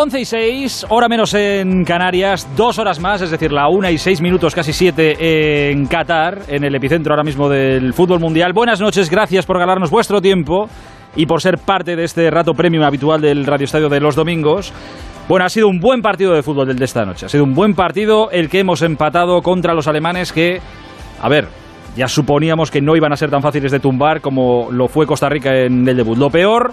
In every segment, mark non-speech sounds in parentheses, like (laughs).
11 y 6, hora menos en Canarias, dos horas más, es decir, la 1 y 6 minutos, casi 7 en Qatar, en el epicentro ahora mismo del fútbol mundial. Buenas noches, gracias por ganarnos vuestro tiempo y por ser parte de este rato premium habitual del Radio Estadio de los domingos. Bueno, ha sido un buen partido de fútbol del de esta noche. Ha sido un buen partido el que hemos empatado contra los alemanes que, a ver, ya suponíamos que no iban a ser tan fáciles de tumbar como lo fue Costa Rica en el debut. Lo peor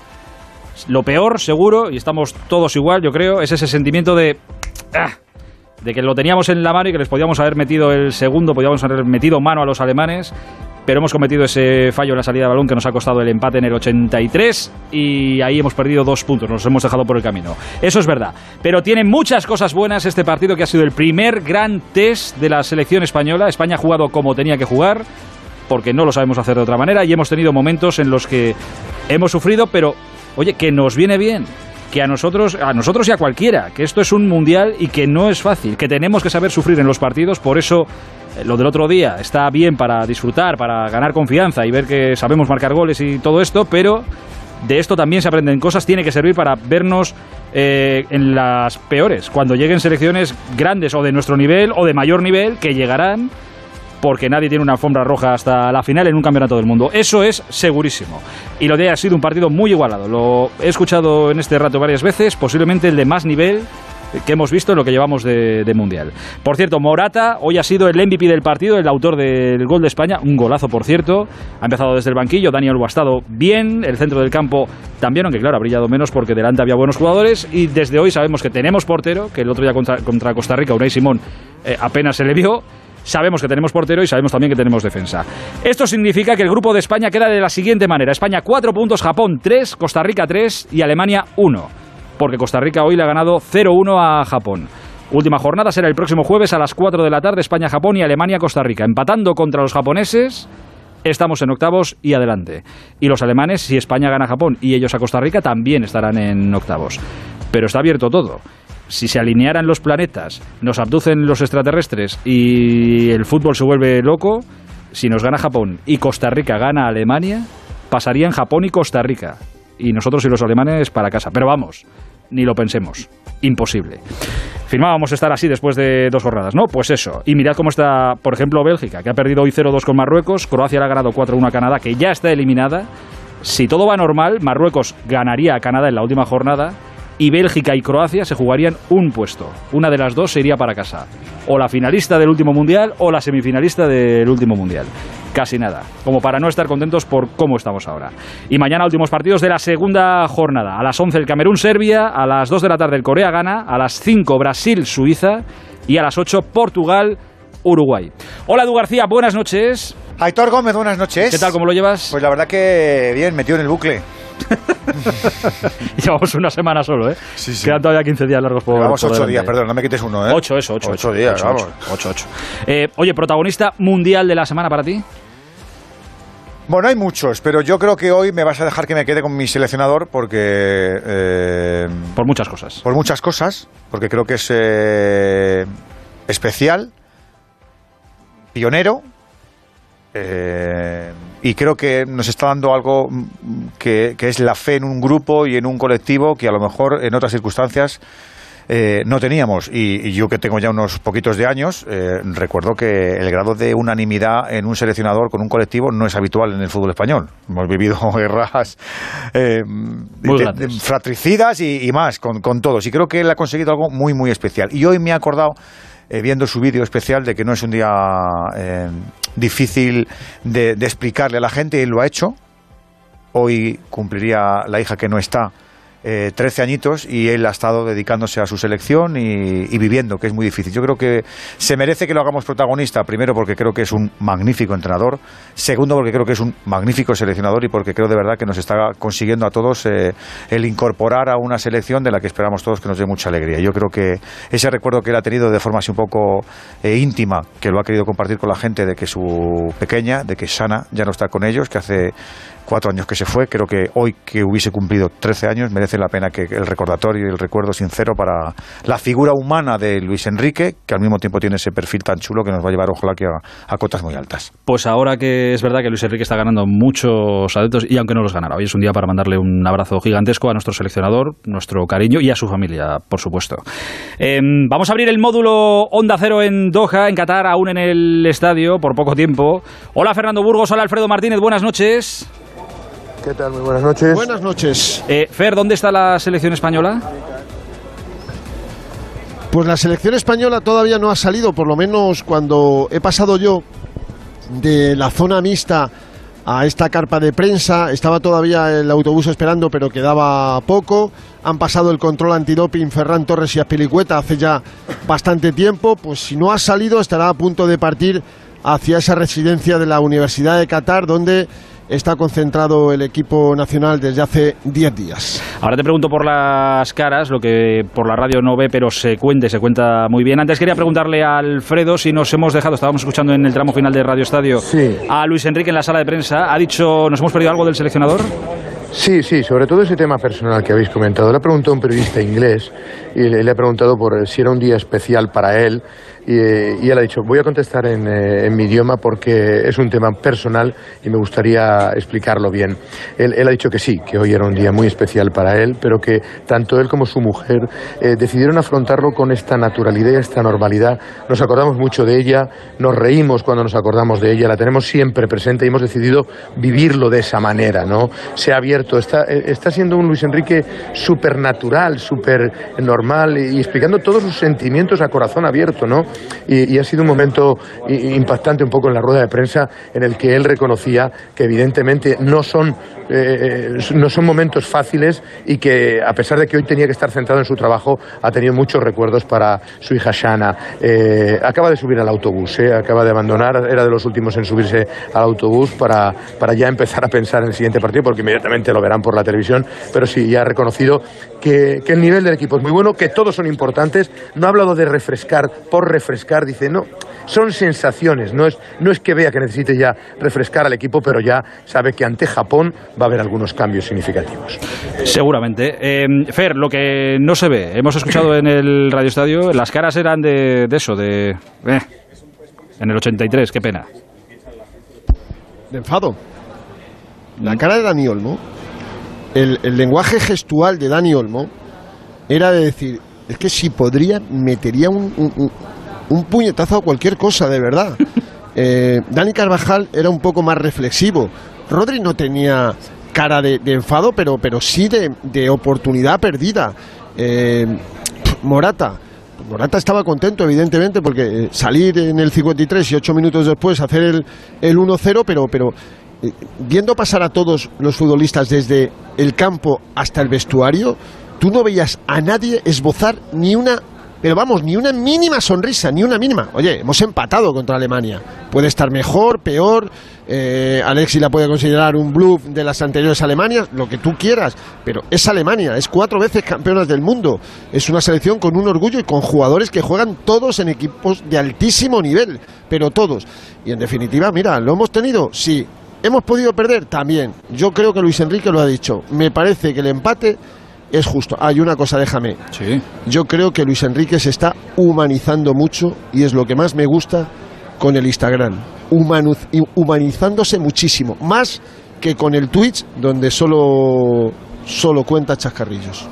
lo peor, seguro, y estamos todos igual, yo creo, es ese sentimiento de... Ah, de que lo teníamos en la mano y que les podíamos haber metido el segundo, podíamos haber metido mano a los alemanes, pero hemos cometido ese fallo en la salida de balón que nos ha costado el empate en el 83 y ahí hemos perdido dos puntos, nos hemos dejado por el camino. Eso es verdad, pero tiene muchas cosas buenas este partido que ha sido el primer gran test de la selección española. España ha jugado como tenía que jugar, porque no lo sabemos hacer de otra manera y hemos tenido momentos en los que hemos sufrido, pero oye, que nos viene bien, que a nosotros, a nosotros y a cualquiera, que esto es un mundial y que no es fácil, que tenemos que saber sufrir en los partidos, por eso eh, lo del otro día está bien para disfrutar, para ganar confianza y ver que sabemos marcar goles y todo esto, pero de esto también se aprenden cosas, tiene que servir para vernos eh, en las peores, cuando lleguen selecciones grandes o de nuestro nivel o de mayor nivel, que llegarán porque nadie tiene una alfombra roja hasta la final en un campeonato del mundo. Eso es segurísimo. Y lo de ha sido un partido muy igualado. Lo he escuchado en este rato varias veces, posiblemente el de más nivel que hemos visto en lo que llevamos de, Mundial. Por cierto, Morata hoy ha sido el MVP del partido, el autor del gol de España, un golazo por cierto. Ha empezado desde el banquillo, Daniel ha estado bien, el centro del campo también, aunque claro, ha brillado menos porque delante había buenos jugadores y desde hoy sabemos que tenemos portero, que el otro día contra, Costa Rica, Unai Simón, eh, apenas se le vio sabemos que tenemos portero y sabemos también que tenemos defensa. Esto significa que el grupo de España queda de la siguiente manera. España 4 puntos, Japón 3, Costa Rica 3 y Alemania 1. Porque Costa Rica hoy le ha ganado 0-1 a Japón. Última jornada será el próximo jueves a las 4 de la tarde, España-Japón y Alemania-Costa Rica. Empatando contra los japoneses, estamos en octavos y adelante. Y los alemanes, si España gana a Japón y ellos a Costa Rica, también estarán en octavos. Pero está abierto todo si se alinearan los planetas, nos abducen los extraterrestres y el fútbol se vuelve loco, si nos gana Japón y Costa Rica gana Alemania, pasarían Japón y Costa Rica. Y nosotros y los alemanes para casa. Pero vamos, ni lo pensemos. Imposible. Firmábamos estar así después de dos jornadas, ¿no? Pues eso. Y mirad cómo está, por ejemplo, Bélgica, que ha perdido hoy 0-2 con Marruecos. Croacia le ha ganado 4-1 a Canadá, que ya está eliminada. Si todo va normal, Marruecos ganaría a Canadá en la última jornada y Bélgica y Croacia se jugarían un puesto. Una de las dos se iría para casa. O la finalista del último mundial o la semifinalista del último mundial. Casi nada. Como para no estar contentos por cómo estamos ahora. Y mañana últimos partidos de la segunda jornada. A las 11 el Camerún-Serbia, a las 2 de la tarde el Corea-Gana, a las 5 Brasil-Suiza y a las 8 Portugal-Uruguay. Hola Edu García, buenas noches. Aitor Gómez, buenas noches. ¿Qué tal, cómo lo llevas? Pues la verdad que bien, metido en el bucle. (laughs) Llevamos una semana solo, ¿eh? Sí, sí. Quedan todavía 15 días largos por Llevamos 8 días, perdón, no me quites uno, ¿eh? 8, eso, 8. 8 días, vamos. 8, 8. Eh, oye, protagonista mundial de la semana para ti. Bueno, hay muchos, pero yo creo que hoy me vas a dejar que me quede con mi seleccionador porque... Eh, por muchas cosas. Por muchas cosas, porque creo que es eh, especial, pionero, eh, y creo que nos está dando algo que, es la fe en un grupo y en un colectivo que a lo mejor en otras circunstancias eh, no teníamos. Y, yo que tengo ya unos poquitos de años, eh, recuerdo que el grado de unanimidad en un seleccionador con un colectivo no es habitual en el fútbol español. Hemos vivido (laughs) guerras fratricidas y, más con, con todos. Y creo que él ha conseguido algo muy, muy especial. Y hoy me he acordado eh, viendo su vídeo especial de que no es un día eh, difícil de, de, explicarle a la gente y lo ha hecho. Hoy cumpliría la hija que no está eh, 13 añitos y él ha estado dedicándose a su selección y, viviendo, que es muy difícil. Yo creo que se merece que lo hagamos protagonista, primero porque creo que es un magnífico entrenador, segundo porque creo que es un magnífico seleccionador y porque creo de verdad que nos está consiguiendo a todos eh, el incorporar a una selección de la que esperamos todos que nos dé mucha alegría. Yo creo que ese recuerdo que él ha tenido de forma así un poco eh, íntima, que lo ha querido compartir con la gente de que su pequeña, de que Sana ya no está con ellos, que hace cuatro años que se fue. Creo que hoy que hubiese cumplido 13 años merece la pena que el recordatorio y el recuerdo sincero para la figura humana de Luis Enrique, que al mismo tiempo tiene ese perfil tan chulo que nos va a llevar, ojalá, que a, cotas muy altas. Pues ahora que es verdad que Luis Enrique está ganando muchos adeptos, y aunque no los ganara, hoy es un día para mandarle un abrazo gigantesco a nuestro seleccionador, nuestro cariño y a su familia, por supuesto. Em, vamos a abrir el módulo Onda Cero en Doha, en Qatar, aún en el estadio, por poco tiempo. Hola Fernando Burgos, hola Alfredo Martínez, buenas noches. ¿Qué tal? Muy buenas noches. Buenas noches. Eh, Fer, ¿dónde está la selección española? Pues la selección española todavía no ha salido, por lo menos cuando he pasado yo de la zona mixta a esta carpa de prensa. Estaba todavía el autobús esperando, pero quedaba poco. Han pasado el control antidoping Ferran Torres y Aspilicueta hace ya bastante tiempo. Pues si no ha salido, estará a punto de partir hacia esa residencia de la Universidad de Qatar, donde está concentrado el equipo nacional desde hace 10 días. Ahora te pregunto por las caras, lo que por la radio no ve, pero se cuente, se cuenta muy bien. Antes quería preguntarle a Alfredo si nos hemos dejado, estábamos escuchando en el tramo final de Radio Estadio, a Luis Enrique en la sala de prensa. ¿Ha dicho, nos hemos perdido algo del seleccionador? Sí, sí, sobre todo ese tema personal que habéis comentado. Le ha preguntado a un periodista inglés y le, ha preguntado por si era un día especial para él y, él ha dicho, voy a contestar en, eh, en, mi idioma porque es un tema personal y me gustaría explicarlo bien. Él, ha dicho que sí, que hoy era un día muy especial para él, pero que tanto él como su mujer eh, decidieron afrontarlo con esta naturalidad y esta normalidad. Nos acordamos mucho de ella, nos reímos cuando nos acordamos de ella, la tenemos siempre presente y hemos decidido vivirlo de esa manera, ¿no? Se ha abierto, está, eh, está siendo un Luis Enrique súper natural, súper normal y explicando todos sus sentimientos a corazón abierto, ¿no? Y, ha sido un momento impactante un poco en la rueda de prensa en el que él reconocía que evidentemente no son, eh, no son momentos fáciles y que a pesar de que hoy tenía que estar centrado en su trabajo, ha tenido muchos recuerdos para su hija Shana. Eh, acaba de subir al autobús, eh, acaba de abandonar, era de los últimos en subirse al autobús para, para ya empezar a pensar en el siguiente partido, porque inmediatamente lo verán por la televisión, pero sí, ya ha reconocido que, que el nivel del equipo es muy bueno, que todos son importantes, no ha hablado de refrescar por refrescar dice, no, son sensaciones, no es, no es que vea que necesite ya refrescar al equipo, pero ya sabe que ante Japón va a haber algunos cambios significativos. Seguramente. Em, Fer, lo que no se ve, hemos escuchado en el Radio Estadio, las caras eran de, eso, de... Eh, en el 83, qué pena. De enfado. La cara de Dani Olmo, el, lenguaje gestual de Dani Olmo era de decir, es que si podría, metería un, un puñetazo a cualquier cosa, de verdad. (laughs) Eh, Dani Carvajal era un poco más reflexivo. Rodri no tenía cara de, enfado, pero, pero sí de, oportunidad perdida. Eh, Morata. Morata estaba contento, evidentemente, porque eh, salir en el 53 y ocho minutos después hacer el, el 1-0, pero, pero viendo pasar a todos los futbolistas desde el campo hasta el vestuario, tú no veías a nadie esbozar ni una pero vamos, ni una mínima sonrisa, ni una mínima. Oye, hemos empatado contra Alemania. Puede estar mejor, peor. Eh, Alexi la puede considerar un bluff de las anteriores Alemanias, lo que tú quieras. Pero es Alemania, es cuatro veces campeonas del mundo. Es una selección con un orgullo y con jugadores que juegan todos en equipos de altísimo nivel. Pero todos. Y en definitiva, mira, ¿lo hemos tenido? Sí. ¿Hemos podido perder? También. Yo creo que Luis Enrique lo ha dicho. Me parece que el empate es justo. Hay una cosa, déjame. Sí. Yo creo que Luis Enrique se está humanizando mucho y es lo que más me gusta con el Instagram. humanizándose muchísimo. Más que con el Twitch, donde solo, solo cuenta chascarrillos.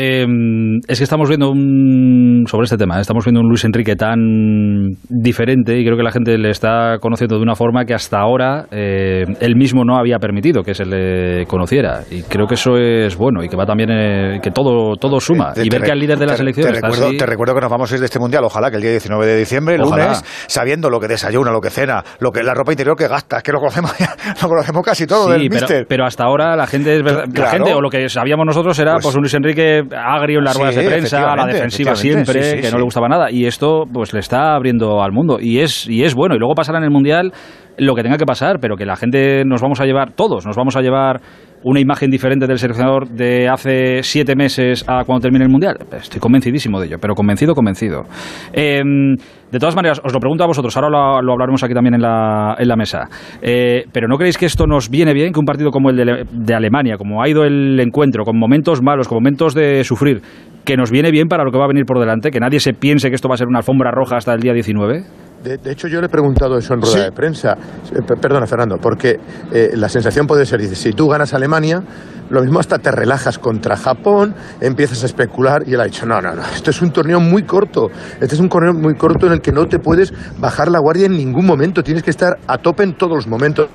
Em, es que estamos viendo un. sobre este tema, ¿eh? estamos viendo un Luis Enrique tan diferente y creo que la gente le está conociendo de una forma que hasta ahora eh, él mismo no había permitido que se le conociera. Y creo que eso es bueno y que va también. Eh, que todo, todo suma. y ver que al líder de la selección. Te, recuerdo, te recuerdo que nos vamos a ir de este mundial, ojalá que el día 19 de diciembre, el lunes, sabiendo lo que desayuna, lo que cena, lo que la ropa interior que gasta, es que lo conocemos, (laughs) lo conocemos casi todo del pero, pero, hasta ahora la gente, la gente, o lo que sabíamos nosotros era pues, pues un Luis Enrique agrio en las ruedas de prensa, a la defensiva siempre, que no le gustaba nada. Y esto pues le está abriendo al mundo. Y es, y es bueno. Y luego pasará en el Mundial lo que tenga que pasar, pero que la gente nos vamos a llevar, todos nos vamos a llevar una imagen diferente del seleccionador de hace siete meses a cuando termine el Mundial? Estoy convencidísimo de ello, pero convencido, convencido. Em, de todas maneras, os lo pregunto a vosotros, ahora lo, hablaremos aquí también en la, en la mesa. Eh, pero ¿no creéis que esto nos viene bien, que un partido como el de Alemania, como ha ido el encuentro, con momentos malos, con momentos de sufrir, que nos viene bien para lo que va a venir por delante, que nadie se piense que esto va a ser una alfombra roja hasta el día 19? De, hecho, yo le he preguntado eso en rueda de prensa. Eh, perdona, Fernando, porque eh, la sensación puede ser, dice, si tú ganas Alemania, lo mismo hasta te relajas contra Japón, empiezas a especular y él ha dicho, no, no, no, esto es un torneo muy corto, este es un torneo muy corto en el que no te puedes bajar la guardia en ningún momento, tienes que estar a tope en todos los momentos.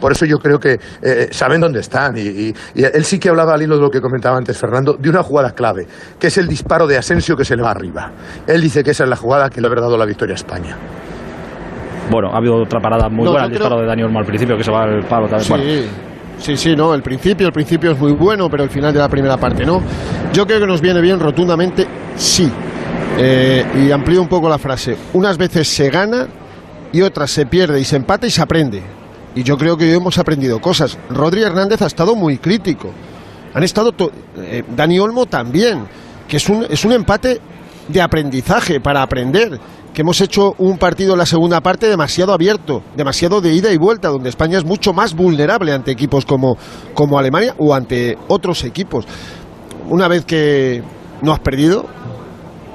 Por eso yo creo que eh, saben dónde están y, él sí que hablaba al hilo de lo que comentaba antes Fernando, de una jugada clave, que es el disparo de Asensio que se le va arriba. Él dice que esa es la jugada que le ha dado la victoria a España. Bueno, ha habido otra parada muy buena, el disparo de Daniel Olmo al principio, que se va al palo también. Sí. Sí, sí, no, el principio, el principio es muy bueno, pero el final de la primera parte no. Yo creo que nos viene bien rotundamente, sí. Eh, y amplío un poco la frase. Unas veces se gana y otras se pierde y se empata y se aprende. Y yo creo que hoy hemos aprendido cosas. Rodri Hernández ha estado muy crítico. Han estado. Eh, Dani Olmo también. Que es un, es un empate de aprendizaje, para aprender que hemos hecho un partido en la segunda parte demasiado abierto, demasiado de ida y vuelta, donde España es mucho más vulnerable ante equipos como, como Alemania o ante otros equipos. Una vez que no has perdido,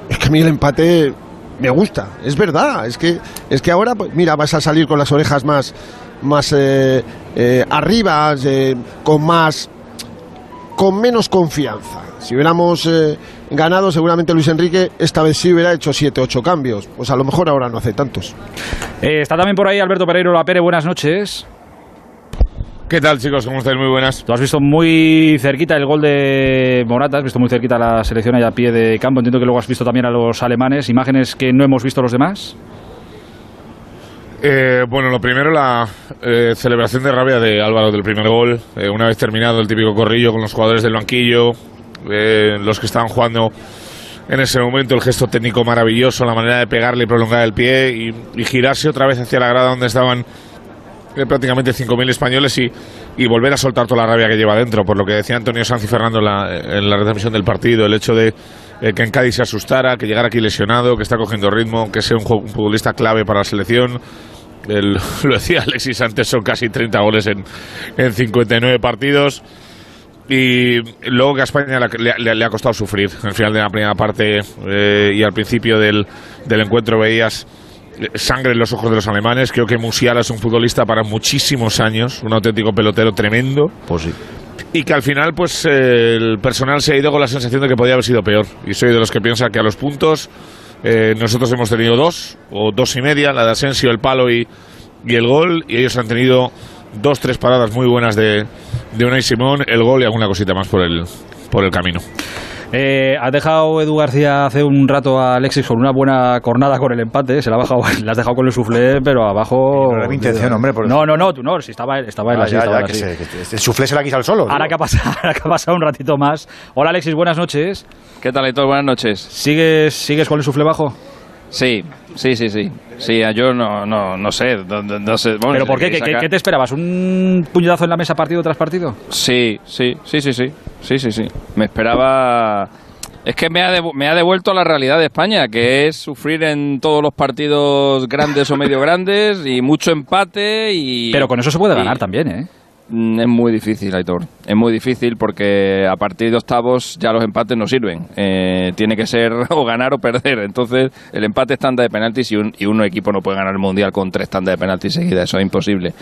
es que a mí el empate me gusta, es verdad, es que, es que ahora, pues, mira, vas a salir con las orejas más, más eh, eh, arriba, eh, con más, con menos confianza. Si hubiéramos ganado, seguramente Luis Enrique esta vez sí hubiera hecho 7, 8 cambios. Pues a lo mejor ahora no hace tantos. Eh, está también por ahí Alberto Pereiro La Pere, buenas noches. ¿Qué tal, chicos? ¿Cómo estáis? Muy buenas. Tú has visto muy cerquita el gol de Morata, has visto muy cerquita la selección allá a pie de campo. Entiendo que luego has visto también a los alemanes. ¿Imágenes que no hemos visto los demás? Eh, bueno, lo primero, la eh, celebración de rabia de Álvaro del primer gol. una vez terminado el típico corrillo con los jugadores del banquillo, eh, los que estaban jugando en ese momento, el gesto técnico maravilloso, la manera de pegarle y prolongar el pie y, girarse otra vez hacia la grada donde estaban eh, prácticamente 5.000 españoles y, y, volver a soltar toda la rabia que lleva dentro, por lo que decía Antonio Sanz y Fernando en la, en la retransmisión del partido, el hecho de eh, que en Cádiz se asustara, que llegara aquí lesionado, que está cogiendo ritmo, que sea un, futbolista clave para la selección. (laughs) lo decía Alexis antes, son casi 30 goles en, en 59 partidos. Y luego que a España le, ha costado sufrir. Al final de la primera parte eh, y al principio del, del, encuentro veías eh, sangre en los ojos de los alemanes. Creo que Musiala es un futbolista para muchísimos años, un auténtico pelotero tremendo. Pues sí. Y que al final, pues el personal se ha ido con la sensación de que podía haber sido peor. Y soy de los que piensa que a los puntos eh, nosotros hemos tenido dos, o dos y media, la de Asensio, el palo y, y el gol, y ellos han tenido dos, tres paradas muy buenas de, de Unai Simón, el gol y alguna cosita más por el, por el camino. Eh, has dejado Edu García hace un rato a Alexis con una buena cornada con el empate. Se la ha bajado, (laughs) la has dejado con el suflé, pero abajo. No intención, hombre. No, no, no, tú no. Si estaba, estaba él ah, así. estaba así. el suflé se la quita al solo. Ahora que, ha pasado, (laughs) ahora que ha pasado un ratito más. Hola Alexis, buenas noches. ¿Qué tal, todos Buenas noches. ¿Sigues, ¿Sigues con el suflé bajo? Sí, sí, sí, sí. Sí, yo no, no, no sé. No, sé ¿Pero por qué? ¿Qué, te esperabas? ¿Un puñetazo en la mesa partido tras partido? Sí, sí, sí, sí, sí. Sí, sí, sí. Me esperaba... Es que me ha, me ha devuelto a la realidad de España, que es sufrir en todos los partidos grandes o medio grandes y mucho empate y... Pero con eso se puede ganar también, ¿eh? Mm, es muy difícil, Aitor. Es muy difícil porque a partir de octavos ya los empates no sirven. Eh, tiene que ser (laughs) o ganar o perder. Entonces, el empate es tanda de penaltis y un, y un equipo no puede ganar el mundial con tres tandas de penaltis seguidas. Eso es imposible.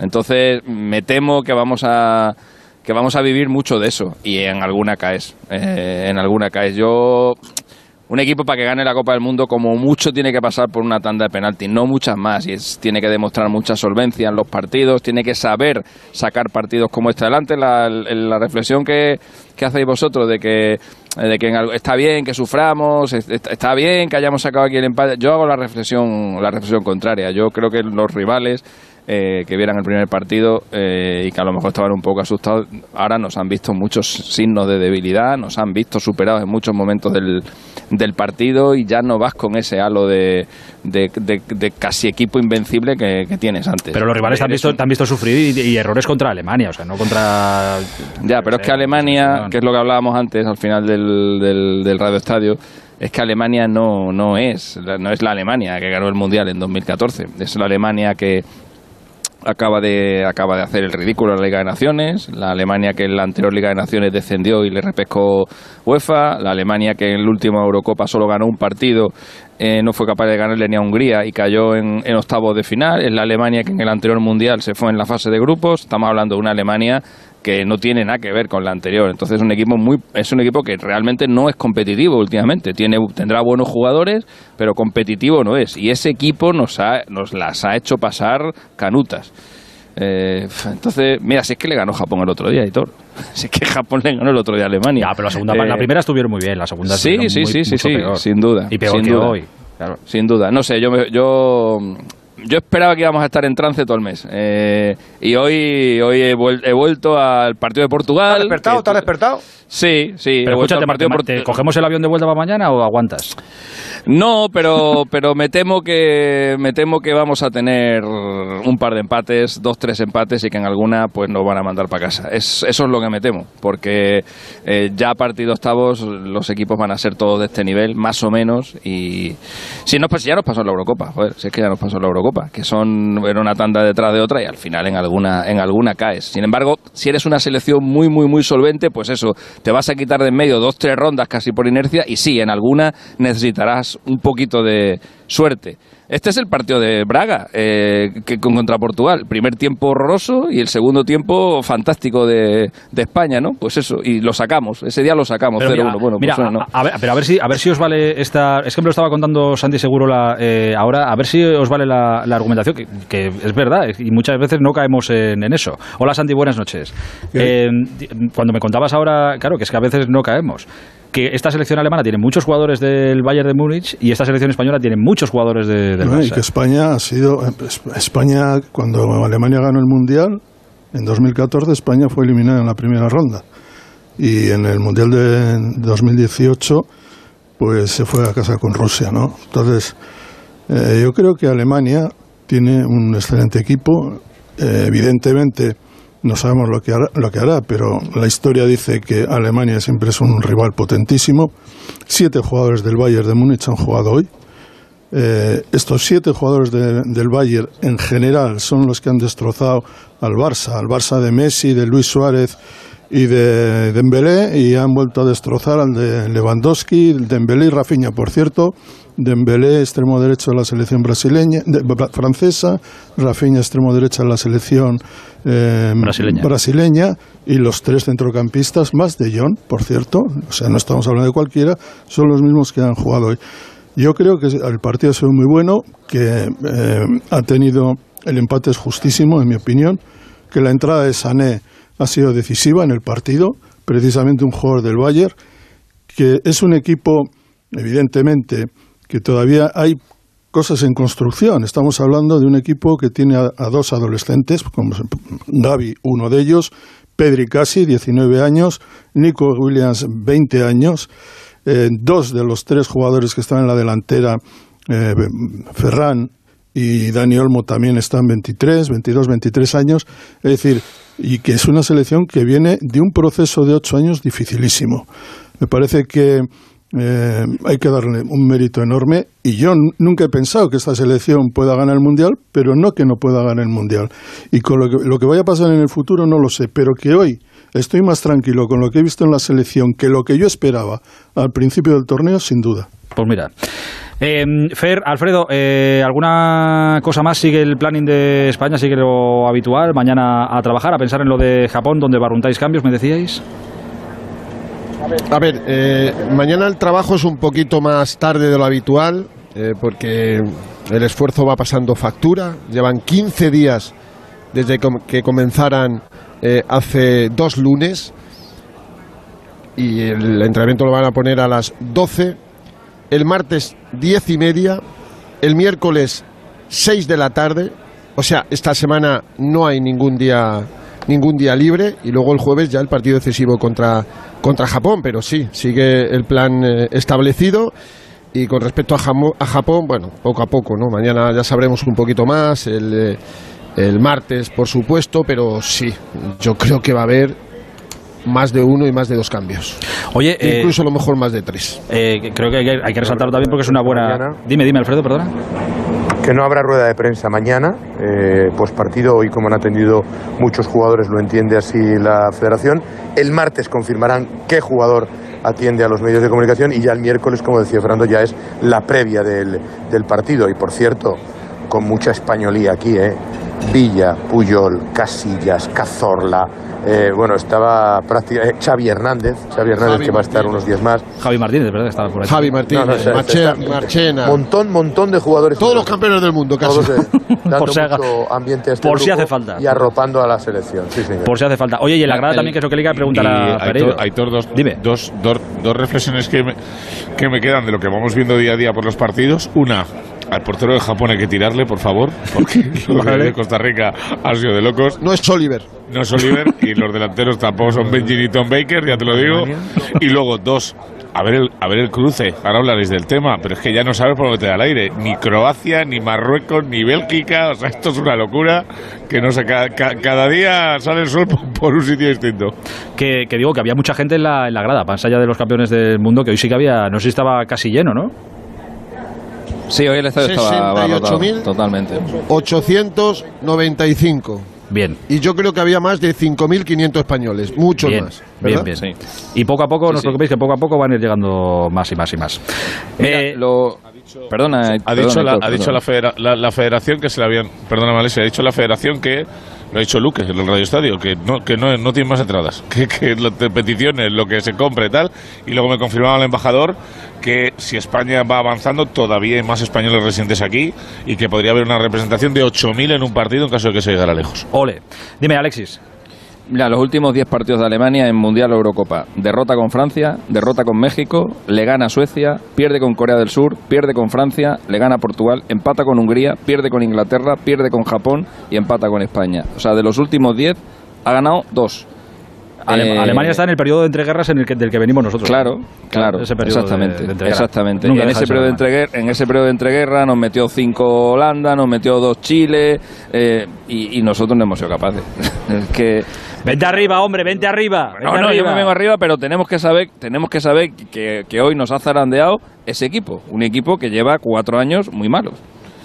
Entonces, me temo que vamos a que vamos a vivir mucho de eso y en alguna caes. Eh, en alguna caes. Yo un equipo para que gane la Copa del Mundo como mucho tiene que pasar por una tanda de penaltis, no muchas más, y tiene que demostrar mucha solvencia en los partidos, tiene que saber sacar partidos como este adelante. La, reflexión que, que, hacéis vosotros de que, de que está bien que suframos, está bien que hayamos sacado aquí el empate, yo hago la reflexión, la reflexión contraria. Yo creo que los rivales eh, que vieran el primer partido eh, y que a lo mejor estaban un poco asustados. Ahora nos han visto muchos signos de debilidad, nos han visto superados en muchos momentos del, del partido y ya no vas con ese halo de, de, de- de casi equipo invencible que, que tienes antes. Pero los rivales te han Eres visto, te han visto sufrir y, y errores contra Alemania, o sea, no contra... Ya, pero es que Alemania, que es lo que hablábamos antes al final del, del, del Radio Estadio, es que Alemania no, no, es, no es la Alemania que ganó el Mundial en 2014. Es la Alemania que acaba de, acaba de hacer el ridículo la Liga de Naciones, la Alemania que en la anterior Liga de Naciones descendió y le repescó UEFA, la Alemania que en la última Eurocopa solo ganó un partido, eh, no fue capaz de ganarle ni a Hungría y cayó en, en octavos de final, es la Alemania que en el anterior Mundial se fue en la fase de grupos, estamos hablando de una Alemania que no tiene nada que ver con la anterior. Entonces es un equipo muy es un equipo que realmente no es competitivo últimamente. Tiene tendrá buenos jugadores, pero competitivo no es. Y ese equipo nos ha, nos las ha hecho pasar canutas. Eh, entonces, mira, si es que le ganó Japón el otro día, Hitor. (laughs) Si es que Japón le ganó el otro día a Alemania. Ya, pero la segunda, Eh, la primera estuvieron muy bien, la segunda Sí, sí, muy- sí, sí, sí, peor. sin duda. Y peor sin que duda. hoy. Claro. Sin duda. No sé, yo, yo, yo esperaba que íbamos a estar en trance todo el mes. Eh, y hoy, hoy he, vuel- he vuelto al partido de Portugal. ¿Te has despertado? que- ¿Te has despertado? Sí, sí. Pero escúchate, partido de Marta, ¿te Portugal. ¿cogemos el avión de vuelta para mañana o aguantas? No, pero, pero me temo que me temo que vamos a tener un par de empates, dos, tres empates y que en alguna pues nos van a mandar para casa. Es, eso es lo que me temo, porque eh, ya a partir de octavos los equipos van a ser todos de este nivel, más o menos, y si no, pues ya nos pasó en la Eurocopa, joder, si es que ya nos pasó en la Eurocopa, que son era una tanda detrás de otra y al final en alguna en alguna caes. Sin embargo, si eres una selección muy muy muy solvente, pues eso, te vas a quitar de en medio dos tres rondas casi por inercia y sí, en alguna necesitarás un poquito de suerte. Este es el partido de Braga eh, que con- contra Portugal. Primer tiempo horroroso y el segundo tiempo fantástico de, de España, ¿no? Pues eso, y lo sacamos. Ese día lo sacamos, 0-1. Pero mira, bueno, mira, pues no. a, a ver, pero a ver si a ver si os vale esta es que me lo estaba contando Santi Seguro la, eh, ahora a ver si os vale la, la argumentación que, que es verdad y muchas veces no caemos en, en eso hola Santi buenas noches Eh, cuando me contabas ahora claro que es que a veces no caemos que esta selección alemana tiene muchos jugadores del Bayern de Múnich y esta selección española tiene muchos jugadores de- del No, y que España ha sido. es- España, cuando Alemania ganó el Mundial, en 2014, España fue eliminada en la primera ronda. Y en el Mundial de 2018, pues se fue a casa con Rusia, ¿no? Entonces, eh, yo creo que Alemania tiene un excelente equipo. Eh, evidentemente, no sabemos lo que, hará, lo que hará, pero la historia dice que Alemania siempre es un rival potentísimo. Siete jugadores del Bayern de Múnich han jugado hoy. Eh, estos siete jugadores de- del Bayern en general son los que han destrozado al Barça, al Barça de Messi, de Luis Suárez y de Dembélé y han vuelto a destrozar al de Lewandowski, Dembélé y Rafinha, por cierto, Dembélé extremo derecho de la selección brasileña, de- francesa, Rafinha extremo derecha de la selección eh, Brasileña. brasileña y los tres centrocampistas más de John, por cierto, o sea, no estamos hablando de cualquiera, son los mismos que han jugado hoy. Yo creo que el partido ha sido muy bueno, que eh, ha tenido el empate es justísimo, en mi opinión, que la entrada de Sané ha sido decisiva en el partido, precisamente un jugador del Bayern, que es un equipo, evidentemente, que todavía hay cosas en construcción. Estamos hablando de un equipo que tiene a, dos adolescentes, como Gavi, uno de ellos, Pedri Casi, 19 años, Nico Williams, 20 años, eh, dos de los tres jugadores que están en la delantera, eh, Ferran y Dani Olmo también están 23, 22, 23 años, es decir, y que es una selección que viene de un proceso de ocho años dificilísimo. Me parece que eh, hay que darle un mérito enorme y yo nunca he pensado que esta selección pueda ganar el Mundial, pero no que no pueda ganar el Mundial. Y con lo que, lo que vaya a pasar en el futuro no lo sé, pero que hoy estoy más tranquilo con lo que he visto en la selección que lo que yo esperaba al principio del torneo, sin duda. Pues mira. Eh, Fer, Alfredo, eh, ¿alguna cosa más? ¿Sigue el planning de España? ¿Sigue lo habitual? ¿Mañana a trabajar? ¿A pensar en lo de Japón, donde barruntáis cambios, me decíais? A ver, eh, mañana el trabajo es un poquito más tarde de lo habitual, eh, porque el esfuerzo va pasando factura. Llevan 15 días desde que comenzaran eh, hace dos lunes y el entrenamiento lo van a poner a las 12. El martes 10 y media, el miércoles 6 de la tarde o sea, esta semana no hay ningún día ningún día libre y luego el jueves ya el partido decisivo contra, contra Japón, pero sí, sigue el plan eh, establecido. Y con respecto a, Jamo- a Japón, bueno, poco a poco, ¿no? Mañana ya sabremos un poquito más, el, eh, el martes, por supuesto, pero sí, yo creo que va a haber más de uno y más de dos cambios. Oye, eh, Incluso a lo mejor más de tres. eh, creo que hay, que hay que resaltarlo también porque es una buena... Dime, dime, Alfredo, perdona. Que no habrá rueda de prensa mañana, eh, partido, hoy como han atendido muchos jugadores, lo entiende así la federación. El martes confirmarán qué jugador atiende a los medios de comunicación y ya el miércoles, como decía Fernando, ya es la previa del, del partido. Y por cierto, con mucha españolía aquí, ¿eh? Villa, Puyol, Casillas, Cazorla, eh, bueno, estaba prácticamente Xavi Hernández, Xavi Hernández Javi que va a estar Martínez. unos días más. Javi Martínez, ¿verdad? Estaba por ahí. Javi Martínez, No, no, se- Marche- se está- Marchena, Montón, montón de jugadores. todos los campeones del mundo casi. Todos, eh, (laughs) dando Por si haga- mucho ambiente a este por si hace falta. Y arropando a la selección. Sí, señor. Por si hace falta. Oye, y en la grada también, que es lo que le iba a preguntar a Pereiro. Aitor, Aitor, dos, Dime. dos, dos, dos reflexiones que me, que me quedan de lo que vamos viendo día a día por los partidos. Una, al portero de Japón hay que tirarle, por favor, porque (laughs) Vale. de Costa Rica ha sido de locos. No es Oliver. No es Oliver y los delanteros tampoco son Benji ni Tom Baker, ya te lo digo. Y luego, dos, a ver el, a ver el cruce. Ahora hablaréis del tema, pero es que ya no sabes por dónde te da el aire. Ni Croacia, ni Marruecos, ni Bélgica. O sea, esto es una locura que no sé, ca- ca- cada día sale el sol por, por un sitio distinto. Que, que digo que había mucha gente en la, en la grada, más allá de los campeones del mundo, que hoy sí que había, no sé si estaba casi lleno, ¿no? Sí, hoy el estadio estaba 68.000. totalmente. 895. Bien. Y yo creo que había más de 5.500 españoles, muchos Bien, más. bien, ¿verdad? bien. Sí. Y poco a poco, no os sí. preocupéis, que poco a poco van a ir llegando más y más y más. Mira, Eh, lo... Perdona, Ha perdona, dicho, la, Héctor, ha dicho perdona. la, federa- la- la federación que se le habían. Perdona, Malesio, ha dicho la federación que. Lo ha dicho Luque en el Radio Estadio, que no, que no, no tiene más entradas, (laughs) que, que lo de peticiones, lo que se compre y tal. Y luego me confirmaba el embajador que si España va avanzando, todavía hay más españoles residentes aquí y que podría haber una representación de 8.000 en un partido en caso de que se llegara lejos. Ole. Dime, Alexis. Mira, los últimos 10 partidos de Alemania en Mundial o Eurocopa. Derrota con Francia, derrota con México, le gana a Suecia, pierde con Corea del Sur, pierde con Francia, le gana a Portugal, empata con Hungría, pierde con Inglaterra, pierde con Japón y empata con España. O sea, de los últimos 10 ha ganado 2. Ale- Eh, Alemania está en el periodo de entreguerras en el que, del que venimos nosotros. Claro, claro, Ese exactamente, de- de entreguerra. exactamente. En ese periodo de entreguerra, en ese periodo de entreguerra nos metió cinco Holanda, nos metió dos Chile eh, y, y nosotros no hemos sido capaces. (laughs) es que Vente arriba, hombre, vente arriba. no, vente no, yo arriba. me vengo arriba, pero tenemos que saber, tenemos que saber que, que hoy nos ha zarandeado ese equipo, un equipo que lleva cuatro años muy malos.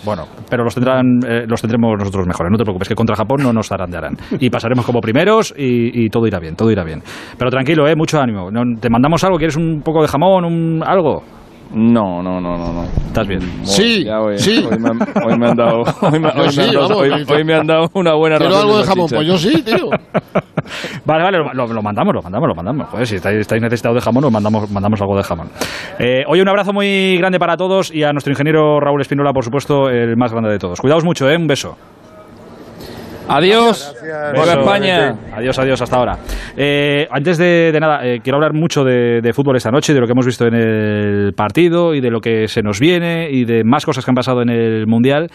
Bueno, pero los tendrán, eh, los tendremos nosotros mejores. No te preocupes, que contra Japón no nos zarandearán. (laughs) Y pasaremos como primeros y, y todo irá bien, todo irá bien. Pero tranquilo, eh, mucho ánimo. No- ¿Te mandamos algo? ¿Quieres un poco de jamón, un algo? No, no, no, no, no. ¿Estás bien? Sí, sí. Hoy me, han, hoy me han dado, (laughs) hoy me, han dado- vamos, me han dado una buena Quiero algo de jamón, pues yo sí, tío. (laughs) Vale, vale, lo, lo- lo mandamos, lo mandamos, lo mandamos. Joder, si estáis, estáis necesitados de jamón, os mandamos, mandamos algo de jamón. Eh, oye, un abrazo muy grande para todos y a nuestro ingeniero Raúl Espinola, por supuesto, el más grande de todos. Cuidaos mucho, ¿eh? Un beso. Adiós. Viva. España. Adiós, adiós, hasta ahora. Eh, antes de, de nada, eh, quiero hablar mucho de, de fútbol esta noche, de lo que hemos visto en el partido y de lo que se nos viene y de más cosas que han pasado en el Mundial.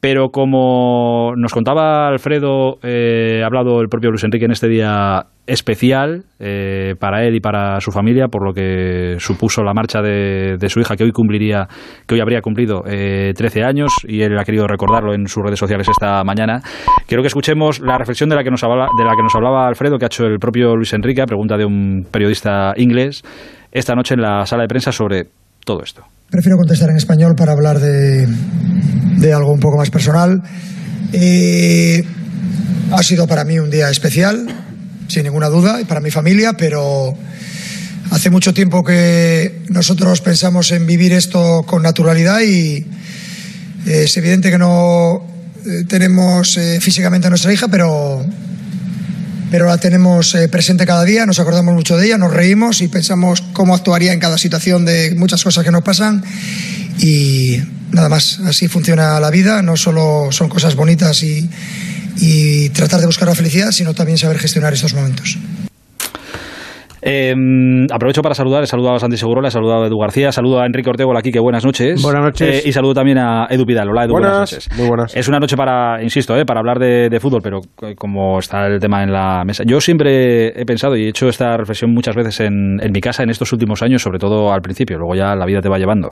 Pero como nos contaba Alfredo, eh, ha hablado el propio Luis Enrique en este día especial eh, para él y para su familia, por lo que supuso la marcha de, de su hija, que hoy cumpliría, que hoy habría cumplido eh, 13 años, y él ha querido recordarlo en sus redes sociales esta mañana. Quiero que escuchemos la reflexión de la que nos habla, de la que nos hablaba Alfredo, que ha hecho el propio Luis Enrique, a pregunta de un periodista inglés, esta noche en la sala de prensa sobre todo esto. Prefiero contestar en español para hablar de, de algo un poco más personal. Ha sido para mí un día especial, sin ninguna duda, y para mi familia, pero hace mucho tiempo que nosotros pensamos en vivir esto con naturalidad y es evidente que no eh, tenemos eh, físicamente a nuestra hija, pero pero la tenemos eh, presente cada día, nos acordamos mucho de ella, nos reímos y pensamos cómo actuaría en cada situación de muchas cosas que nos pasan y nada más, así funciona la vida, no solo son cosas bonitas y, y tratar de buscar la felicidad, sino también saber gestionar estos momentos. Eh, aprovecho para saludar, he saludado a Santi Seguro, le he saludado a Edu García, saludo a Enrique Ortego aquí, que buenas noches. Buenas noches. Eh, y saludo también a Edu Pidal. Hola, Edu, buenas, noches. Muy buenas. Es una noche para, insisto, eh, para hablar de, de fútbol, pero como está el tema en la mesa. Yo siempre he pensado y he hecho esta reflexión muchas veces en, en mi casa en estos últimos años, sobre todo al principio, luego ya la vida te va llevando.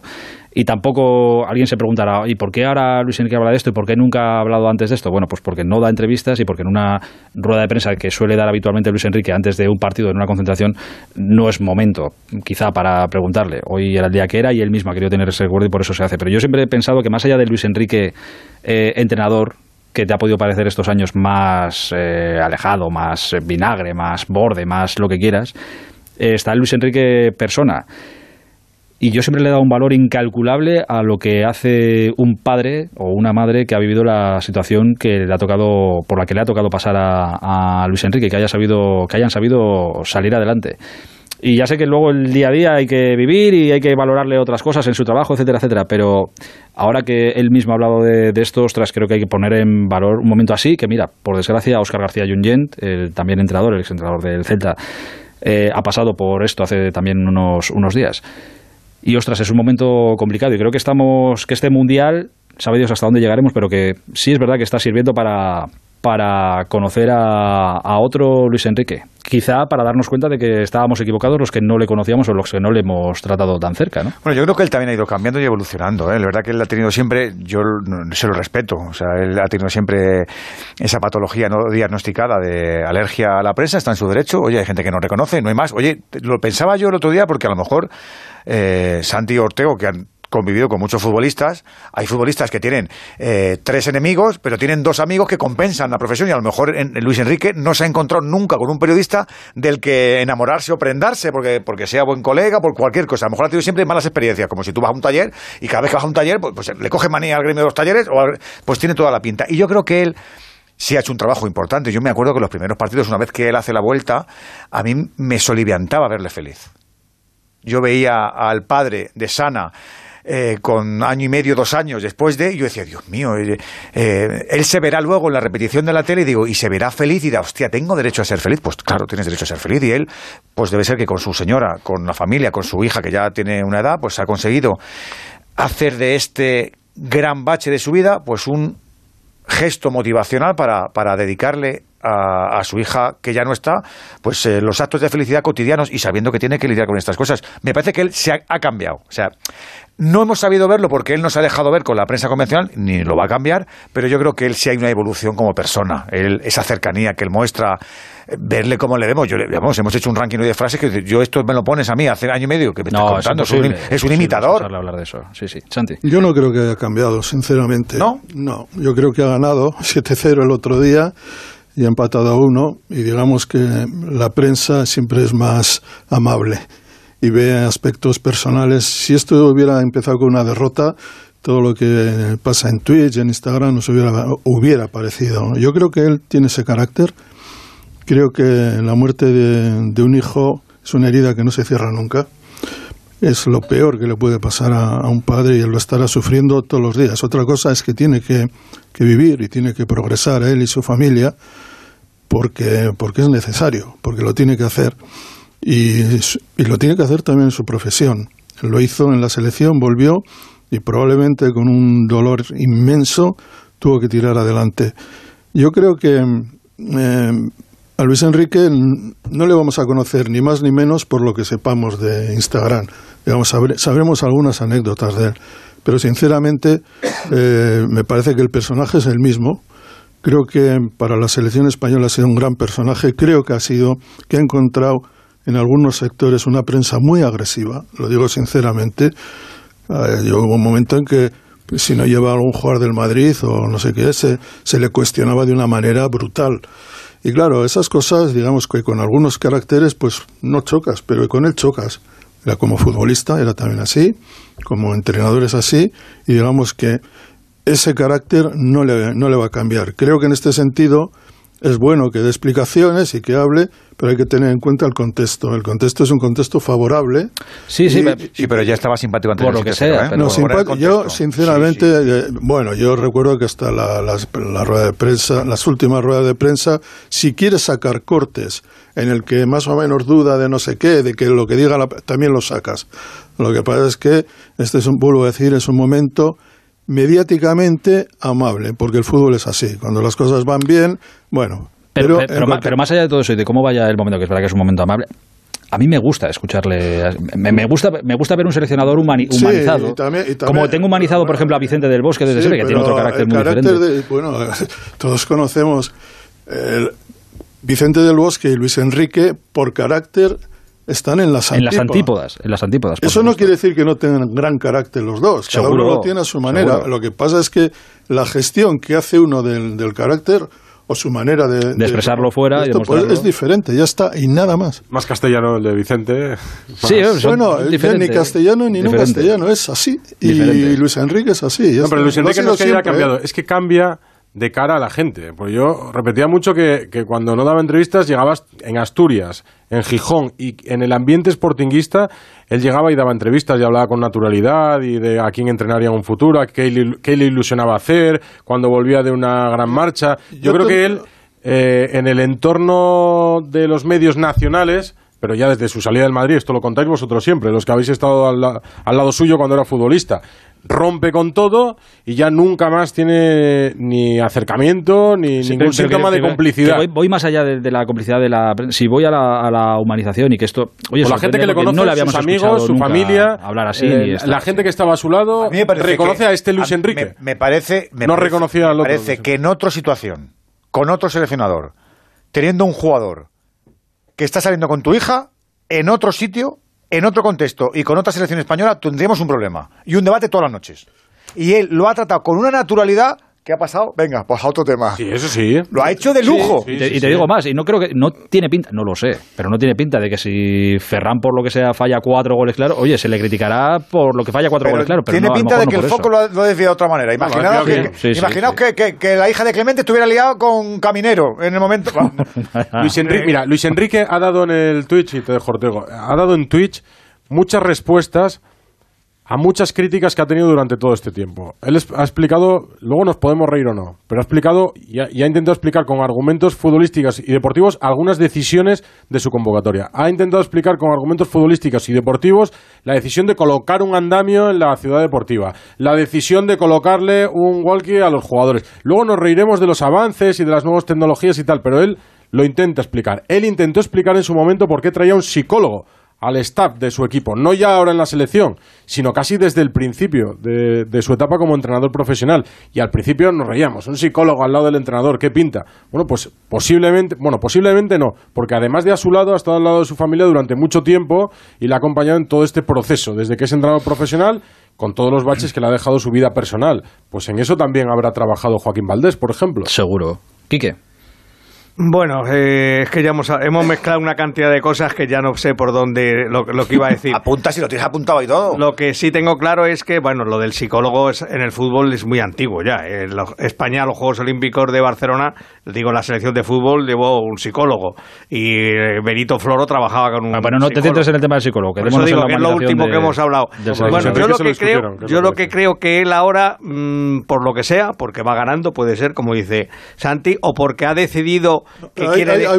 Y tampoco alguien se preguntará, ¿y por qué ahora Luis Enrique habla de esto y por qué nunca ha hablado antes de esto? Bueno, pues porque no da entrevistas y porque en una rueda de prensa que suele dar habitualmente Luis Enrique antes de un partido, en una concentración, no es momento, quizá, para preguntarle. Hoy era el día que era y él mismo ha querido tener ese recuerdo y por eso se hace. Pero yo siempre he pensado que más allá de Luis Enrique, eh, entrenador, que te ha podido parecer estos años más eh, alejado, más vinagre, más borde, más lo que quieras, eh, está Luis Enrique persona. Y yo siempre le he dado un valor incalculable a lo que hace un padre o una madre que ha vivido la situación que le ha tocado, por la que le ha tocado pasar a, Luis Enrique, que haya sabido, que hayan sabido salir adelante. Y ya sé que luego el día a día hay que vivir y hay que valorarle otras cosas en su trabajo, etcétera, etcétera. Pero ahora que él mismo ha hablado de, de esto, ostras, creo que hay que poner en valor un momento así, que mira, por desgracia, Óscar García Junyent, el también entrenador, el exentrenador del Celta, eh, ha pasado por esto hace también unos, unos días. Y ostras, es un momento complicado y creo que estamos, que este mundial, sabe Dios hasta dónde llegaremos, pero que sí es verdad que está sirviendo para, para conocer a, a, otro Luis Enrique. Quizá para darnos cuenta de que estábamos equivocados los que no le conocíamos o los que no le hemos tratado tan cerca, ¿no? Bueno, yo creo que él también ha ido cambiando y evolucionando. ¿eh? La verdad que él ha tenido siempre, yo se lo respeto, o sea, él ha tenido siempre esa patología no diagnosticada de alergia a la prensa, está en su derecho. Oye, hay gente que no reconoce, no hay más. Oye, lo pensaba yo el otro día porque a lo mejor eh, Santi Ortego, que han convivido con muchos futbolistas. Hay futbolistas que tienen eh, tres enemigos, pero tienen dos amigos que compensan la profesión y a lo mejor en, Luis Enrique no se ha encontrado nunca con un periodista del que enamorarse o prendarse porque, porque sea buen colega, por cualquier cosa. A lo mejor ha tenido siempre malas experiencias, como si tú vas a un taller y cada vez que vas a un taller, pues, pues le coge manía al gremio de los talleres, o pues tiene toda la pinta. Y yo creo que él sí ha hecho un trabajo importante. Yo me acuerdo que los primeros partidos, una vez que él hace la vuelta, a mí me soliviantaba verle feliz. Yo veía al padre de Sana eh, con año y medio, dos años después de, yo decía, Dios mío, eh, eh, él se verá luego en la repetición de la tele y digo, y se verá feliz y dirá, hostia, ¿tengo derecho a ser feliz? Pues claro, tienes derecho a ser feliz y él, pues debe ser que con su señora, con la familia, con su hija que ya tiene una edad, pues ha conseguido hacer de este gran bache de su vida, pues un gesto motivacional para, para dedicarle a, a, su hija que ya no está, pues eh, los actos de felicidad cotidianos y sabiendo que tiene que lidiar con estas cosas. Me parece que él se ha, ha, cambiado. O sea, no hemos sabido verlo porque él no se ha dejado ver con la prensa convencional, ni lo va a cambiar, pero yo creo que él sí hay una evolución como persona. Él, esa cercanía que él muestra, verle cómo le vemos. Yo, vamos, hemos hecho un ranking de frases que yo esto me lo pones a mí hace año y medio que me no, estás contando. Es, es, un, es un imitador. hablar de eso. Sí, sí. Santi. Yo no creo que haya cambiado, sinceramente. ¿No? No, yo creo que ha ganado 7-0 el otro día y ha empatado a uno y digamos que la prensa siempre es más amable y ve aspectos personales. Si esto hubiera empezado con una derrota, todo lo que pasa en Twitch, en Instagram, nos hubiera, hubiera parecido. Yo creo que él tiene ese carácter. Creo que la muerte de, de, un hijo es una herida que no se cierra nunca. Es lo peor que le puede pasar a, a, un padre y él lo estará sufriendo todos los días. Otra cosa es que tiene que, que vivir y tiene que progresar él y su familia porque, porque es necesario, porque lo tiene que hacer. Y, y, lo tiene que hacer también en su profesión. Lo hizo en la selección, volvió y probablemente con un dolor inmenso tuvo que tirar adelante. Yo creo que eh, a Luis Enrique no le vamos a conocer ni más ni menos por lo que sepamos de Instagram. Digamos, sabre, sabremos algunas anécdotas de él. Pero sinceramente eh, me parece que el personaje es el mismo. Creo que para la selección española ha sido un gran personaje. Creo que ha sido, que ha encontrado en algunos sectores una prensa muy agresiva, lo digo sinceramente. Eh, hubo un momento en que pues, si no lleva algún jugador del Madrid o no sé qué, se, se le cuestionaba de una manera brutal. Y claro, esas cosas, digamos que con algunos caracteres, pues no chocas, pero con él chocas. Era como futbolista, era también así, como entrenador es así, y digamos que ese carácter no le, no le va a cambiar. Creo que en este sentido es bueno que dé explicaciones y que hable, pero hay que tener en cuenta el contexto. El contexto es un contexto favorable. Sí, sí, Y- me- Sí, pero ya estaba simpático antes Por lo que 7-0, sea, ¿eh? pero- No, yo, sinceramente, Sí, sí. eh, bueno, yo recuerdo que hasta la rueda de prensa, las últimas ruedas de prensa, si quieres sacar cortes en el que más o menos duda de no sé qué, de que lo que diga la- también lo sacas. Lo que pasa es que este es un, vuelvo a decir, es un momento mediáticamente amable, porque el fútbol es así. Cuando las cosas van bien, bueno. Pero, pero, en pero ma- cualquier- pero más allá de todo eso y de cómo vaya el momento, que es verdad que es un momento amable, a mí me gusta escucharle. Me, me gusta, me gusta ver un seleccionador humani- Sí, humanizado. y también- y también- como tengo humanizado, por ejemplo, a Vicente del Bosque desde Sí, siempre, que tiene otro carácter muy carácter diferente. de- bueno, (laughs) todos conocemos el Vicente del Bosque y Luis Enrique por carácter están en las En las antípodas. En las antípodas. Eso no quiere decir que no tengan gran carácter los dos. Cada Seguro, uno lo tiene a su manera. seguro. Lo que pasa es que la gestión que hace uno del, del carácter o su manera de, De expresarlo fuera esto, pues, es diferente, ya está, y nada más. Más castellano el de Vicente. (laughs) Sí, Más- son bueno, él diferentes, ni castellano ni no diferente. castellano, es así. Y Diferente. Luis Enrique es así. No, pero. Luis Enrique no es que haya cambiado, ¿eh? es que cambia de cara a la gente. Pues yo repetía mucho que, que cuando no daba entrevistas llegabas en Asturias, en Gijón y en el ambiente sportinguista, él llegaba y daba entrevistas y hablaba con naturalidad y de a quién entrenaría en un futuro, a qué le, qué le ilusionaba hacer, cuando volvía de una gran marcha. Yo, Yo creo te- que él, eh, en el entorno de los medios nacionales, pero ya desde su salida del Madrid, esto lo contáis vosotros siempre, los que habéis estado al, la- al lado suyo cuando era futbolista, rompe con todo y ya nunca más tiene ni acercamiento ni Sí, ningún pero- pero síntoma que- de que- complicidad. que voy, voy más allá de, de la complicidad de la. Si voy a la, a la humanización y que esto. Oye, Por la gente que le conoce, no le habíamos sus amigos, su familia, Hablar así. eh, la gente que estaba a su lado A mí me parece reconoce que- a este Luis a- Enrique. Me, me parece. me No parece- reconocía al me otro, parece Luis que en otra situación, con otro seleccionador, teniendo un jugador que está saliendo con tu hija, en otro sitio, en otro contexto y con otra selección española, tendríamos un problema y un debate todas las noches. Y él lo ha tratado con una naturalidad. ¿Qué ha pasado? Venga, pues a otro tema. Sí, eso sí. Lo ha hecho de lujo. Sí, Y te, sí, y te sí. digo más, y no creo que. No tiene pinta, no lo sé, pero no tiene pinta de que si Ferran, por lo que sea, falla cuatro goles claros, oye, se le criticará por lo que falla cuatro Pero goles claros. Pero tiene no, a lo pinta de que no el foco lo ha, lo ha desviado de otra manera. Imaginaos, que, imaginaos sí. Que, que- que la hija de Clemente estuviera liado con Caminero en el momento. (laughs) Luis Enrique, mira, Luis Enrique ha dado en el Twitch, y te dejo Ortego, ha dado en Twitch muchas respuestas a muchas críticas que ha tenido durante todo este tiempo. Él ha explicado, luego nos podemos reír o no, pero ha explicado y ha intentado explicar con argumentos futbolísticos y deportivos algunas decisiones de su convocatoria. Ha intentado explicar con argumentos futbolísticos y deportivos la decisión de colocar un andamio en la ciudad deportiva, la decisión de colocarle un walkie a los jugadores. Luego nos reiremos de los avances y de las nuevas tecnologías y tal, pero él lo intenta explicar. Él intentó explicar en su momento por qué traía un psicólogo al staff de su equipo, no ya ahora en la selección, sino casi desde el principio de, su etapa como entrenador profesional. Y al principio nos reíamos, un psicólogo al lado del entrenador, ¿qué pinta? Bueno, pues posiblemente, bueno, posiblemente no, porque además de a su lado ha estado al lado de su familia durante mucho tiempo y le ha acompañado en todo este proceso, desde que es entrenador profesional con todos los baches que le ha dejado su vida personal. Pues en eso también habrá trabajado Joaquín Valdés, por ejemplo. Seguro. Quique. Bueno, eh, es que ya hemos, hemos mezclado una cantidad de cosas que ya no sé por dónde lo, lo que iba a decir. Apunta si lo tienes apuntado y todo. Lo que sí tengo claro es que, bueno, lo del psicólogo es- en el fútbol es muy antiguo ya. En lo- España, los Juegos Olímpicos de Barcelona, digo, la selección de fútbol llevó un psicólogo. Y eh, Benito Floro trabajaba con un Ah, bueno, no te centres en el tema del psicólogo. Por eso en digo que es lo último de- que hemos hablado. Bueno, yo lo que lo creo, discutieron, ¿qué es yo lo que que creo que él ahora, mm, por lo que sea, porque va ganando, puede ser, como dice Santi, o porque ha decidido que Hay- quiere hay-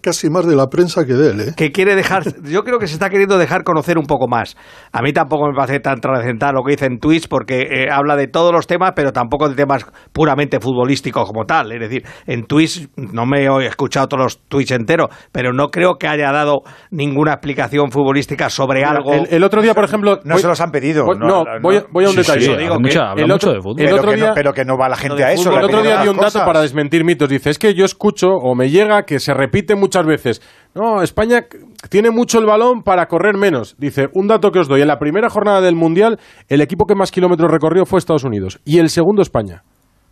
casi más de la prensa que de él, ¿eh? que quiere dejar, (laughs) yo creo que se está queriendo dejar conocer un poco más. A mí tampoco me parece tan trascendental lo que dice en Twitch, porque eh, habla de todos los temas, pero tampoco de temas puramente futbolísticos como tal. Es decir, en Twitch, no me he escuchado todos los Twitch enteros, pero no creo que haya dado ninguna explicación futbolística sobre algo. El, el otro día, por ejemplo... No voy- se los han pedido. voy- no, voy, a- voy a un Sí, sí, detalle. habla digo que mucho- habla el mucho otro- de fútbol. el pero, otro que día- no, pero que no va la gente a eso. el otro día las di un dato para desmentir mitos. Dice, es que yo escucho o me llega que se repite muchas veces. No, España tiene mucho el balón para correr menos. Dice, un dato que os doy. En la primera jornada del Mundial, el equipo que más kilómetros recorrió fue Estados Unidos. Y el segundo, España.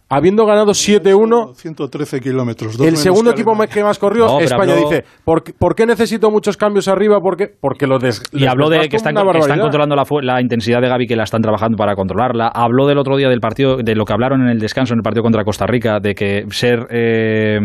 Habiendo ganado 7-1. 113 kilómetros. dos El segundo equipo Alemania. que más corrió, No, pero España habló- dice, ¿por, qué- por qué necesito muchos cambios arriba? ¿Por qué? Porque lo des, Y habló de que están, que están controlando la, la intensidad de Gaby, que la están trabajando para controlarla. Habló del otro día del partido, de lo que hablaron en el descanso en el partido contra Costa Rica, de que ser, eh,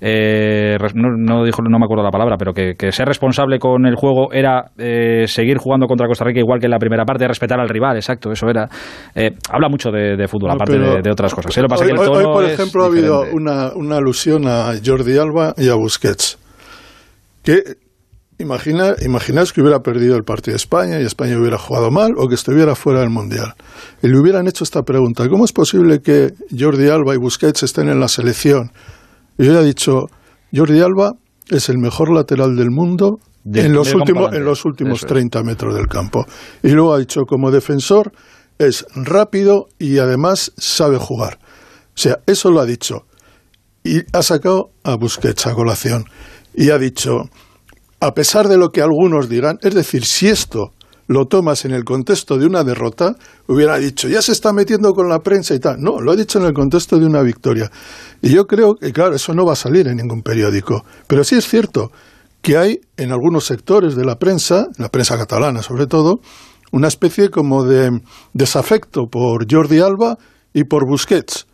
eh, no, no dijo, no me acuerdo la palabra, pero que, que ser responsable con el juego era eh, seguir jugando contra Costa Rica igual que en la primera parte, respetar al rival, exacto, eso era. Eh, habla mucho de, de fútbol, No, aparte pero de, de otras cosas. ¿eh? Hoy, por ejemplo, ha habido una, una alusión a Jordi Alba y a Busquets. Que imagina, imaginaos que hubiera perdido el partido de España y España hubiera jugado mal o que estuviera fuera del Mundial. Y le hubieran hecho esta pregunta, ¿cómo es posible que Jordi Alba y Busquets estén en la selección? Y hubiera dicho, Jordi Alba es el mejor lateral del mundo en los últimos, en los últimos Eso es. 30 metros del campo. Y luego ha dicho, como defensor, es rápido y además sabe jugar. O sea, eso lo ha dicho. Y ha sacado a Busquets a colación. Y ha dicho, a pesar de lo que algunos digan, es decir, si esto lo tomas en el contexto de una derrota, hubiera dicho, ya se está metiendo con la prensa y tal. No, lo ha dicho en el contexto de una victoria. Y yo creo que, claro, eso no va a salir en ningún periódico. Pero sí es cierto que hay en algunos sectores de la prensa, la prensa catalana sobre todo, una especie como de desafecto por Jordi Alba y por Busquets.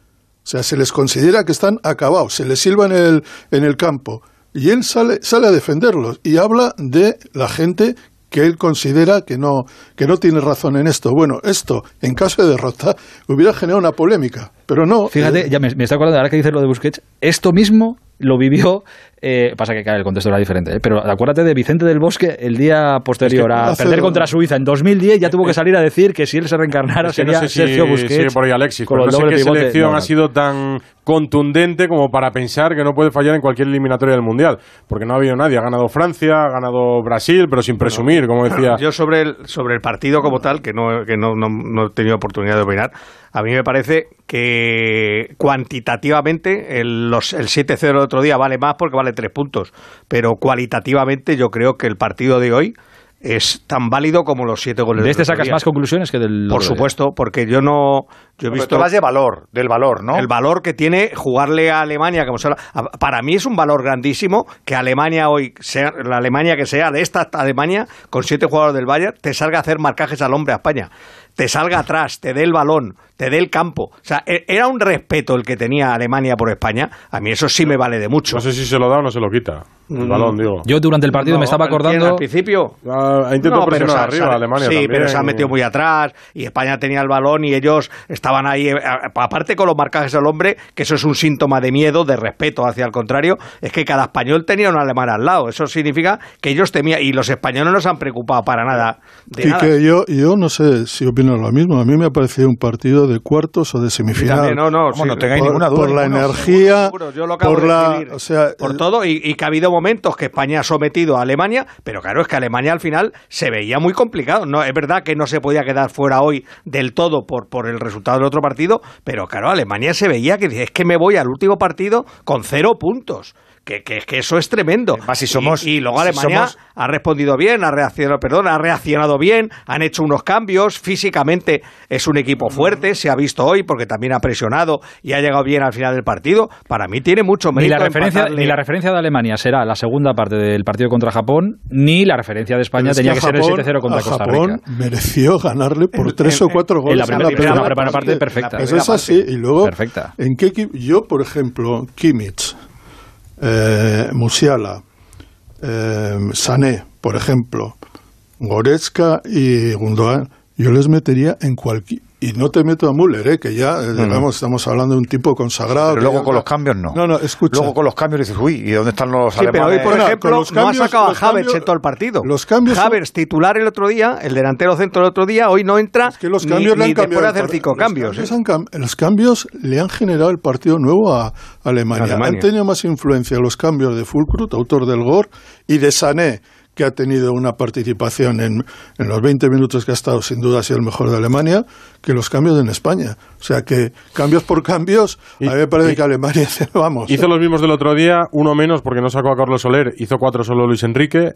O sea, se les considera que están acabados, se les silba en el, en el campo. Y él sale, sale a defenderlos y habla de la gente que él considera que no, que no tiene razón en esto. Bueno, esto, en caso de derrota, hubiera generado una polémica, pero no. Fíjate, eh, ya me, me estoy acordando, ahora que dices lo de Busquets, esto mismo lo vivió, eh, pasa que claro, el contexto era diferente, ¿eh? pero acuérdate de Vicente del Bosque el día posterior Es que a perder contra Suiza en 2010, ya tuvo que salir a decir que si él se reencarnara Es que sería no sé si Sergio Busquets. sigue por ahí Alexis, con pero no sé doble qué pivote. selección No, ha sido tan contundente como para pensar que no puede fallar en cualquier eliminatoria del Mundial. Porque no ha habido nadie. Ha ganado Francia, ha ganado Brasil, pero sin presumir, como decía. Yo sobre el, sobre el partido como tal, que no, que no, no, no he tenido oportunidad de opinar, a mí me parece que cuantitativamente el, los, el 7-0 del otro día vale más porque vale tres puntos, pero cualitativamente yo creo que el partido de hoy es tan válido como los siete goles De este sacas día. más conclusiones que del Por día. supuesto, porque yo no... Yo he Pero visto de valor, del valor, ¿no? el valor que tiene jugarle a Alemania, como se habla- a- para mí es un valor grandísimo que Alemania hoy, sea la Alemania que sea, de esta Alemania, con siete jugadores del Bayern, te salga a hacer marcajes al hombre a España, te salga atrás, te dé el balón, te dé el campo. O sea, e- era un respeto el que tenía Alemania por España. A mí eso sí me vale de mucho. No sé si se lo da o no se lo quita. El balón, digo. Yo durante el partido No, me estaba ¿quién acordando... Al principio. Ah, ha intentado No, pero arriba ha- Alemania Sí, también. pero se ha metido muy atrás y España tenía el balón y ellos estaban ahí, eh, aparte con los marcajes al hombre, que eso es un síntoma de miedo, de respeto hacia el contrario, es que cada español tenía un alemán al lado. Eso significa que ellos temían, y los españoles no se han preocupado para nada de nada. Quique, yo, yo no sé si opino lo mismo. A mí me ha parecido un partido de cuartos o de semifinal. también, no, no, sí, no tengáis por, ninguna duda. por la ninguno. energía, seguro, yo lo acabo por de la, escribir. o sea, por el- todo y, y que ha habido momentos que España ha sometido a Alemania, pero claro, es que Alemania al final se veía muy complicado. No, es verdad que no se podía quedar fuera hoy del todo por, por el resultado del otro partido, pero claro, Alemania se veía que dice, es que me voy al último partido con cero puntos. Que, que, que eso es tremendo. Además, si somos- y, y luego si Alemania somos- ha respondido bien, ha reaccionado, perdón, ha reaccionado bien, han hecho unos cambios, físicamente es un equipo fuerte, se ha visto hoy porque también ha presionado y ha llegado bien al final del partido. Para mí tiene mucho Ni mérito. la, referencia, ni la referencia de Alemania será la segunda parte del partido contra Japón, ni la referencia de España es tenía que, ser el Japón- 7-0 contra a Costa Japón Rica. mereció ganarle por tres o cuatro en goles. la primera- primera en la primera parte sí, perfecta. Eso es así. Y luego, Perfecta. ¿en qué equipo? Yo, por ejemplo, Kimmich, eh, Musiala, eh, Sané, por ejemplo, Goretzka y Gundogan, yo les metería en cualquier... Y no te meto a Müller, eh, que ya, eh, digamos, estamos hablando de un tipo consagrado. Pero luego ya- con los cambios no. No, no, escucha. Luego con los cambios dices, uy, ¿y dónde están los Sí, pero hoy, alemanes? por Bueno, ejemplo, los no ha cambios- sacado a Havertz cambios- en todo el partido. los cambios son- Havertz titular el otro día, el delantero centro el otro día, hoy no entra Es que los ni- cambios le ni, han cambiado. de el hacer cinco los cambios. ¿eh? han cam- los cambios le han generado el partido nuevo a Alemania. Alemania. Han tenido más influencia los cambios de Fulkrut, autor del gol, y de Sané, que ha tenido una participación en, en los 20 minutos que ha estado, sin duda ha sido el mejor de Alemania, que los cambios en España. O sea que cambios por cambios, Y- a mí me parece y- que Alemania, (laughs) vamos. Hizo los mismos del otro día, uno menos porque no sacó a Carlos Soler, hizo cuatro solo Luis Enrique.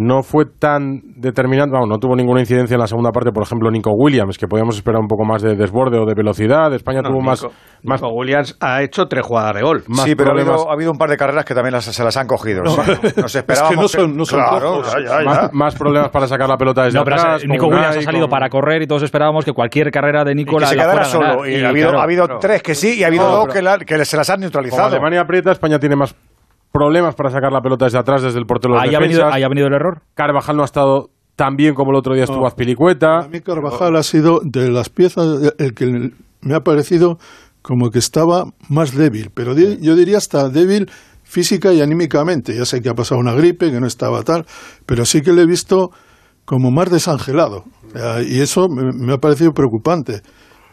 No fue tan determinante, vamos, no tuvo ninguna incidencia en la segunda parte, por ejemplo, Nico Williams, que podíamos esperar un poco más de desborde o de velocidad. España No, tuvo Nico- más, más Nico Williams ha hecho tres jugadas de gol. más sí, pero ha habido, ha habido un par de carreras que también las- se las han cogido. No. Sí. (laughs) Nos esperábamos. Es que no son- no son claro, ya, ya, ya. más, más problemas para sacar la pelota desde No, pero atrás. Nico Williams ha salido con- para correr y todos esperábamos que cualquier carrera de Y Nico que la, se la quedara fuera a ganar. solo. Y, ha habido, claro, ha habido claro. tres que sí y ha habido No, dos pero- que, la- que se las han Como neutralizado. Alemania aprieta, España tiene más problemas para sacar la pelota desde atrás, desde el portero de los Ahí ha, venido, defensas. ahí ha venido el error. Carvajal no ha estado tan bien como el otro día estuvo No. Azpilicueta. A mí Carvajal ha sido de las piezas el que me ha parecido como que estaba más débil, pero di- yo diría hasta débil física y anímicamente. Ya sé que ha pasado una gripe, que no estaba tal, pero sí que le he visto como más desangelado. Y eso me, me ha parecido preocupante.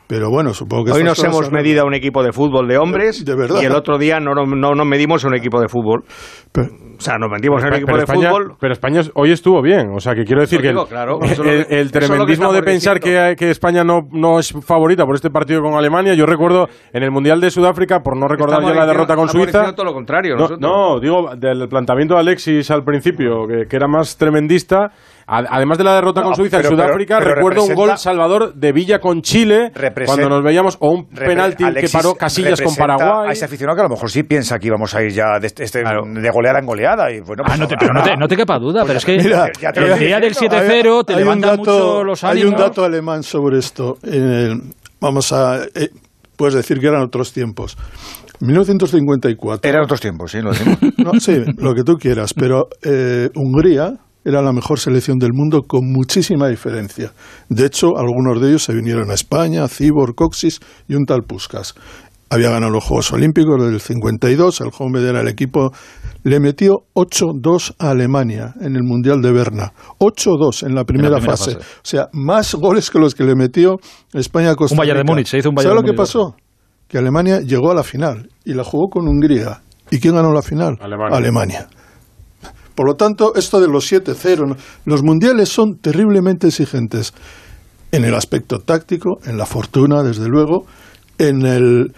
Pero bueno, supongo que Hoy nos hemos medido a un equipo de fútbol de hombres De verdad. y el otro día no, no, no nos medimos a un equipo de fútbol. Pero- O sea, nos metimos en un equipo de España, fútbol. pero España hoy estuvo bien. O sea, que quiero decir que el, claro, que- tremendismo de pensar que, que España no, no es favorita por este partido con Alemania. Yo recuerdo en el Mundial de Sudáfrica, por no recordar Estamos ya la derrota con Suiza. todo lo contrario. No, digo, del planteamiento de Alexis al principio, que, que era más tremendista. Además de la derrota No, con Suiza pero- en Sudáfrica, pero- pero recuerdo un gol salvador de Villa con Chile, cuando nos veíamos, o un penalti que paró Casillas con Paraguay. A ese aficionado que a lo mejor sí piensa que íbamos a ir ya de, este- este- Claro. de goleada en goleada. Y bueno, Ah, pues no te, pero no te, no te quepa duda, pero es que Mira, te el lo día del diciendo. 7-0 te Hay un levanta dato- mucho los Hay ánimos. un dato alemán sobre esto. En el- vamos a. eh, puedes decir que eran otros tiempos. 1954. Eran otros tiempos, sí, lo decimos. (laughs) No, sí, lo que tú quieras, pero eh, Hungría era la mejor selección del mundo con muchísima diferencia. De hecho, algunos de ellos se vinieron a España, Cibor, Coxis y un tal Puskas. Había ganado los Juegos Olímpicos del 52, el joven era el equipo, le metió 8-2 a Alemania en el Mundial de Berna. 8-2 en la primera, primera fase. fase. O sea, más goles que los que le metió España a Costa Un Bayern de. Múnich, se hizo un Bayern ¿Sabes lo que Múnich, pasó? Que Alemania llegó a la final y la jugó con Hungría. ¿Y quién ganó la final? Alemania. Alemania. Por lo tanto, esto de los 7-0, ¿no? los mundiales son terriblemente exigentes en el aspecto táctico, en la fortuna, desde luego, en, el,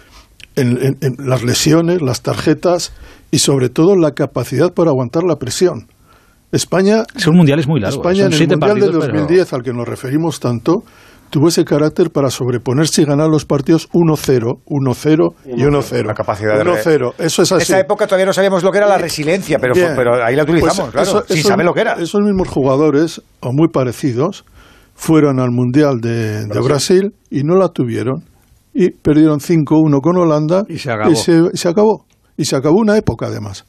en, en- en las lesiones, las tarjetas y sobre todo la capacidad para aguantar la presión. España, Son mundiales muy largos. España en el Mundial partidos, pero- 2010, al que nos referimos tanto, tuvo ese carácter para sobreponerse y ganar los partidos 1-0, 1-0 y 1-0. La capacidad de re- 1-0. Eso es En así. esa época todavía no sabíamos lo que era la resiliencia, pero, Bien. pero ahí la utilizamos, Pues claro, eso- sin esos- saber lo que era. Esos mismos jugadores, o muy parecidos, fueron al Mundial de, de Brasil y no la tuvieron. Y perdieron 5-1 con Holanda Y se acabó. Y se, y se acabó. Y se acabó una época, además.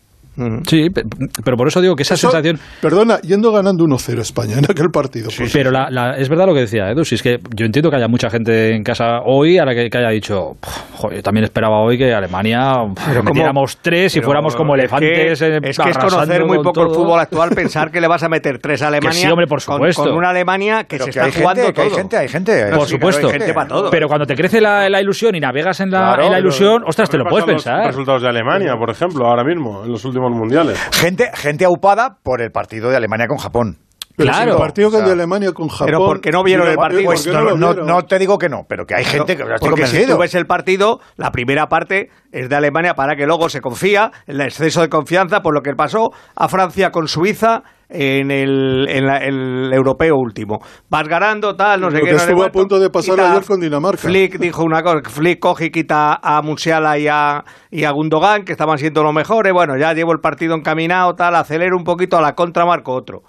Sí, pe- pero por eso digo que esa Eso- sensación... Perdona, yendo ganando 1-0 España en aquel partido. pues, Pero la, la- es verdad lo que decía Edu, si es que yo entiendo que haya mucha gente en casa hoy a la que, que haya dicho, "Puf, joder, yo también esperaba hoy que Alemania metiéramos tres y fuéramos como es que- elefantes. Es que, es conocer muy poco el fútbol actual pensar que le vas a meter tres a Alemania sí, hombre, por con- supuesto. Con, una Alemania que Pero se que está hay jugando gente, que hay gente, hay gente. Por Sí, supuesto. claro, hay gente para todo. Pero cuando te crece la, la ilusión y navegas en la, Claro, en la pero- ilusión, ostras, te lo puedes Repasa los pensar. resultados de Alemania, por ejemplo, ahora mismo, en los últimos mundiales. Gente, gente aupada por el partido de Alemania con Japón. Pero Claro. si el partido que O sea, de Alemania con Japón. pero ¿por qué no vieron el partido? ¿por qué Pues no, lo no- vieron? no te digo que no, pero que hay gente que estoy Porque si convencido. tú ves el partido, la primera parte es de Alemania para que luego se confía, el exceso de confianza por lo que pasó a Francia con Suiza en el, en la- el europeo último. Vas ganando, tal, no sé Lo qué. que no sé estuvo a punto de pasar Quita- ayer con Dinamarca. Flick dijo una cosa, Flick coge y quita a Musiala y a, y a Gundogan, que estaban siendo los mejores. Bueno, ya llevo el partido encaminado, tal, acelero un poquito, a la contra marco otro.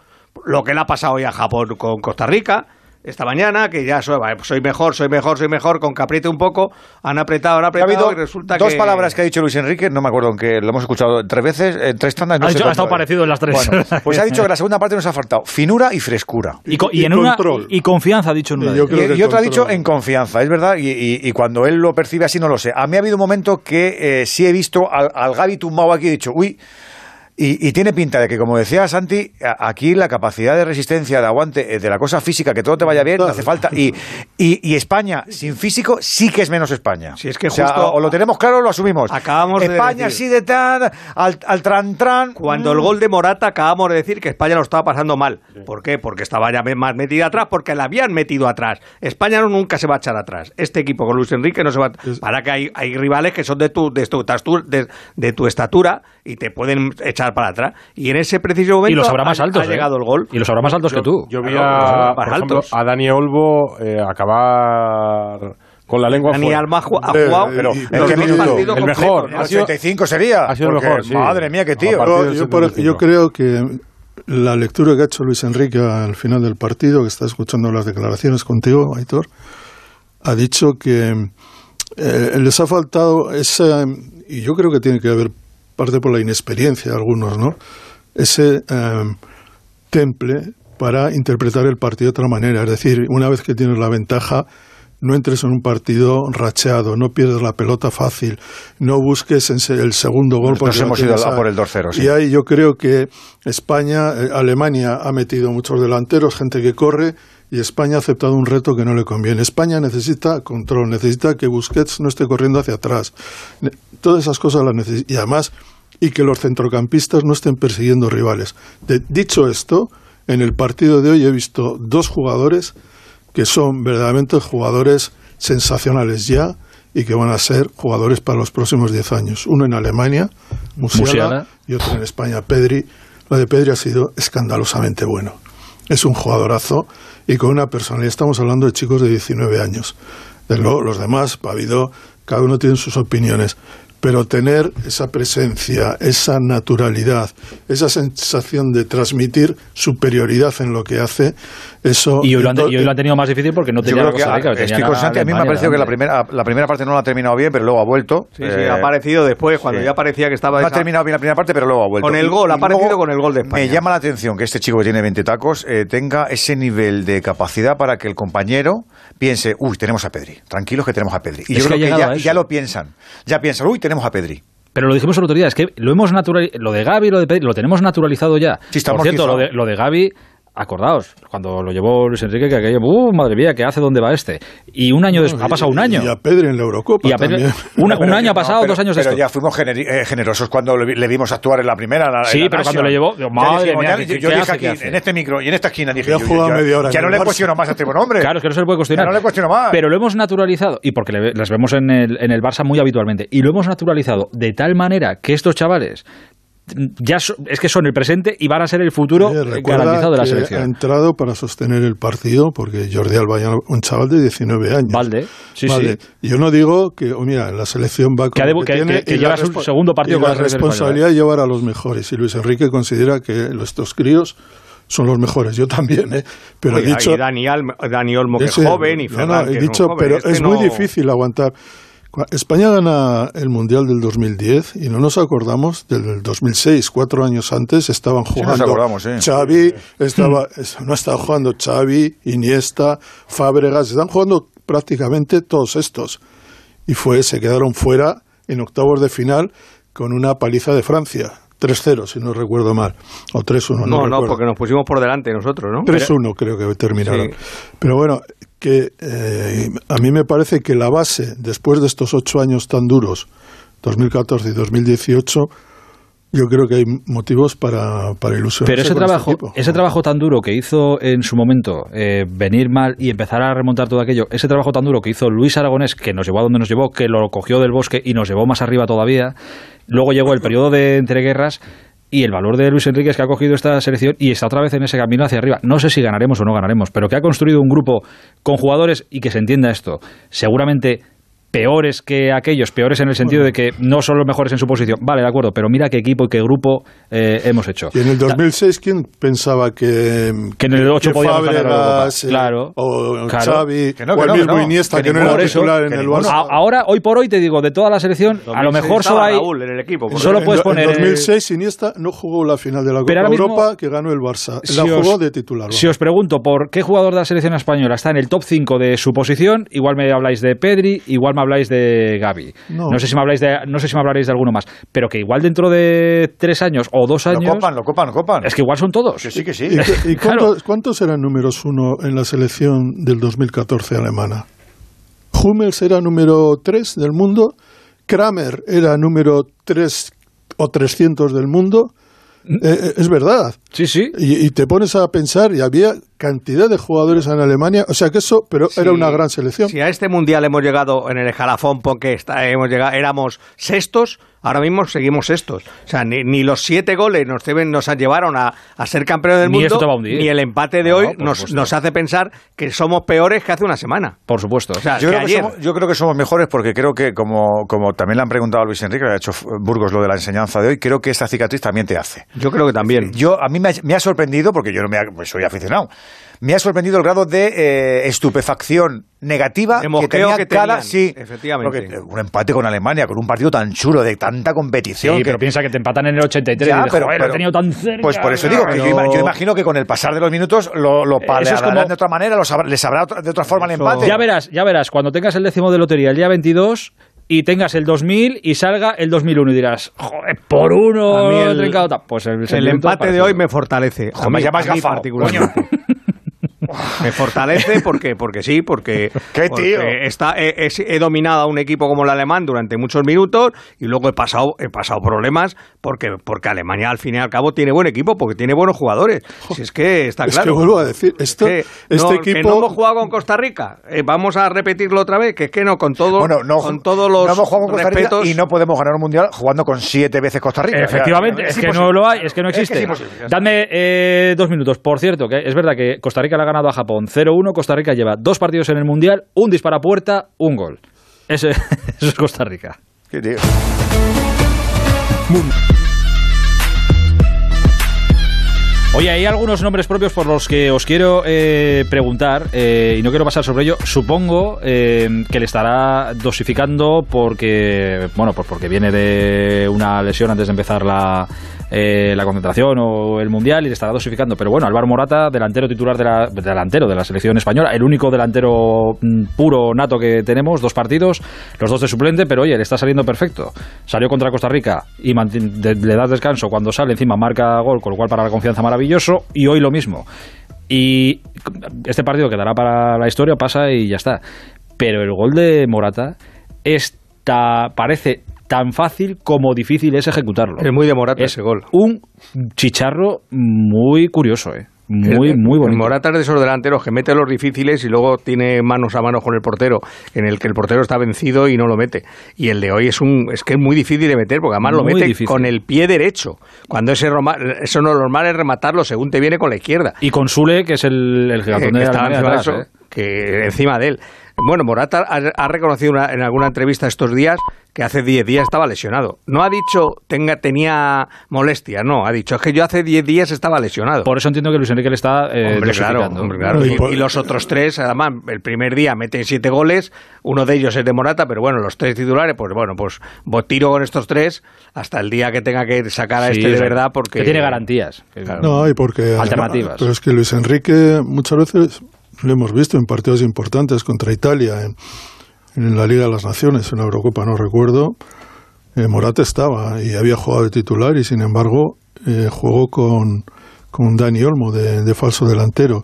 Lo que le ha pasado hoy a Japón con Costa Rica, esta mañana, que ya soy, soy mejor, soy mejor, soy mejor, con que apriete un poco, han apretado, han Ha apretado habido y resulta dos que... palabras que ha dicho Luis Enrique, no me acuerdo en qué, lo hemos escuchado tres veces, en tres tandas. No Ha dicho- ha estado es. parecido en las tres. Bueno, (laughs) pues ha dicho que la segunda parte nos ha faltado finura y frescura. Y, co- y Y en una, control. y confianza, ha dicho en una Y yo creo otra ha dicho en confianza, es verdad, y, y- y cuando él lo percibe así no lo sé. A mí ha habido un momento que eh, sí he visto al, al Gaby tumbado aquí y he dicho, uy, y, y tiene pinta de que, como decía Santi, aquí la capacidad de resistencia, de aguante, eh, de la cosa física, que todo te vaya bien, no hace falta. Y, y, y España, sin físico, sí que es menos España. Si es que O sea, justo- o lo tenemos claro o lo asumimos. Acabamos de España decir- sí de tal, al, al tran tran. Cuando el gol de Morata acabamos de decir que España lo estaba pasando mal. ¿Por qué? Porque estaba ya más metida atrás, porque la habían metido atrás. España no, nunca se va a echar atrás. Este equipo con Luis Enrique no se va a... Para que hay, hay rivales que son de tu, de, tu, de, de tu estatura y te pueden echar para atrás. Y en ese preciso momento Y los habrá más altos, ha ¿eh? llegado el gol. Y los habrá más altos que tú. Yo vi a, por ejemplo, a Dani Olvo eh, acabar con la lengua Dani fuera. Alma ha Eh, jugado pero los ¿en dos qué minuto? partidos El mejor. Ha sido- 85 sería. ha sido el mejor, sí. Madre mía, qué tío. partir Yo, del yo por- 75. yo creo que la lectura que ha hecho Luis Enrique al final del partido, que está escuchando las declaraciones contigo, Aitor, ha dicho que eh, les ha faltado esa, y yo creo que tiene que haber parte por la inexperiencia de algunos, ¿no? Ese eh, temple para interpretar el partido de otra manera. Es decir, una vez que tienes la ventaja, no entres en un partido racheado, no pierdas la pelota fácil, no busques el segundo gol. Nosotros hemos ido a por el 2-0, sí. Y ahí yo creo que España, eh, Alemania ha metido muchos delanteros, gente que corre, y España ha aceptado un reto que no le conviene. España necesita control, necesita que Busquets no esté corriendo hacia atrás. Todas esas cosas las necesita. Y además, y que los centrocampistas no estén persiguiendo rivales. De- dicho esto, en el partido de hoy he visto dos jugadores que son verdaderamente jugadores sensacionales ya y que van a ser jugadores para los próximos 10 años. Uno en Alemania, Musiala, Musiala. y otro en España, Pedri. Lo de Pedri ha sido escandalosamente bueno. Es un jugadorazo y con una personalidad. Estamos hablando de chicos de 19 años. Desde luego, los demás, ha cada uno tiene sus opiniones. Pero tener esa presencia, esa naturalidad, esa sensación de transmitir superioridad en lo que hace, eso. Y hoy, lo han, ento- y hoy lo han tenido más difícil porque no Yo tenía creo la que Costa Rica, a, tenía estoy la consciente, a mí me ha parecido que la primera, la primera parte no la ha terminado bien, pero luego ha vuelto. Sí, sí, Eh, ha aparecido después, cuando sí. ya parecía que estaba... No ha terminado bien la primera parte, pero luego ha vuelto. Con el gol, y ha aparecido con el gol de España. Me llama la atención que este chico que tiene 20 tacos eh, tenga ese nivel de capacidad para que el compañero piense, uy, tenemos a Pedri, tranquilos que tenemos a Pedri. Y Es yo creo que ya, lo piensan, ya piensan, uy, tenemos a Pedri. Pero lo dijimos otro día, es que lo hemos naturalizado, lo de Gaby y lo de Pedri, lo tenemos naturalizado ya. Sí, Por cierto, lo de, lo de Gaby, acordaos, cuando lo llevó Luis Enrique, que aquello, uh, madre mía, ¿qué hace? ¿Dónde va este? Y un año después, ha pasado un año. Y a Pedri en la Eurocopa Y a Pedri- también. una- un (laughs) año ha pasado, pero- dos años Pero esto. ya fuimos generi- eh, generosos cuando le, vi- le vimos actuar en la primera. la- Sí, la pero cuando le llevó- Ya madre dijimos, mía, ya- ¿qué- yo qué dije hace, aquí, en este micro y en esta esquina, dije Ya yo, yo- media hora ya no le cuestiono más a este buen hombre. Claro, es que no se le puede cuestionar. Ya no le cuestiono más. Pero lo hemos naturalizado, y porque le- las vemos en el, en el Barça muy habitualmente, y lo hemos naturalizado de tal manera que estos chavales ya so- es que son el presente y van a ser el futuro recuerda garantizado de la que Ha selección. entrado para sostener el partido porque Jordi Alba, ya un chaval de 19 años. Valde, sí, Vale. sí. Yo no digo que, oh, mira, la selección va con Que debu- que- tiene que- que lleva la su segundo partido y con la la selección responsabilidad de llevar a los mejores. Y Luis Enrique considera que estos críos son los mejores. Yo también, ¿eh? Pero he dicho. y Dani, Dani Olmo, que es joven, y no, Ferran, no, he que dicho, joven. pero Este es no- muy difícil aguantar. España gana el Mundial del 2010 y no nos acordamos del del 2006, cuatro años antes estaban jugando sí. Xavi, estaba, es- no estaba jugando Xavi, Iniesta, Fábregas, están jugando prácticamente todos estos. Y fue, se quedaron fuera en octavos de final con una paliza de Francia. 3-0, si no recuerdo mal. O 3-1, no, No, no, recuerdo. porque nos pusimos por delante nosotros, ¿no? 3-1 creo que terminaron. Sí. Pero bueno, que eh, a mí me parece que la base, después de estos ocho años tan duros, 2014 y 2018, yo creo que hay motivos para, para ilusionarse Pero ese este trabajo, ese trabajo tan duro que hizo en su momento eh, venir mal y empezar a remontar todo aquello, ese trabajo tan duro que hizo Luis Aragonés, que nos llevó a donde nos llevó, que lo cogió del bosque y nos llevó más arriba todavía, luego llegó el periodo de entreguerras y el valor de Luis Enrique es que ha cogido esta selección y está otra vez en ese camino hacia arriba. No sé si ganaremos o no ganaremos, pero que ha construido un grupo con jugadores y que se entienda esto, seguramente peores que aquellos, peores en el sentido de que no son los mejores en su posición. Vale, de acuerdo, pero mira qué equipo y qué grupo eh, hemos hecho. Y en el 2006, ¿quién pensaba que, Que en el 8 que podíamos ganar la Eurocopa? Fábregas, eh, Claro. o Claro. Xavi, Que no, o que el no, mismo no. Iniesta, Que que, no era por eso, titular en el. Barça? Ahora, hoy por hoy, te digo, de toda la selección, a lo 2006 mejor solo hay... Raúl en el equipo. Solo En puedes poner, En eh, 2006 Iniesta no jugó la final de la Copa mismo- Europa que ganó el Barça. Si La os- jugó de titular. Si os pregunto por qué jugador de la selección española está en el top 5 de su posición, igual me habláis de Pedri, igual me habláis de Gaby. No, No. sé si me habláis de, no sé si me hablaréis de alguno más, pero que igual dentro de tres años o dos Lo años, copan, lo copan, lo copan. es que igual son todos. Que sí, que sí. ¿Y, (laughs) Claro. cuántos, eran números uno en la selección del 2014 alemana? Hummels era número 3 del mundo, Kramer era número 3 o 300 del mundo. Eh, eh, es verdad. Sí, sí. Y, y te pones a pensar, y había cantidad de jugadores en Alemania, o sea que eso, pero era una gran selección. Si a este mundial hemos llegado en el escalafón porque está, hemos llegado, éramos sextos, ahora mismo seguimos sextos. O sea, ni, ni los siete goles nos, deben, nos llevaron a, a ser campeones del Ni mundo, ni el empate de No, hoy nos, nos hace pensar que somos peores que hace una semana. Por supuesto. O sea, Yo que creo que, somos, yo creo que somos mejores porque creo que, como, como también le han preguntado a Luis Enrique, le ha hecho Burgos lo de la enseñanza de hoy, creo que esta cicatriz también te hace. Yo creo que también. Yo, a mí me ha, me ha sorprendido, porque yo no me ha- pues soy aficionado, me ha sorprendido el grado de eh, estupefacción negativa De que tenía que cada, tenían, sí, efectivamente. porque, eh, un empate con Alemania, con un partido tan chulo, de tanta competición. Sí, que- pero piensa que te empatan en el 83 Ya, y dices, pero- joder, lo he pero- tenido tan cerca. Pues por eso digo que yo, Pero- ima- yo imagino que con el pasar de los minutos lo, lo Eso es como- de otra manera, lo sabrá- les sabrá otra- de otra forma el empate. Ya verás, ya verás, cuando tengas el décimo de lotería el día 22 y tengas el 2000 y salga el 2001 y dirás, joder, por uno A mí el- trincado tal. Pues el, El empate de hoy me fortalece. Joder, me llamas a mí particularmente. (laughs) Me fortalece porque, porque sí, porque, (laughs) ¡Qué porque tío! está, he, dominado a un equipo como el alemán durante muchos minutos y luego he pasado, he pasado problemas porque, porque Alemania al fin y al cabo tiene buen equipo, porque tiene buenos jugadores. Si es que está es claro. que vuelvo a decir, esto, Que este no, que equipo... no hemos jugado con Costa Rica. Eh, vamos a repetirlo otra vez, que es que no, con todo, Bueno, no, con todos los no hemos jugado con Costa Rica respetos. y no podemos ganar un mundial jugando con siete veces Costa Rica. Efectivamente, Ya, es que no lo hay, es que no Es que existe. Dadme eh, dos minutos. Por cierto, que es verdad que Costa Rica le ha ganado a Japón 0-1. Costa Rica lleva dos partidos en el Mundial, un disparapuerta, un gol. Ese- (laughs) eso es Costa Rica. Qué tío. Oye, hay algunos nombres propios por los que os quiero eh, preguntar eh, y no quiero pasar sobre ello. Supongo eh, que le estará dosificando porque, bueno, pues porque viene de una lesión antes de empezar la, eh, la concentración o el mundial y le estará dosificando. Pero bueno, Álvaro Morata, delantero titular de la, delantero de la selección española, el único delantero mm, puro nato que tenemos, dos partidos, los dos de suplente, pero oye, le está saliendo perfecto. Salió contra Costa Rica y le das descanso cuando sale, encima marca gol, con lo cual para la confianza maravilloso, y hoy lo mismo. Y este partido quedará para la historia, pasa y ya está. Pero el gol de Morata está, parece tan fácil como difícil es ejecutarlo. Es muy de Morata Es ese gol. un chicharro muy curioso, ¿eh? Muy, El- muy el bonito. Morata es de esos delanteros que mete los difíciles y luego tiene manos a manos con el portero, en el que el portero está vencido y no lo mete. Y el de hoy es un es que es muy difícil de meter, porque además lo mete difícil. con el pie derecho. Cuando ese roma- eso no lo normal es rematarlo según te viene con la izquierda. Y con Sule, que es el, el gigantón que de eso, ¿eh? que encima de él. Bueno, Morata ha, ha reconocido una- en alguna entrevista estos días que hace 10 días estaba lesionado. No ha dicho tenga, tenía molestia, no, ha dicho es que yo hace 10 días estaba lesionado. Por eso entiendo que Luis Enrique le está eh, Hombre, claro, dosificando. hombre, claro. Y los otros tres, además, el primer día meten siete goles, uno de ellos es de Morata, pero bueno, los tres titulares, pues bueno, pues tiro con estos tres hasta el día que tenga que sacar a Sí, este de verdad, porque Que tiene garantías. Claro. No, y porque... Alternativas. Pero es que Luis Enrique muchas veces lo hemos visto en partidos importantes contra Italia, en, en la Liga de las Naciones, en la Eurocopa, no recuerdo. eh, Morata estaba y había jugado de titular y sin embargo eh, jugó con, con Dani Olmo de, de falso delantero.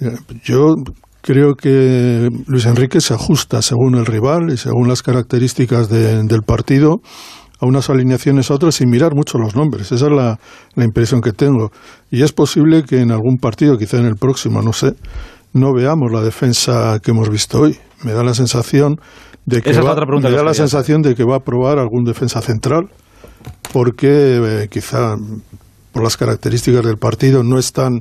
Eh, Yo creo que Luis Enrique se ajusta según el rival y según las características de- del partido a unas alineaciones a otras sin mirar mucho los nombres. Esa es la, la impresión que tengo. Y es posible que en algún partido, quizá en el próximo, no sé, no veamos la defensa que hemos visto hoy. Me da la sensación de que Esa va, me da la sensación de que va a probar algún defensa central porque eh, quizá por las características del partido no es tan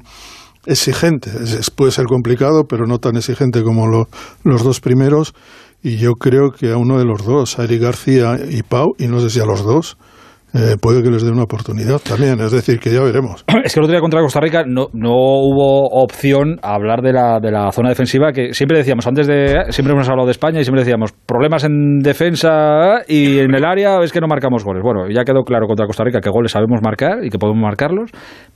exigente. Es- puede ser complicado, pero no tan exigente como lo- los dos primeros. Y yo creo que a uno de los dos, a Eric García y Pau, y no sé si a los dos, eh, puede que les dé una oportunidad también. Es decir, que ya veremos. (clears throat) Es que el otro día contra Costa Rica no, no hubo opción a hablar de la, de la zona defensiva que siempre decíamos, antes de. Siempre hemos hablado de España y siempre decíamos, problemas en defensa y en el área es que no marcamos goles. Bueno, ya quedó claro contra Costa Rica que goles sabemos marcar y que podemos marcarlos,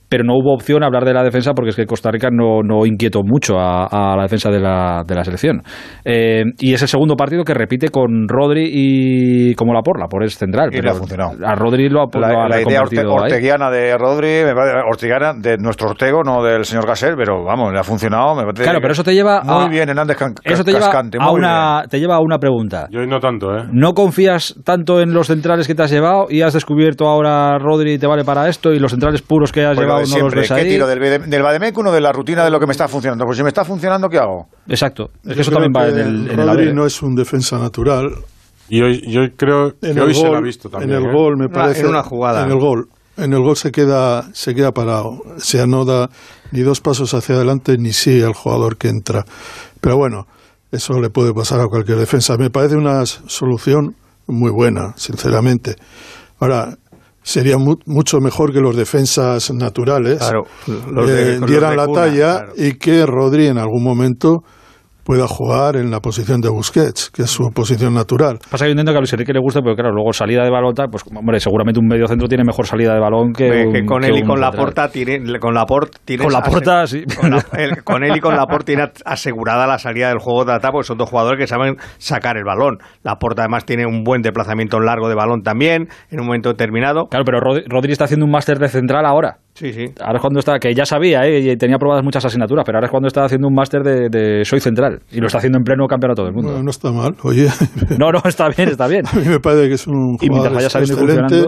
pero no hubo opción a hablar de la defensa porque es que Costa Rica no, no inquietó mucho a, a la defensa de la, de la selección. Eh, y es el segundo partido que repite con Rodri y como la porla, por es central. Y le pero ha funcionado. A Rodri lo ha, lo La, ha la idea orte- ahí. orteguiana de Rodri, me parece- orteguiana de nuestro Ortego, no del señor Gasel, pero vamos, le ha funcionado. Me parece Claro, pero eso te lleva Muy a- bien, Hernández Can- Eso te lleva, Cascante, a una, te lleva a una pregunta. Yo no tanto, ¿eh? ¿No confías tanto en los centrales que te has llevado y has descubierto ahora Rodri y te vale para esto y los centrales puros que has llevado no los siempre. ves ¿Qué ahí. tiro? ¿Del, del Bademecum o de la rutina de lo que me está funcionando? Pues si me está funcionando, ¿qué hago? Exacto. Es Yo que eso también va en el, en el Rodri no es un defensa natural. Y hoy, yo creo que En hoy el se lo ha gol, visto también. en el ¿eh? gol me parece. en una jugada. En el gol. En el gol se queda, se queda parado. O sea, no da ni dos pasos hacia adelante ni sigue al jugador que entra. Pero bueno, eso le puede pasar a cualquier defensa. Me parece una solución muy buena, sinceramente. Ahora, sería mu- mucho mejor que los defensas naturales Claro, los de- eh, los dieran de la cuna, talla claro. y que Rodri en algún momento pueda jugar en la posición de Busquets, que es su posición natural. Pasa que yo entiendo que a Luis Enrique le gusta, pero claro, luego salida de balón, pues hombre, seguramente un medio centro tiene mejor salida de balón que, un- que con que él y con la central. porta tiene con la tiene Con Laporta, sí. con, la- el- con él y con la tiene asegurada la salida del juego de ataque porque son dos jugadores que saben sacar el balón la porta además tiene un buen desplazamiento largo de balón también en un momento determinado Claro, pero Rodri, Rodri está haciendo un máster de central ahora. Sí sí Ahora es cuando está, que ya sabía, ¿eh? y tenía aprobadas muchas asignaturas, pero ahora es cuando está haciendo un máster de, de soy central. Y lo está haciendo en pleno campeonato del mundo. Bueno, no está mal. Oye, (laughs) No, no, está bien, está bien. (laughs) a mí me parece que es un jugador y excelente.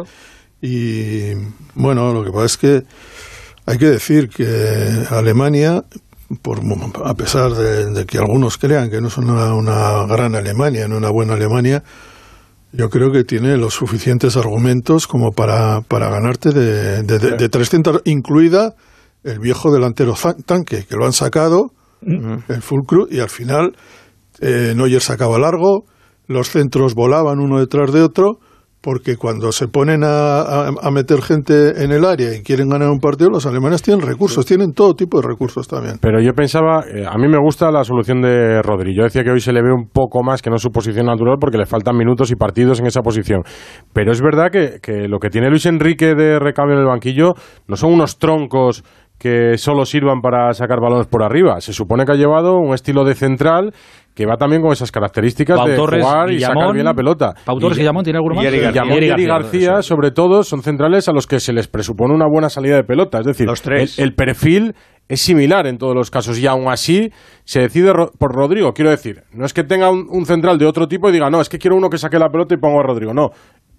Y bueno, lo que pasa es que hay que decir que Alemania, por, a pesar de, de que algunos crean que no es una, una gran Alemania, no una buena Alemania, yo creo que tiene los suficientes argumentos como para, para ganarte de, de, de- de 300, incluida el viejo delantero tanque, que lo han sacado, el Fulcrum, y al final eh, Neuer sacaba largo, los centros volaban uno detrás de otro, porque cuando se ponen a, a- a meter gente en el área y quieren ganar un partido, los alemanes tienen recursos, tienen todo tipo de recursos también. Pero yo pensaba, eh, a mí me gusta la solución de Rodri. Yo decía que hoy se le ve un poco más que no su posición natural porque le faltan minutos y partidos en esa posición. Pero es verdad que, que lo que tiene Luis Enrique de recambio en el banquillo no son unos troncos que solo sirvan para sacar balones por arriba. Se supone que ha llevado un estilo de central que va también con esas características Pau de Torres, jugar y sacar Guillamón. bien la pelota. Pau Torres, Y- Guillamón, ¿tiene alguno más? Yeri García. Guillamón y García, eso. sobre todo, son centrales a los que se les presupone una buena salida de pelota. Es decir, Los tres. El, el perfil es similar en todos los casos y aún así se decide por Rodrigo. Quiero decir, no es que tenga un, un central de otro tipo y diga, no, es que quiero uno que saque la pelota y pongo a Rodrigo. No.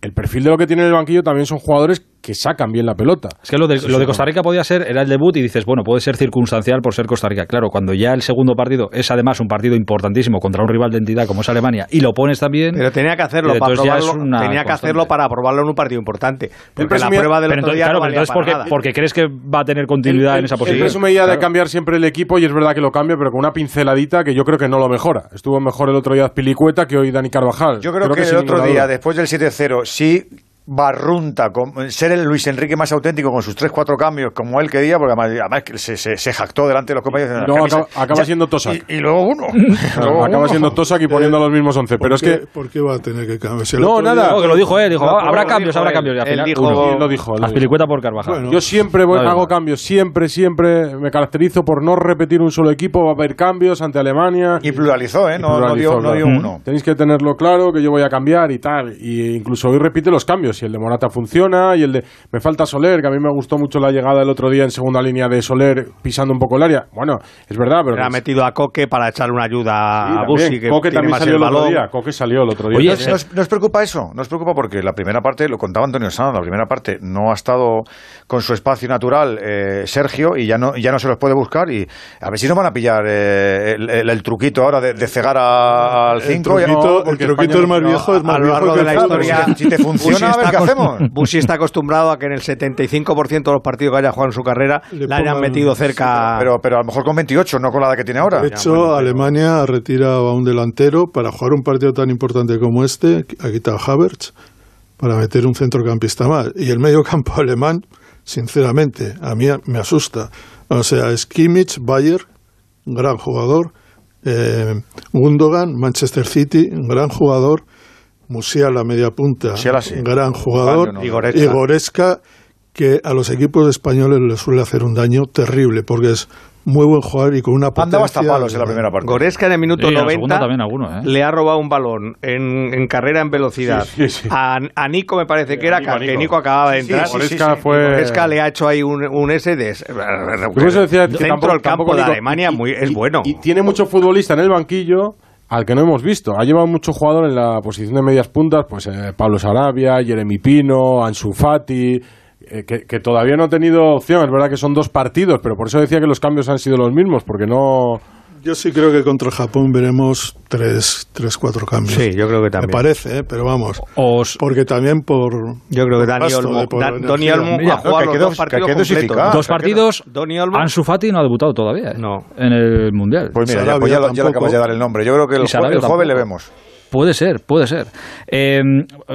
El perfil de lo que tiene en el banquillo también son jugadores que sacan bien la pelota. Es que lo de, Eso lo de sí, Costa Rica podía ser, era el debut y dices, bueno, puede ser circunstancial por ser Costa Rica. Claro, cuando ya el segundo partido es además un partido importantísimo contra un rival de entidad como es Alemania y lo pones también. pero tenía que hacerlo para probarlo una tenía que hacerlo para probarlo en un partido importante porque la presumía- prueba del Pero otro entonces, día claro, no pero valía entonces para porque, nada. porque crees que va a tener continuidad Él- en esa él posición. ya de Claro. cambiar siempre el equipo y es verdad que lo cambia, pero con una pinceladita que yo creo que no lo mejora. Estuvo mejor el otro día Pilicueta que hoy Dani Carvajal. Yo creo, que, el otro día, después del 7-0, sí barrunta con ser el Luis Enrique más auténtico con sus 3-4 cambios como él quería, porque además, se, se- se jactó delante de los compañeros. camisa. acaba, acaba Ya- siendo Tosak. Y, y luego uno. (laughs) Luego acaba uno. siendo Tosak y poniendo a los mismos 11. ¿Por Pero es qué- que ¿Por qué va a tener que cambiar? Si No, nada. día- No, que lo dijo él, dijo, No, habrá cambios, habrá él. cambios. Y al Él final, dijo- uno. Él lo dijo, él lo por Carvajal. Bueno. Yo siempre voy- No, no, hago no. cambios, siempre, siempre me caracterizo por no repetir un solo equipo, va a haber cambios ante Alemania. Y pluralizó, ¿eh? Y No, no dio, pluralizó, no dio claro. uno. Tenéis que tenerlo claro que yo voy a cambiar y tal. Y incluso hoy repite los cambios. Y el de Morata funciona y el de. Me falta Soler, que a mí me gustó mucho la llegada el otro día en segunda línea de Soler pisando un poco el área. Bueno, es verdad, pero. Ha metido a Coque para echarle una ayuda Sí, a. Busi que Coque tiene también más salió el el otro balón día. Coque salió el otro día. Oye, también. ¿Nos, nos preocupa eso? Nos preocupa porque la primera parte, lo contaba Antonio Sanz, la primera parte no ha estado con su espacio natural eh, Sergio y ya no, ya no se los puede buscar y a ver si nos van a pillar eh, el, el- el truquito ahora de, de cegar a- al El 5. truquito, el porque truquito España es más no- viejo, es más a lo viejo que de la el historia Si te funciona, ver qué hacemos. (laughs) Busi está acostumbrado a que en el 75% de los partidos que haya jugado en su carrera Le le hayan metido cerca Pero, pero a lo mejor con 28, no con la edad que tiene ahora. De hecho, Alemania ha retirado a un delantero para jugar un partido tan importante como este, ha quitado a Havertz para meter un centrocampista más. Y el medio campo (laughs) alemán, sinceramente, a mí me asusta. O sea, es Kimmich, Bayer, gran jugador, eh, Gundogan, Manchester City, gran jugador, Musiala, media punta, Musiala sí. gran jugador, no. Y Goretzka. y Goretzka, que a los equipos españoles les suele hacer un daño terrible, porque es muy buen jugador y con una potencia... Andaba hasta palos en la primera parte. Goretzka en el minuto Sí, en la 90 segunda también alguno, ¿eh? le ha robado un balón en, en carrera en velocidad Sí, sí, sí. A, a Nico me parece que era Nico, que Nico. Acababa de entrar sí, Goretzka sí. fue. Goretzka le ha hecho ahí un, un S de Por eso decía que centro del campo de Alemania y- muy, es y- bueno Y tiene mucho futbolista en el banquillo al que no hemos visto. Ha llevado mucho jugador en la posición de medias puntas, pues eh, Pablo Sarabia, Jeremy Pino, Ansu Fati, eh, que, que todavía no ha tenido opción. Es verdad que son dos partidos, pero por eso decía que los cambios han sido los mismos, porque no. Yo sí creo que contra Japón veremos tres, tres cuatro cambios. Sí, yo creo que también. Me parece, ¿eh? pero vamos. Os- Porque también por. Yo creo que Dani Olmo, Da-. Dani Olmo Mira, ha jugado que los dos partidos completos. Dos partidos. Dani Olmo. Ansu Fati no ha debutado todavía ¿eh? No. en el Mundial. Pues mira, ya, pues ya, lo- ya le tampoco. acabas de dar el nombre. Yo creo que el, Y jue- Sarabia el jueves le vemos. Puede ser, puede ser. Eh,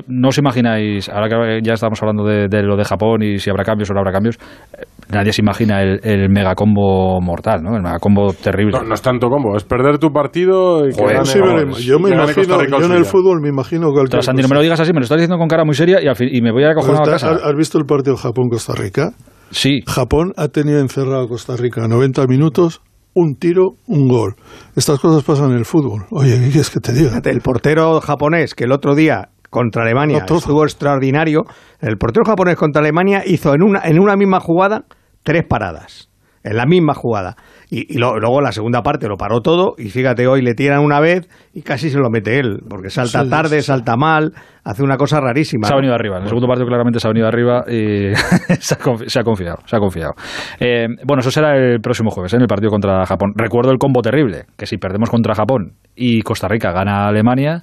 no os imagináis, ahora que ya estamos hablando de, de lo de Japón y si habrá cambios o no habrá cambios, eh, nadie se imagina el, el megacombo mortal, ¿no? El megacombo terrible. No, no es tanto combo, es perder tu partido y que Joder, Sí, pero yo me que imagino, yo en el fútbol me imagino cualquier Tras Santi, no me lo digas así, me lo estás diciendo con cara muy seria y, al fin- y me voy a ir a cojonar a ¿Has, casa. has visto el partido Japón-Costa Rica? Sí, Japón ha tenido encerrado a Costa Rica 90 minutos, un tiro, un gol. Estas cosas pasan en el fútbol. Oye, ¿qué quieres que te diga? El portero japonés que el otro día contra Alemania No, estuvo extraordinario. El portero japonés contra Alemania hizo en una, en una misma jugada tres paradas. En la misma jugada. Y, y lo- luego la segunda parte lo paró todo. Y fíjate, hoy le tiran una vez y casi se lo mete él. Porque salta Sí, tarde, sí, salta mal, hace una cosa rarísima. se ha venido arriba. En el segundo partido claramente se ha venido arriba y (laughs) se, ha confi- se ha confiado. Se ha confiado. Eh, bueno, eso será el próximo jueves, ¿eh? en el partido contra Japón. Recuerdo el combo terrible, que si perdemos contra Japón y Costa Rica gana a Alemania,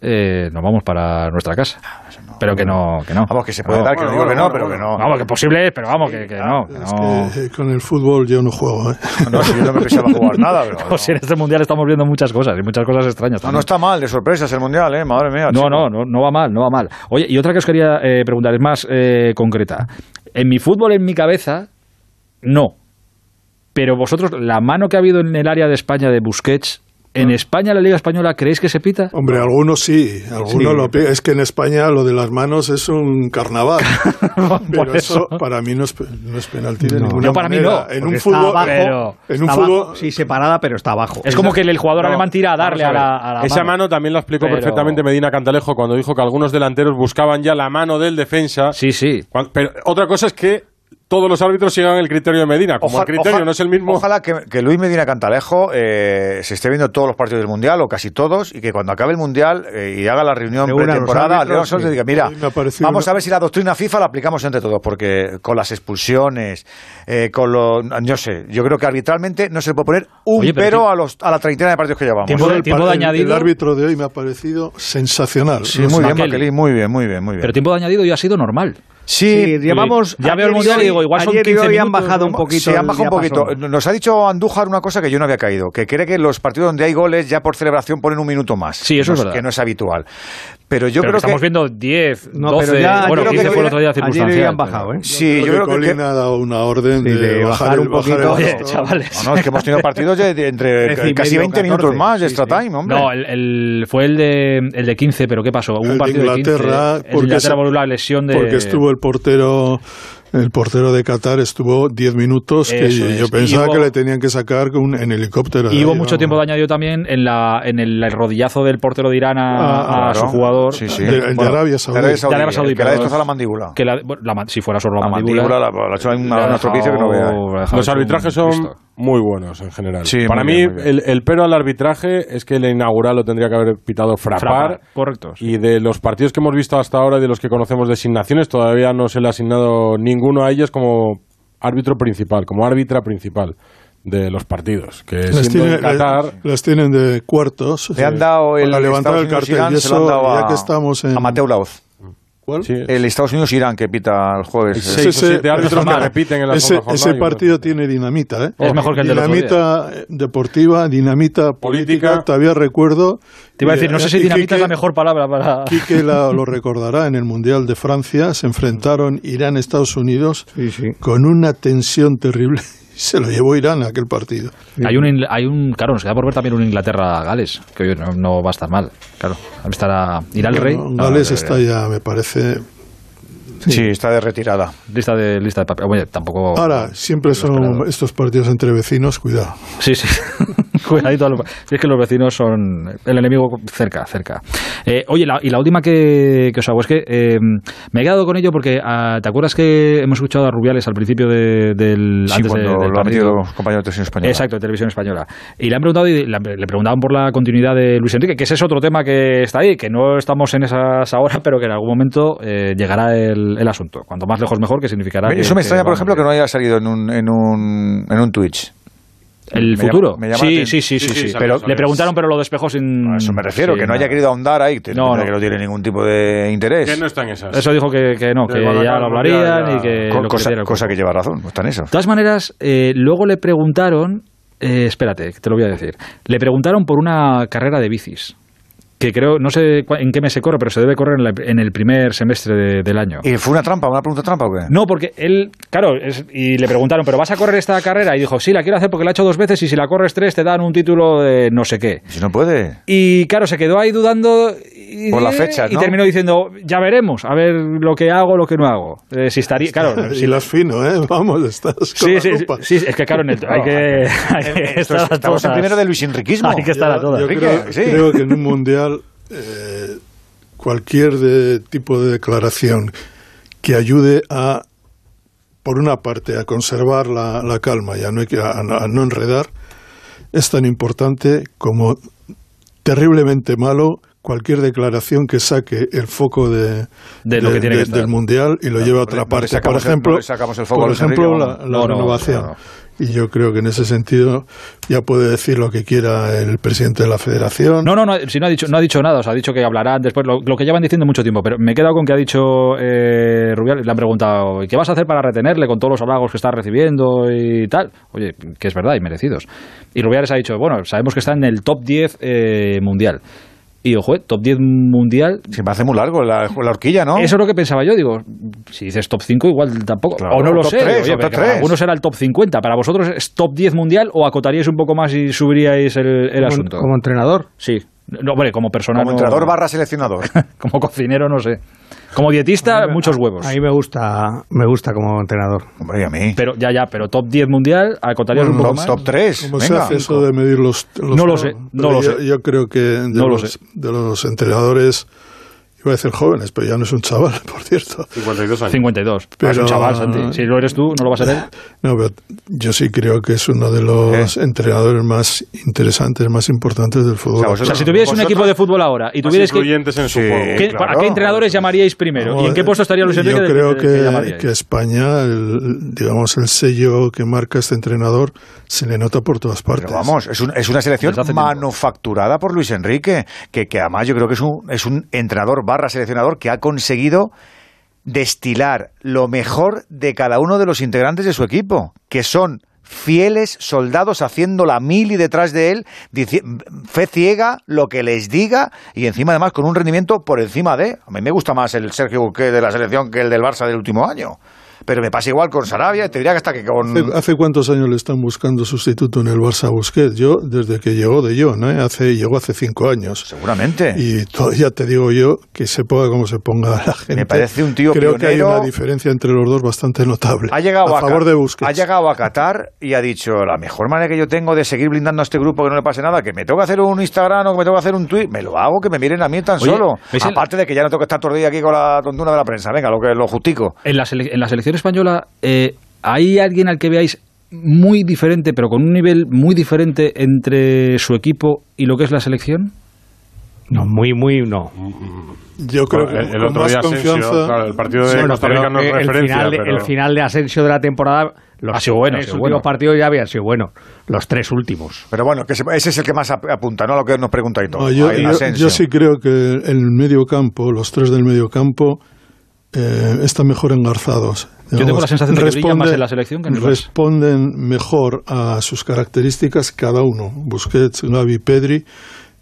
eh, nos vamos para nuestra casa. Pero que no, que no. Vamos, que se puede No, dar, que no bueno, digo que no, bueno, pero que no. Vamos, que posible es, pero vamos, que, que no. que Es no. que con el fútbol yo no juego. ¿eh? No, si yo no me pensaba jugar nada, pero. Pues si en este mundial estamos viendo muchas cosas y muchas cosas extrañas. No, también. no está mal de sorpresas el mundial, ¿eh? Madre mía. No, chico. no, no, no va mal, no va mal. Oye, y otra que os quería eh, preguntar, es más eh, concreta. En mi fútbol, en mi cabeza, no. Pero vosotros, la mano que ha habido en el área de España de Busquets, ¿en España la Liga Española creéis que se pita? Hombre, algunos sí, algunos Sí. lo pi- Es que en España lo de las manos es un carnaval. (laughs) Pero eso eso. para mí no es, no es penalti de No. ninguna Yo para mí no, En un está fútbol, abajo, pero- en un está fútbol, abajo, sí, separada, pero está abajo. Es como que el jugador No, alemán tira a darle a la, a la Esa mano también la explicó Pero- perfectamente Medina Cantalejo cuando dijo que algunos delanteros buscaban ya la mano del defensa. Sí, sí. Pero otra cosa es que todos los árbitros sigan el criterio de Medina. Como Oja- el criterio no es el mismo. Ojalá que, que Luis Medina Cantalejo eh, se esté viendo todos los partidos del Mundial, o casi todos, y que cuando acabe el Mundial eh, y haga la reunión pretemporada, árbitros, sí. le diga, mira, vamos una- a ver si la doctrina FIFA la aplicamos entre todos, porque con las expulsiones, eh, con los... Yo sé, yo creo que arbitralmente no se le puede poner un Oye, pero a, los, a la treintena de partidos que llevamos. Tiempo de- el, tiempo de el- añadido. el árbitro de hoy me ha parecido sensacional. Sí, No muy bien. Makeli, muy bien, muy bien, muy bien. Pero tiempo de añadido ya ha sido normal. Sí, llevamos. Ya veo el Mundial y digo, igual son ayer y 15 hoy han minutos, bajado un ¿no? poquito. Sí, han bajado un poquito. diapasón. Nos ha dicho Andújar una cosa que yo no había caído, que cree que los partidos donde hay goles ya por celebración ponen un minuto más. Sí, eso que es no verdad. Que no es habitual. Pero yo Pero creo estamos que... viendo 10, No, 12, pero ya bueno, ayer 15 y fue el otro día circunstancial. han bajado, ¿eh? Sí, yo creo que... Colin ha dado una orden Sí, de, de bajar, bajar un bajar el poquito. Oye, bastón. chavales. No, no, es que hemos tenido partidos de, de entre casi medio, 20 minutos 14. más de Sí, extra sí. time, hombre. No, el, el- fue el de, el de 15, pero ¿qué pasó? Hubo un partido de, Inglaterra, 15. De porque Inglaterra se- por la lesión de... Porque estuvo el portero, el portero de Qatar estuvo 10 minutos que yo, es. yo pensaba hubo- que le tenían que sacar con un- en helicóptero. Y hubo ahí, mucho vamos. tiempo de añadido también en, la, en el, rodillazo del portero de Irán a, Ah, a Claro. su jugador. Sí, sí. De- el de Arabia Saudí. De Arabia De Arabia Saudí, el que le ha destrozado la mandíbula. Que la, bueno, la si fuera solo la, La mandíbula, mandíbula la, la ha hecho le un ha estropicio que no vea. dejado Los arbitrajes son. Muy buenos en general. Sí, Para mí, bien, muy bien. El, el pero al arbitraje es que el inaugural lo tendría que haber pitado Frapar. Frapar, correcto. sí. Y de los partidos que hemos visto hasta ahora y de los que conocemos de asignaciones, todavía no se le ha asignado ninguno a ellos como árbitro principal, como árbitra principal de los partidos. Que tiene- en Qatar, les- les tienen de cuartos. Le han dado el Para levantar el Estados cartel. Y se lo han eso, dado a, ya que estamos en. a Mateo Laoz. ¿Cuál? sí, El Estados Unidos-Irán que pita el jueves. Seis Eh, o siete árbitros que repiten en la ese, ese jornada y partido tiene dinamita, ¿eh? Es mejor que el otro Dinamita deportiva, dinamita política. Política. Todavía recuerdo. Te iba a decir, no sé si dinamita es la mejor palabra para... Quique la- (laughs) lo recordará en el Mundial de Francia. Se enfrentaron Irán-Estados Unidos Sí, sí. con una tensión terrible. Se lo llevó Irán a aquel partido. Hay un, hay un, claro, nos queda por ver también un Inglaterra-Gales, que oye, no, no va a estar mal, claro. Estará, irá el rey. Bueno, Gales está ya, me parece. Sí, está de retirada. Lista de, lista de papel. Oye, tampoco... Ahora, siempre esperado. son estos partidos entre vecinos, cuidado. Sí, sí. (laughs) (laughs) Cuidadito, a los- si es que los vecinos son el enemigo cerca, cerca. Eh, oye, la- y la última que, que os hago es que eh, me he quedado con ello porque, ah, ¿te acuerdas que hemos escuchado a Rubiales al principio de- del... Sí, antes de- cuando del lo han los compañeros de televisión española. Exacto, de televisión española. Y le han preguntado y le, le preguntaban por la continuidad de Luis Enrique, que ese es otro tema que está ahí, que no estamos en esas ahora, pero que en algún momento eh, llegará el, el asunto. Cuanto más lejos mejor, que significará que- Eso me extraña, que por ejemplo, que no haya salido en un, en un, en un Twitch. ¿El Me futuro? llama- me llama sí, sí, sí, sí, atención. sí, Sí, sí, Pero le preguntaron, pero lo despejó sin... A eso me refiero, que no haya querido ahondar ahí, que No, no, no. que no tiene ningún tipo de interés. Que no está en esas. Eso dijo que, que no, Que ya lo hablarían y que Co- lo que cosa, que lleva razón, no está en eso. De todas maneras, eh, luego le preguntaron, eh, espérate, te lo voy a decir, le preguntaron por una carrera de bicis, que creo, no sé en qué mes se corre, pero se debe correr en, la- en el primer semestre de- del año. ¿Y fue una trampa, una pregunta trampa o qué? No, porque él, claro, es- y le preguntaron, ¿pero vas a correr esta carrera? Y dijo, sí, la quiero hacer porque la he hecho dos veces y si la corres tres te dan un título de no sé qué. Si no puede. Y claro, se quedó ahí dudando y, Por la fecha, y ¿no? terminó diciendo, ya veremos, a ver lo que hago, lo que no hago. Eh, si estaría, claro, (laughs) y si las fino, ¿eh? (laughs) Vamos, estás con Sí, la sí, lupa. sí, es que claro, en el- hay que, (laughs) hay que Esto estar es- a estamos en primero de Luis Enriquismo. Hay que estar a todas. Yo creo, sí. creo que en un mundial eh, cualquier de- tipo de declaración que ayude a, por una parte, a conservar la, la calma y a no, a a no enredar, es tan importante como terriblemente malo cualquier declaración que saque el foco de, De lo que tiene que del mundial y lo lleve a otra no parte. Por el- ejemplo, no el por ejemplo la, No, no, renovación. no, no. Y yo creo que en ese sentido ya puede decir lo que quiera el presidente de la federación. No, no, no, si no ha dicho, no ha dicho nada, o sea, ha dicho que hablarán después, lo, lo que llevan diciendo mucho tiempo, pero me he quedado con que ha dicho eh, Rubiales, le han preguntado, ¿y qué vas a hacer para retenerle con todos los halagos que está recibiendo y tal? Oye, que es verdad, y merecidos. Y Rubiales ha dicho, bueno, sabemos que está en el top 10 eh, mundial. Y ojo, eh, top 10 mundial, Se me hace muy largo la, la horquilla, ¿no? Eso es lo que pensaba yo, digo, si dices top 5 igual tampoco, Claro, o no lo top sé, tres, oye, o top porque para tres. algunos era el top 50, para vosotros es top 10 mundial o acotaríais un poco más y subiríais el, el Como- asunto. Como entrenador. Sí, no, hombre, como persona Como no- entrenador barra seleccionador. (laughs) como cocinero no sé. Como dietista muchos huevos. A mí me gusta, me gusta como entrenador. Hombre, y a mí. Pero ya ya, pero top 10 mundial, acotaríais un poco Top, más. top 3. ¿Cómo se Venga. hace eso de medir los, los- No lo sé, no lo yo, sé. yo creo que de, No lo sé. de los entrenadores, iba a decir jóvenes, pero ya no es un chaval, (laughs) por cierto. 52 años. 52. Pero- es un chaval, Santi. Si lo eres tú, no lo va a ser. (laughs) No, pero yo sí creo que es uno de los entrenadores más interesantes, más importantes del fútbol. O sea, O sea, si tuvierais un equipo de fútbol ahora y tuvierais que... en su Sí. juego. ¿qué- claro. ¿A qué entrenadores llamaríais primero? ¿Y en qué puesto estaría Luis Enrique? Yo creo de- de- que que, España, el- digamos, el sello que marca este entrenador se le nota por todas partes. Pero vamos, es, un- es una selección tiempo. manufacturada por Luis Enrique, que, que además yo creo que es un, es un entrenador barra seleccionador que ha conseguido destilar lo mejor de cada uno de los integrantes de su equipo, que son fieles soldados haciendo la mili detrás de él, fe ciega, lo que les diga, y encima además con un rendimiento por encima de... A mí me gusta más el Sergio Busquets de la selección que el del Barça del último año. Pero me pasa igual con Sarabia, te diría que hasta que con... ¿Hace, hace cuántos años le están buscando sustituto en el Barça a Busquets? Yo, desde que llegó de yo, ¿no? Hace, llegó hace cinco años. Seguramente. Y todavía te digo yo que se ponga como se ponga la gente. parece un tío Creo que hay pionero. una diferencia entre los dos bastante notable. Ha llegado a a, favor de Busquets. Ha llegado a Qatar y ha dicho, la mejor manera que yo tengo de seguir blindando a este grupo que no le pase nada, que me tengo que hacer un Instagram o que me tengo que hacer un tweet, me lo hago, que me miren a mí tan Oye, solo. ¿veis el- Aparte de que ya no tengo que estar todo el día aquí con la tontuna de la prensa, venga, lo que lo justico. En la, en la selección española, eh, ¿hay alguien al que veáis muy diferente, pero con un nivel muy diferente entre su equipo y lo que es la selección? No, muy, muy, no. Yo creo que el, el con otro más día Asensio, confianza. claro, el partido de Costa Rica no es el, referencia, final de, pero- el final de Asensio de la temporada, los Ha sido bueno, ha tres sido últimos bueno. partidos ya habían sido buenos. Los tres últimos. Pero bueno, que se- ese es el que más ap- apunta, ¿no? A lo que nos pregunta y todo. No, yo, yo sí creo que el medio campo, los tres del medio campo, eh, están mejor engarzados. Yo tengo la sensación de que brilla más en la selección que en el Barça. Responden mejor a sus características cada uno. Busquets, Gavi, Pedri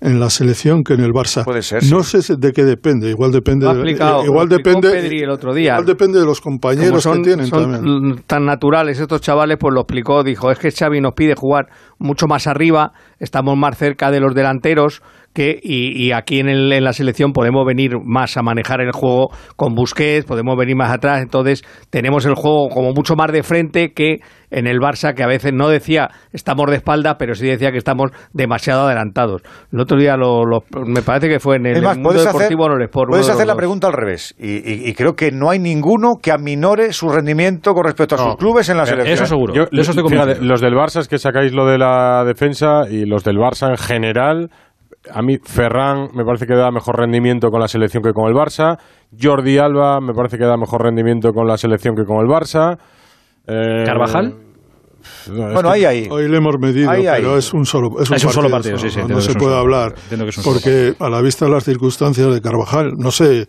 en la selección que en el Barça. Puede ser, No sé de qué depende. Igual depende. Lo explicado- igual lo depende. Pedri el otro día. Igual depende de los compañeros son, que tienen son también. l- tan naturales estos chavales, pues lo explicó. Dijo, es que Xavi nos pide jugar mucho más arriba, estamos más cerca de los delanteros, que y, y aquí en, el, en la selección podemos venir más a manejar el juego con Busquets, podemos venir más atrás, entonces tenemos el juego como mucho más de frente que en el Barça, que a veces no decía estamos de espalda, pero sí decía que estamos demasiado adelantados. El otro día lo, lo- me parece que fue en el más, Mundo puedes hacer, Deportivo o en el Sport. puedes hacer la dos. pregunta al revés. Y, y- y creo que no hay ninguno que aminore su rendimiento con respecto a sus No. clubes en la Eh, selección. eso seguro. Yo- de eso estoy fíjate, convencido. los del Barça es que sacáis lo de la defensa y los del Barça en general. A mí Ferran me parece que da mejor rendimiento con la selección que con el Barça. Jordi Alba me parece que da mejor rendimiento con la selección que con el Barça. Eh, ¿Carvajal? no, Bueno, ahí, ahí. Hoy le hemos medido, Ahí, ahí. pero es un solo, es un Es un solo partido, partido, sí, sí, no, no se puede solo hablar. partido. Porque a la vista de las circunstancias de Carvajal, no sé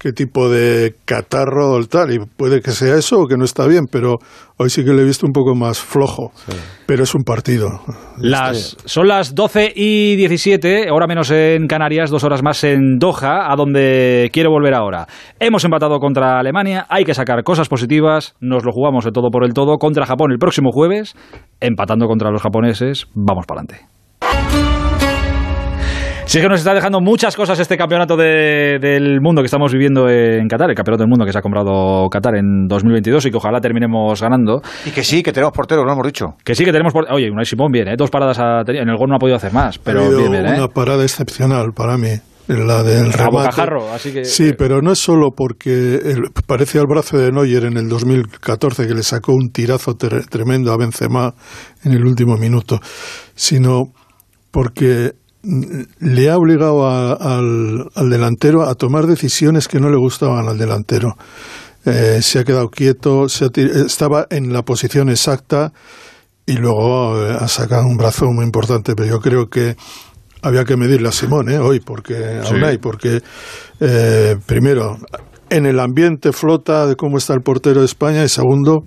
qué tipo de catarro o tal, y puede que sea eso o que no está bien, pero hoy sí que le he visto un poco más flojo. Pero es un partido. Las, son las 12 y 17, hora menos en Canarias, dos horas más en Doha, a donde quiero volver ahora. Hemos empatado contra Alemania, hay que sacar cosas positivas, nos lo jugamos de todo por el todo contra Japón el próximo jueves, empatando contra los japoneses, vamos para adelante. Sí que nos está dejando muchas cosas este campeonato de- del mundo que estamos viviendo en Qatar, el campeonato del mundo que se ha comprado Qatar en 2022 y que ojalá terminemos ganando. Y que sí, que tenemos porteros, lo hemos dicho. Que sí que tenemos por... Oye, Unai Simón bien, ¿eh? Dos paradas ha tenido. En el gol no ha podido hacer más, pero ha bien, bien, ¿eh? una parada excepcional para mí. La del A remate. así que... Sí, pero no es solo porque el- parece al brazo de Neuer en el 2014 que le sacó un tirazo tre- tremendo a Benzema en el último minuto, sino porque le ha obligado a- al, al delantero a tomar decisiones que no le gustaban al delantero. Eh, se ha quedado quieto, se ha estaba en la posición exacta y luego eh, ha sacado un brazo muy importante, pero yo creo que había que medirle a Simón ¿eh? hoy, porque Sí. Unai, porque eh, primero en el ambiente flota de cómo está el portero de España y segundo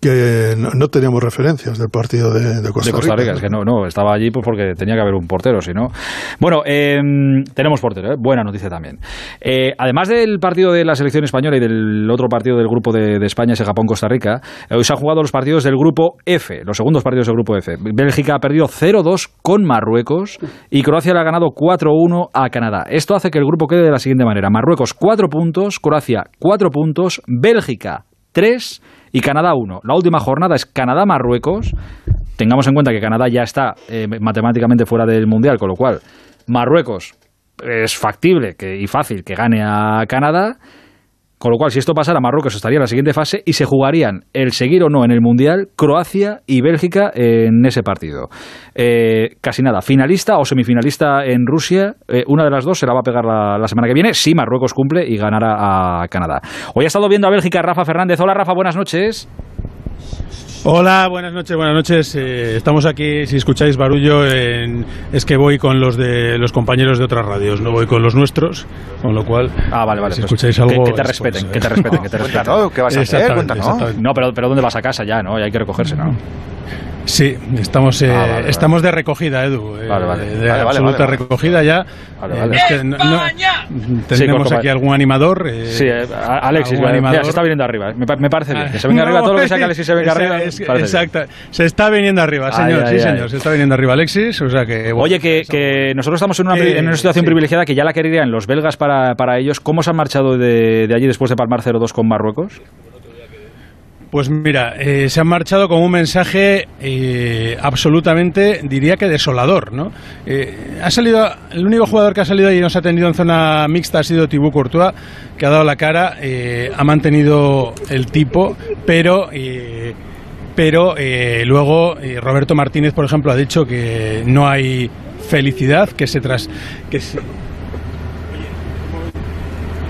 que no, no teníamos referencias del partido de, de Costa de Costa Rica, Rica. es que no, no, estaba allí pues porque tenía que haber un portero, si no. Bueno, eh, tenemos portero, ¿eh? buena noticia también. Eh, además del partido de la selección española y del otro partido del grupo de, de España, ese Japón-Costa Rica, eh, hoy se han jugado los partidos del grupo F, los segundos partidos del grupo F. Bélgica ha perdido 0-2 con Marruecos y Croacia le ha ganado 4-1 a Canadá. Esto hace que el grupo quede de la siguiente manera: Marruecos 4 puntos, Croacia 4 puntos, Bélgica 3 y Canadá 1. La última jornada es Canadá-Marruecos. Tengamos en cuenta que Canadá ya está eh, matemáticamente fuera del Mundial, con lo cual Marruecos es factible que, y fácil que gane a Canadá. Con lo cual, si esto pasara, Marruecos estaría en la siguiente fase y se jugarían el seguir o no en el Mundial Croacia y Bélgica en ese partido. Eh, casi nada, finalista o semifinalista en Rusia, eh, una de las dos se la va a pegar la, semana que viene si Marruecos cumple y ganara a Canadá. Hoy ha estado viendo a Bélgica Rafa Fernández. Hola Rafa, buenas noches. Hola, buenas noches, buenas noches. Eh, estamos aquí, si escucháis barullo, en- es que voy con los de los compañeros de otras radios, no voy con los nuestros, con lo cual, Ah, vale, vale. si pues escucháis que- algo... que, te es, respeten, pues, que te respeten, que te (laughs) respeten. ¿qué vas a hacer? Cuéntanos. No, pero, pero ¿dónde vas a casa ya, no? Ya hay que recogerse, ¿no? Sí, estamos, eh, Ah, vale, vale. estamos de recogida, Edu. eh, Vale, vale. De absoluta vale, vale. recogida ya. Vale, Eh, no- no- Sí, tendremos con- aquí algún animador. eh, Sí, eh, Alexis, algún mira, animador. se está viniendo arriba. Me, me parece bien. Que se venga (laughs) No, arriba todo lo que sea que Alexis se venga es- arriba. es- parece bien. exacto. Se está viniendo arriba, señor. ay, sí, ay. señor. Se está viniendo arriba Alexis. O sea que. bueno, Oye, que, que nosotros estamos en una, Eh, en una situación sí. privilegiada que ya la querían los belgas para, para ellos. ¿Cómo se han marchado de, de allí después de palmar 0-2 con Marruecos? Pues mira, eh, se han marchado con un mensaje eh, absolutamente, diría que desolador, ¿no? Eh, ha salido, el único jugador que ha salido y nos ha atendido en zona mixta ha sido Thibaut Courtois, que ha dado la cara, ha mantenido el tipo, pero pero luego Roberto Martínez, por ejemplo, ha dicho que no hay felicidad, que se tras que se-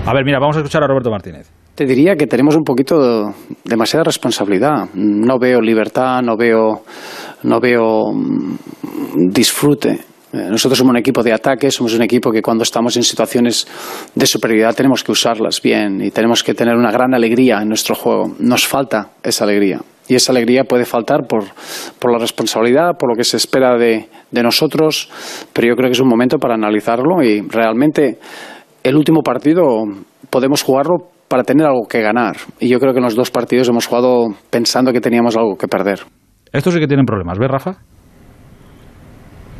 A ver, mira, vamos a escuchar a Roberto Martínez. Te diría que tenemos un poquito demasiada responsabilidad. No veo libertad, no veo, no veo mm, disfrute. Eh, Nosotros somos un equipo de ataque, somos un equipo que cuando estamos en situaciones de superioridad tenemos que usarlas bien y tenemos que tener una gran alegría en nuestro juego. Nos falta esa alegría. Y esa alegría puede faltar por, por la responsabilidad, por lo que se espera de, de nosotros, pero yo creo que es un momento para analizarlo y realmente el último partido podemos jugarlo para tener algo que ganar. Y yo creo que en los dos partidos hemos jugado pensando que teníamos algo que perder. Estos sí que tienen problemas, ¿ves, Rafa?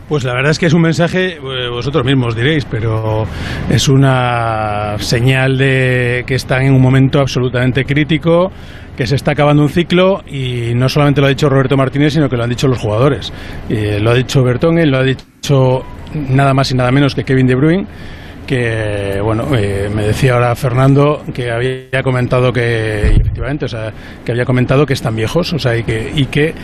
Pues la verdad es que es un mensaje, eh, vosotros mismos diréis, pero es una señal de que están en un momento absolutamente crítico, que se está acabando un ciclo y no solamente lo ha dicho Roberto Martínez, sino que lo han dicho los jugadores. Eh, lo ha dicho Bertongen, lo ha dicho nada más y nada menos que Kevin De Bruyne que bueno eh, me decía ahora Fernando que había comentado que efectivamente o sea que había comentado que están viejos o sea y que y que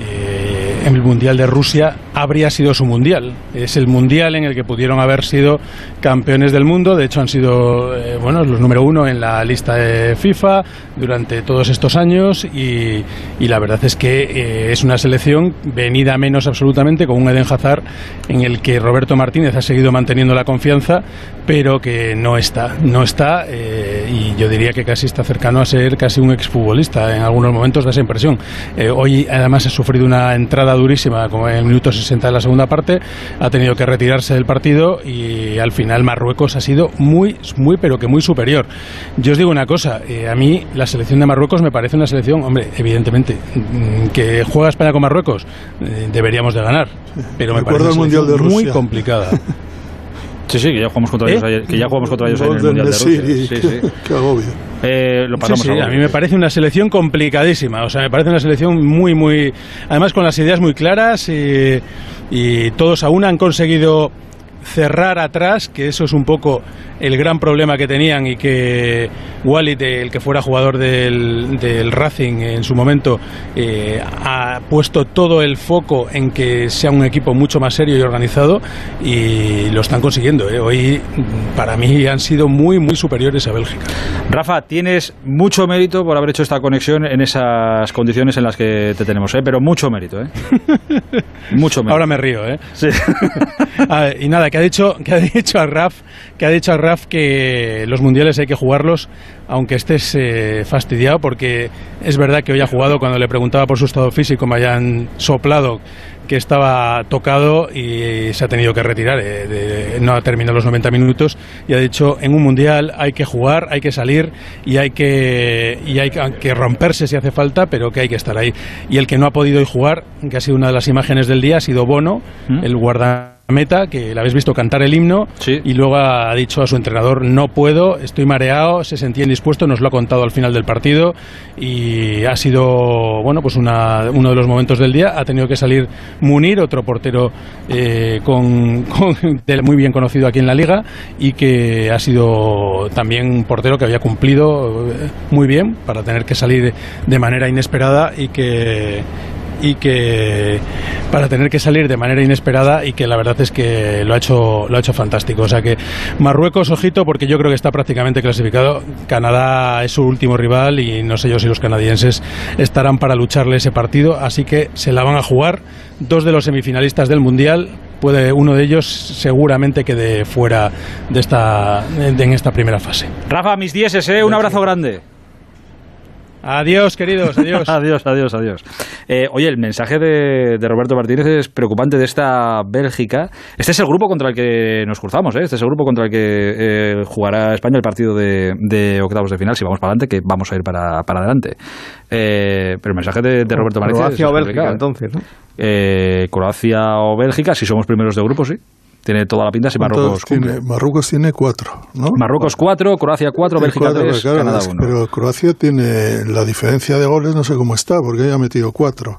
eh, el mundial de Rusia habría sido su mundial es el mundial en el que pudieron haber sido campeones del mundo de hecho han sido eh, bueno los número uno en la lista de FIFA durante todos estos años y, y la verdad es que eh, es una selección venida menos absolutamente con un Eden Hazard en el que Roberto Martínez ha seguido manteniendo la confianza pero que no está, no está eh, y yo diría que casi está cercano a ser casi un exfutbolista. En algunos momentos da esa impresión. Eh, hoy además ha sufrido una entrada durísima, como en el minuto 60 de la segunda parte, ha tenido que retirarse del partido y al final Marruecos ha sido muy, muy, pero que muy superior. Yo os digo una cosa, eh, a mí la selección de Marruecos me parece una selección, hombre, evidentemente, mm, que juega España con Marruecos, eh, deberíamos de ganar, pero me Recuerdo parece una Mundial de selección muy complicada. (laughs) Sí, sí, que ya jugamos contra ¿Eh? ellos ayer, que ya jugamos contra ellos ayer en el Mundial de Rusia. Sí, qué- sí. (laughs) qué agobio. Eh, lo Sí, pasamos sí, ahora. a mí me parece una selección complicadísima. O sea, me parece una selección muy, muy. Además, con las ideas muy claras y, y todos aún han conseguido cerrar atrás, que eso es un poco el gran problema que tenían y que Walid, el que fuera jugador del, del Racing en su momento, eh, ha puesto todo el foco en que sea un equipo mucho más serio y organizado y lo están consiguiendo. ¿eh? Hoy, para mí, han sido muy, muy superiores a Bélgica. Rafa, tienes mucho mérito por haber hecho esta conexión en esas condiciones en las que te tenemos, ¿eh? pero mucho mérito. ¿eh? (laughs) mucho mérito. Ahora me río, ¿eh? Sí. (laughs) Ah, y nada, que ha dicho, que ha (laughs) dicho a Raf, que ha dicho a Raf que los mundiales hay que jugarlos aunque estés eh, fastidiado, porque es verdad que hoy ha jugado cuando le preguntaba por su estado físico, me hayan soplado que estaba tocado y se ha tenido que retirar, eh, de- no ha terminado los 90 minutos y ha dicho en un mundial hay que jugar, hay que salir y hay que y hay que- romperse si hace falta, pero que hay que estar ahí. Y el que no ha podido hoy jugar, que ha sido una de las imágenes del día, ha sido Bono, el guardameta, que le habéis visto cantar el himno y luego ha dicho a su entrenador no puedo, estoy mareado, se sentía indispuesto, nos lo ha contado al final del partido y ha sido bueno pues una- uno de los momentos del día. Ha tenido que salir Munir, otro portero eh, con, (laughs) muy bien conocido aquí en la liga y que ha sido también un portero que había cumplido eh, muy bien para tener que salir de manera inesperada y que y que para tener que salir de manera inesperada y que la verdad es que lo ha hecho lo ha hecho fantástico. O sea que Marruecos ojito porque yo creo que está prácticamente clasificado. Canadá es su último rival y no sé yo si los canadienses estarán para lucharle ese partido. Así que se la van a jugar dos de los semifinalistas del mundial. Puede uno de ellos seguramente quede fuera de esta de- en esta primera fase. Rafa, mis dieces, ¿eh? un abrazo grande. Adiós queridos adiós (laughs) adiós, adiós, adiós. Eh, oye, el mensaje de, de Roberto Martínez es preocupante de esta Bélgica. Este es el grupo contra el que nos cruzamos, ¿eh? este es el grupo contra el que eh, jugará España el partido de, de octavos de final. Si vamos para adelante, que vamos a ir para, para adelante. Eh, pero el mensaje de, de Roberto Martínez Croacia es o Bélgica, ¿eh? entonces, ¿no? Eh, Croacia o Bélgica, si somos primeros de grupo, sí. Tiene toda la pinta si ¿Cuántos Marruecos tiene? Marruecos tiene cuatro, ¿no? Marruecos 4, Croacia 4, Tiene Bélgica cuatro, 3, claro, Canadá 1. Pero Croacia tiene la diferencia de goles, no sé cómo está, porque haya metido cuatro.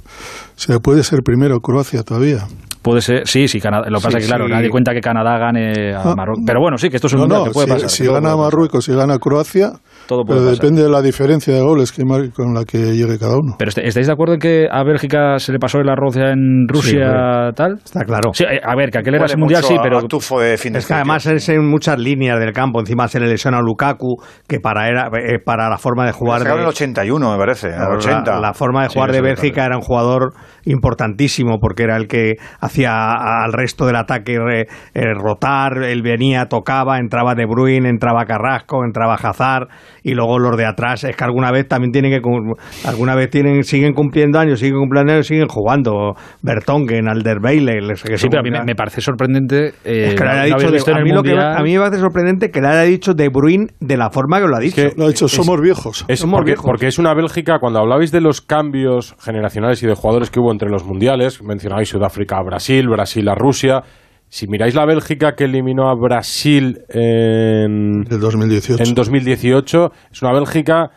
O sea, puede ser primero Croacia todavía. Puede ser, sí, sí, Canadá. Lo que pasa es que, claro, sí. nadie cuenta que Canadá gane a Ah, Marruecos. Pero bueno, sí, que esto es un No, mundial no, que puede si, pasar. si gana. Marruecos, si gana Croacia, Todo puede pero pasar. depende de la diferencia de goles que con la que llegue cada uno. Pero este- ¿estáis de acuerdo en que a Bélgica se le pasó el arroz ya en Rusia tal? Está claro. Sí, eh, a ver, que aquel era mundial, sí, pero a tufo de fin de Es que además es en muchas líneas del campo. Encima se le lesiona a Lukaku, que para era eh, para la forma de jugar Se de, el 81, me parece, en el Claro, 80. La, la forma de jugar de me Bélgica era un jugador importantísimo porque era el que hacía al resto del ataque re- eh, rotar, él venía, tocaba, entraba De Bruyne, entraba Carrasco, entraba Hazard y luego los de atrás es que alguna vez también tienen que alguna vez tienen siguen cumpliendo años, siguen cumpliendo años, siguen jugando Bertongen, Alderweireld, que Sí, pero a mí me, me parece sorprendente eh, Es que le haya no dicho haber de- visto en a, mí lo que me- Mundial. a mí me parece sorprendente que le haya dicho De Bruyne de la forma que lo ha dicho. Lo ha dicho, somos viejos. Es Somos porque, viejos. porque es una Bélgica, cuando hablabais de los cambios generacionales y de jugadores que hubo entre los mundiales, mencionabais Sudáfrica a Brasil, Brasil a Rusia. Si miráis la Bélgica que eliminó a Brasil en, El 2018. en 2018, es una Bélgica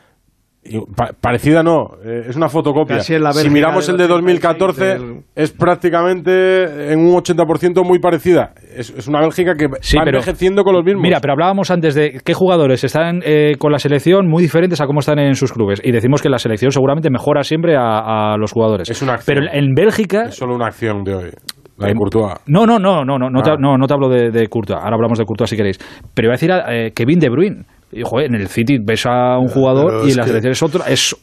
parecida, no, eh, es una fotocopia. Casi es la si miramos el de 86 2014, del- es prácticamente en un 80% muy parecida. Es, es una Bélgica que Sí, va pero- envejeciendo con los mismos. Mira, pero hablábamos antes de qué jugadores están eh, con la selección muy diferentes a cómo están en sus clubes. Y decimos que la selección seguramente mejora siempre a, a los jugadores. Es una acción. Pero en Bélgica. es solo una acción de hoy, la de Courtois. No, no, no, no, no, no, te, Ah. no, no te hablo de, de Courtois. Ahora hablamos de Courtois si queréis. Pero iba a decir a eh, Kevin De Bruyne. Y, joder, en el City ves a un jugador pero y en la selección es otro. Es,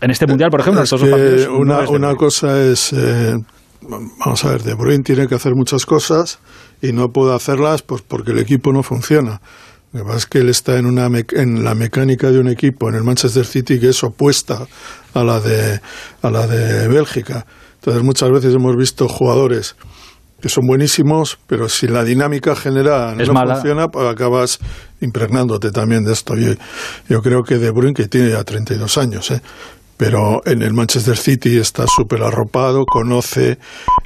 en este mundial, por ejemplo, en Es estos dos partidos. una, una cosa es, eh, vamos a ver, De Bruyne tiene que hacer muchas cosas y no puede hacerlas pues porque el equipo no funciona. Lo que pasa es que él está en, una en la mecánica de un equipo, en el Manchester City, que es opuesta a la de, a la de Bélgica. Entonces muchas veces hemos visto jugadores que son buenísimos, pero si la dinámica general Es no mala. funciona, pues acabas impregnándote también de esto. Yo, yo creo que De Bruyne, que tiene ya 32 años, ¿eh? pero en el Manchester City está súper arropado, conoce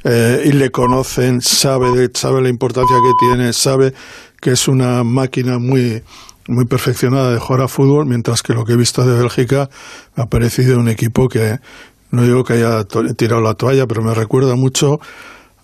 eh, y le conocen, sabe, de- sabe la importancia que tiene, sabe que es una máquina muy muy perfeccionada de jugar a fútbol, mientras que lo que he visto de Bélgica ha parecido un equipo que no digo que haya tirado la toalla, pero me recuerda mucho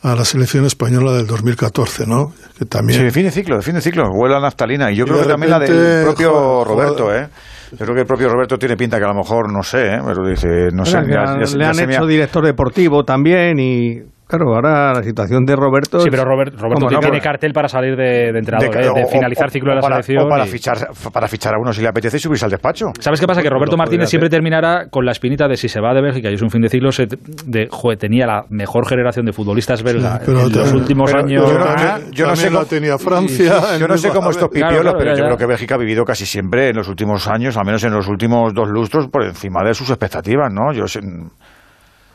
a la selección española del 2014, ¿no? Que también Sí, define ciclo, define ciclo. Huele a naftalina. Y yo Y creo que también la del propio joder, Roberto, joder. ¿eh? Yo creo que el propio Roberto tiene pinta que a lo mejor, no sé, ¿eh? Pero dice, no sé. Bueno, ya- ya le ya han me hecho director deportivo también y claro, ahora la situación de Roberto Sí, pero Robert- Roberto complicada. tiene cartel para salir de, de entrenador, de- ¿eh? de finalizar o- ciclo de la para- selección. O para, y- fichar, para fichar a uno si le apetece y subirse al despacho. ¿Sabes qué pasa? Que Roberto Martínez siempre hacer. terminará con la espinita de si se va de Bélgica y es un fin de ciclo, se- de, joder, tenía la mejor generación de futbolistas belga Sí, pero en los últimos pero años. yo no- Ah, yo no sé cómo- tenía Francia. Yo no sé cómo estos Claro, pipiolos, claro, pero ya, yo ya. creo que Bélgica ha vivido casi siempre en los últimos años, al menos en los últimos dos lustros, por encima de sus expectativas, ¿no? Yo sé.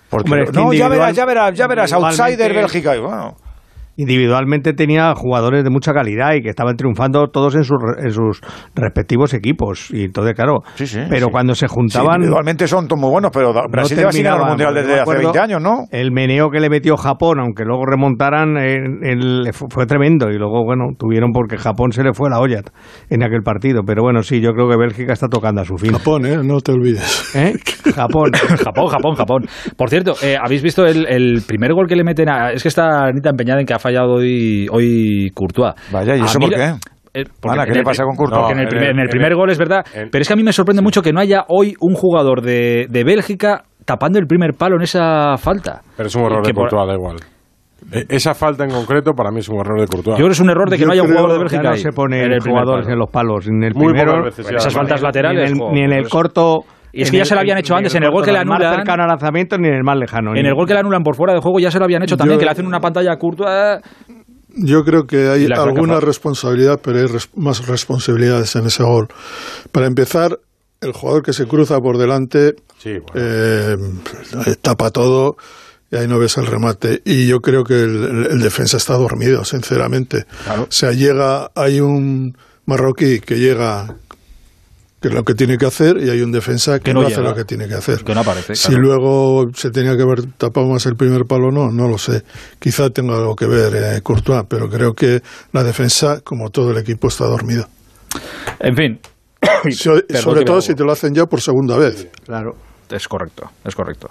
Porque, Hombre, no, ya verás, ya verás, ya verás, outsider Bélgica. Y bueno, individualmente tenía jugadores de mucha calidad y que estaban triunfando todos en sus, re- en sus respectivos equipos. Y entonces, claro, Sí, sí, pero sí. cuando se sí, juntaban... individualmente son todos muy buenos, pero da- no Brasil lleva el mundial desde hace acuerdo 20 años, ¿no? El meneo que le metió Japón, aunque luego remontaran, eh, el- fue fue tremendo. Y luego, bueno, tuvieron porque Japón se le fue la olla en aquel partido. Pero bueno, sí, yo creo que Bélgica está tocando a su fin. Japón, ¿eh? No te olvides. ¿Eh? (laughs) Japón. Japón, Japón, Japón. Por cierto, eh, ¿habéis visto el, el primer gol que le meten a... Es que está Anita empeñada en que fallado hoy, hoy Courtois. Vaya, ¿y eso por qué? eh, porque Ana, ¿qué en le el- pasa con Courtois? porque en el No, primer, en en el el- primer gol es verdad. en- Pero es que a mí me sorprende mucho que no haya hoy un jugador de, de Bélgica tapando el primer palo en esa falta. Pero es un error Que de por- Courtois, da igual. E- Esa falta en concreto para mí es un error de Courtois. Yo creo que es un error de que Yo no haya un jugador de Ya Bélgica no ahí, se ponen en el primer jugadores palo. en los palos. En el Muy primero, veces ya. Esas faltas laterales, Ni en el, ni en el corto. Y es que ya se lo habían hecho antes, en el gol que le el más anulan. cercano al lanzamiento ni en el más lejano. En Ni- el gol que le anulan por fuera de juego ya se lo habían hecho también, Yo- que le hacen una pantalla a Courtois. Yo creo que hay alguna responsabilidad, pero hay res- más responsabilidades en ese gol. Para empezar, el jugador que se cruza por delante Sí, bueno. eh, tapa todo y ahí no ves el remate. Y yo creo que el, el- el defensa está dormido, sinceramente. O sea, llega, hay un marroquí que llega, que es lo que tiene que hacer, y hay un defensa que, Que no, no hace lo que tiene que hacer. Que no aparece, Si claro. luego se tenía que haber tapado más el primer palo, no, no lo sé. Quizá tenga algo que ver eh, Courtois, pero creo que la defensa, como todo el equipo, está dormida. En fin. (coughs) So- Perdón sobre todo si te lo hacen ya por segunda vez. Claro. Es correcto, es correcto.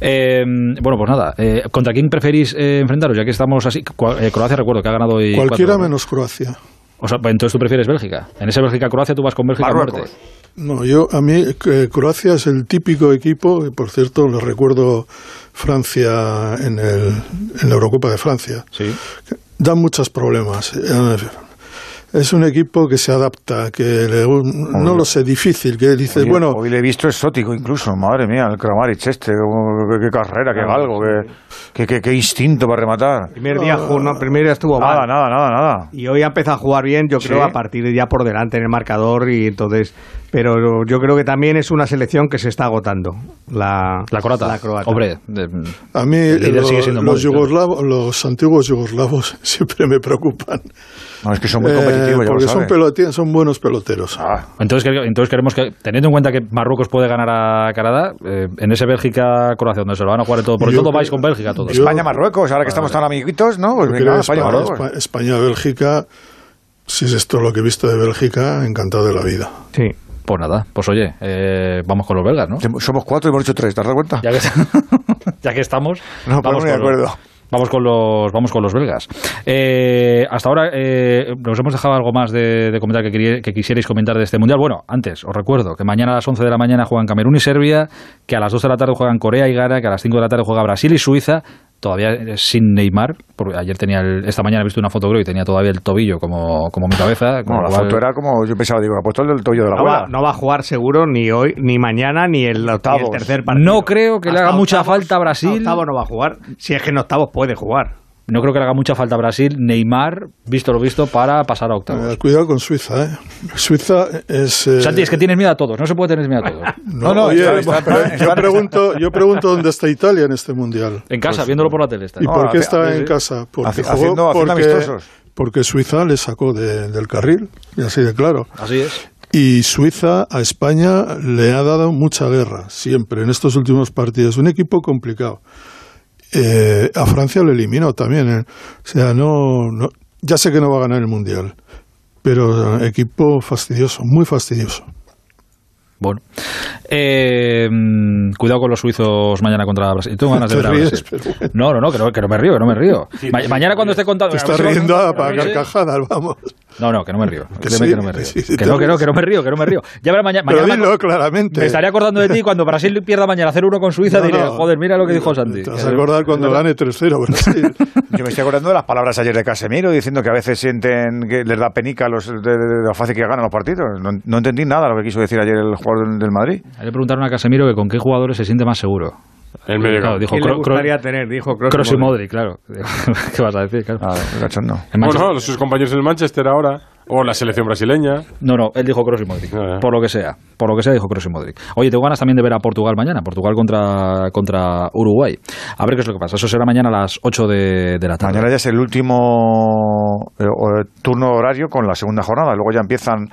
Eh, bueno, pues nada, eh, ¿contra quién preferís eh, enfrentaros? Ya que estamos así. Eh, Croacia, recuerdo que ha ganado hoy. Cualquiera cuatro, ¿no? menos Croacia. O sea, pues entonces tú prefieres Bélgica. En ese Bélgica-Croacia tú vas con Bélgica a Marruecos. muerte. No, yo a mí eh, Croacia es el típico equipo, y por cierto le recuerdo Francia en, el, en la Eurocopa de Francia. Sí. Dan muchos problemas. Eh, es un equipo que se adapta, que le- no lo sé, difícil, que dice, Oye, bueno, hoy le he visto exótico incluso, madre mía, el Kramaric este, qué, qué carrera, qué galgo, qué, qué, qué- qué instinto para rematar. Primer día, jugó- no, primer día estuvo Nada, mal. nada, nada, nada. Y hoy ha empezado a jugar bien, yo Sí. creo, a partir de ya por delante en el marcador y entonces... Pero yo creo que también es una selección que se está agotando. La, La croata. La croata. Hombre, de- a mí lo- los, yugoslavos, los antiguos yugoslavos (laughs) siempre me preocupan. No, es que son muy Eh, competitivos, ya lo porque son, peloti- son buenos peloteros. Entonces, quere- entonces queremos que, teniendo en cuenta que Marruecos puede ganar a Canadá, eh, en ese Bélgica-Croacia, donde se lo van a jugar todo, por Yo todo creo- vais con Bélgica todos. yo- España-Marruecos, ahora que estamos tan amiguitos, ¿no? Pues venga, España-Marruecos. Espa- España-Bélgica, si es esto lo que he visto de Bélgica, encantado de la vida. Sí. Pues nada, pues oye, eh, vamos con los belgas, ¿no? Somos cuatro y hemos hecho tres, ¿te has dado cuenta? Ya que, (laughs) ya que estamos, No, vamos, ponemos de acuerdo. Vamos con los vamos con los belgas. Eh, hasta ahora eh, nos hemos dejado algo más de, de comentar que, quería- que quisierais comentar de este mundial. Bueno, antes os recuerdo que mañana a las 11 de la mañana juegan Camerún y Serbia, que a las 2 de la tarde juegan Corea y Ghana, que a las 5 de la tarde juega Brasil y Suiza. Todavía eh, sin Neymar, porque ayer tenía el- esta mañana he visto una foto creo y tenía todavía el tobillo como, como mi cabeza. No, la cual- foto era como yo pensaba, digo, ha puesto el del tobillo de la No va, no va a jugar seguro ni hoy, ni mañana, ni el, tercer partido. No creo que le haga mucha octavos- falta a Brasil. hasta Octavos no va a jugar. Si es que en octavos puede jugar. No creo que le haga mucha falta a Brasil, Neymar, visto lo visto, para pasar a octavos. Eh, cuidado con Suiza, ¿eh? Suiza es... eh, Santi, es que tienes miedo a todos, no se puede tener miedo a todos. No, no, oye, está- está- bueno, está- yo, pregunto, yo pregunto dónde está Italia en este mundial. En casa, Pues, viéndolo por la tele. Está. ¿Y No, por qué está en casa? Porque, hace- jugó- haciendo- haciendo porque, amistosos. porque Suiza le sacó de- del carril, y así de claro. Así es. Y Suiza a España le ha dado mucha guerra, siempre, en estos últimos partidos. Un equipo complicado. Eh, a Francia lo eliminó también. eh. O sea, no, no, ya sé que no va a ganar el Mundial, pero equipo fastidioso, muy fastidioso. Bueno. Eh, cuidado con los suizos mañana contra Brasil. Tengo ganas de ver a Brasil. No, no, no que, no, que no me río, que no me río. Ma- mañana cuando esté contando... Te si riendo para carcajadas, vamos. No, no, que no me río. Que sí, que no me que río. sí, sí que no, que no, que no me río, que no me río. Ya verá mañana... Pero mañana me- dilo claramente. Me estaría acordando de ti cuando Brasil pierda mañana 0-1 con Suiza. No, diré, no. joder, mira lo que dijo Santi. Te vas a acordar cuando gane 3-0 Brasil. (laughs) Yo me estoy acordando de las palabras ayer de Casemiro diciendo que a veces sienten que les da penica a los, de, de- de lo fácil que ganan los partidos. No, no entendí nada de lo que quiso decir ayer el jugador del, del Madrid. Le preguntaron a Casemiro que con qué jugadores se siente más seguro. El medio Claro, dijo ¿Quién le gustaría tener? Dijo Kroos y Kroos y Modric. Modric, claro. (laughs) ¿Qué vas a decir? Claro. Ah, Manchester- Bueno, sus compañeros del Manchester ahora, o la selección brasileña. No, no, él dijo Kroos y Modric. Ah. Por lo que sea. Por lo que sea, dijo Kroos y Modric. Oye, tengo ganas también de ver a Portugal mañana. Portugal contra, contra Uruguay. A ver qué es lo que pasa. Eso será mañana a las 8 de, de la tarde. Mañana ya es el último eh, turno horario con la segunda jornada. Luego ya empiezan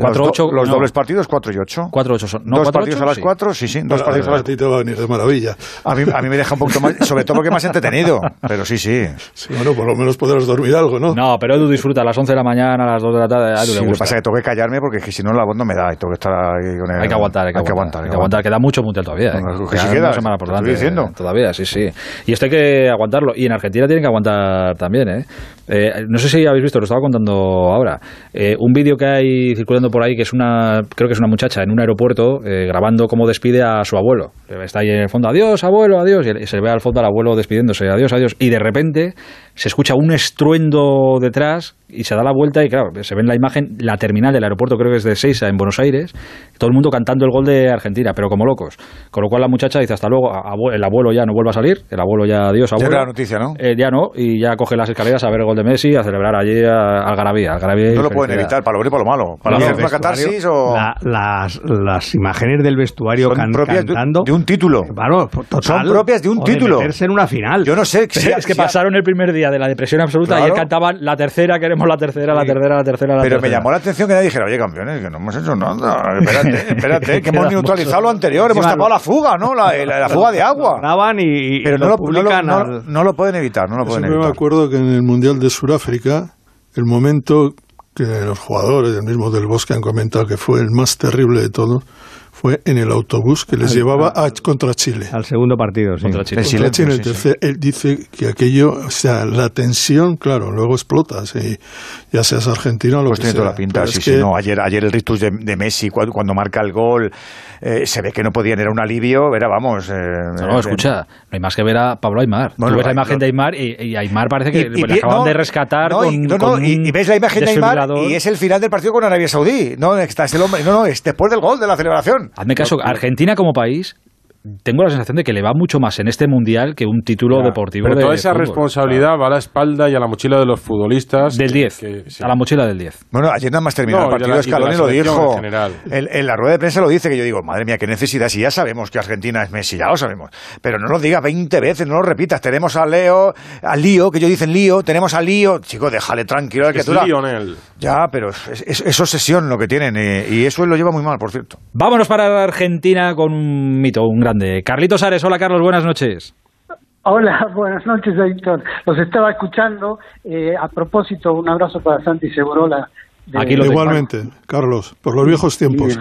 Cuatro, los, do- ocho, los no. dobles partidos, 4 y 8. 4 8 son. No, dos 4, partidos 8, a las sí. 4, sí, sí. Dos Bueno, partidos a a las ti te va a venir de maravilla. a mí, a mí me deja un poquito más, sobre todo porque más entretenido. Pero sí, sí. Sí, bueno, por lo menos podrás dormir algo, ¿no? No, pero Edu disfruta a las 11 de la mañana, a las 2 de la tarde. A Edu Sí, le lo que pasa es que tengo que callarme porque es que si no la voz no me da y tengo que estar ahí con el- Hay que aguantar, hay que, aguantar, hay que aguantar. Queda mucho mundial todavía. ¿eh? Bueno, que sí Queda queda, una semana por te estoy delante. diciendo. eh, Todavía, sí, sí. Y esto hay que aguantarlo. Y en Argentina tienen que aguantar también, ¿eh? Eh, no sé si habéis visto, lo estaba contando ahora. eh, un vídeo que hay circulando por ahí que es una, creo que es una muchacha en un aeropuerto eh, grabando cómo despide a su abuelo. Está ahí en el fondo, adiós, abuelo, adiós. Y se ve al fondo al abuelo despidiéndose, adiós, adiós. Y de repente se escucha un estruendo detrás y se da la vuelta y claro, se ve en la imagen la terminal del aeropuerto, creo que es de Seiza, en Buenos Aires, todo el mundo cantando el gol de Argentina, pero como locos. Con lo cual la muchacha dice hasta luego, el abuelo ya no vuelve a salir, el abuelo ya adiós, Ya abuelo. era la noticia, ¿no? Ya no, y ya coge las escaleras a ver el gol de Messi, a celebrar allí a Algarabía. Algarabía y No lo pueden evitar, para lo bueno y para lo malo. Para vestuario, catarsis o... la- las, las imágenes del vestuario Son can- propias de- cantando. de un título. Claro, total, Son propias de un o título. meterse en una final. Yo no sé si- es que si- pasaron el primer día de la depresión absoluta y Claro. él cantaban la tercera, queremos la tercera, la tercera, la tercera, la Pero me tercera. llamó la atención que nadie dijera, oye, campeones, que no hemos hecho nada. Espérate, (laughs) espérate, que hemos neutralizado lo anterior, hemos tapado la fuga, ¿no? La, la- la fuga de agua. y, y Pero no lo, no, lo, publican no- al- no lo pueden evitar, no lo Yo pueden siempre me evitar. acuerdo que en el Mundial de Sudáfrica, el momento que los jugadores, el mismo del Bosque, han comentado que fue el más terrible de todos, fue en el autobús que les llevaba a, contra Chile. Al segundo partido, sí. Contra Chile. Contra silencio, Chile, sí, el tercer- Él dice que aquello, o sea, la tensión, claro, luego explotas, y ya seas argentino o lo Pues que tiene sea. toda la pinta, Pero sí, sí, que- no, ayer, ayer el rictus de, de Messi cuando, cuando marca el gol, eh, se ve que no podían, era un alivio, era, vamos... eh, No, no, escucha, no hay más que ver a Pablo Aymar. Bueno, Tú ves la imagen de Aymar y, y Aymar parece que Y- y le acaban no, de rescatar con, no, no, con y, y ves la imagen de Aymar y es el final del partido con Arabia Saudí. No, está hombre, no, no, es después del gol de la celebración. Hazme caso, Argentina como país, tengo la sensación de que le va mucho más en este mundial que un título Ya, deportivo Pero de toda esa fútbol. responsabilidad va a la espalda y a la mochila de los futbolistas. Del que- 10, que- sí. a la mochila del 10. Bueno, ayer nada más terminó No, el partido, la- y de la Scaloni lo dijo. en general. En, en la rueda de prensa lo dice, que yo digo, madre mía, qué necesidad, si ya sabemos que Argentina es Messi, ya lo sabemos. Pero no lo digas 20 veces, no lo repitas. Tenemos a Leo, a Lío, que ellos dicen Lío, tenemos a Lío. Chico, déjale tranquilo a la Es criatura. Lionel. Ya, pero es, es- es obsesión lo que tienen eh, y eso él lo lleva muy mal, por cierto. Vámonos para Argentina con un mito, un grande. Carlitos Ares, hola Carlos, buenas noches. Hola, (laughs) buenas noches, Héctor. Los estaba escuchando. Eh, a propósito, un abrazo para Santi Segurola. de- Aquí lo. Igualmente, Carlos, por los viejos tiempos.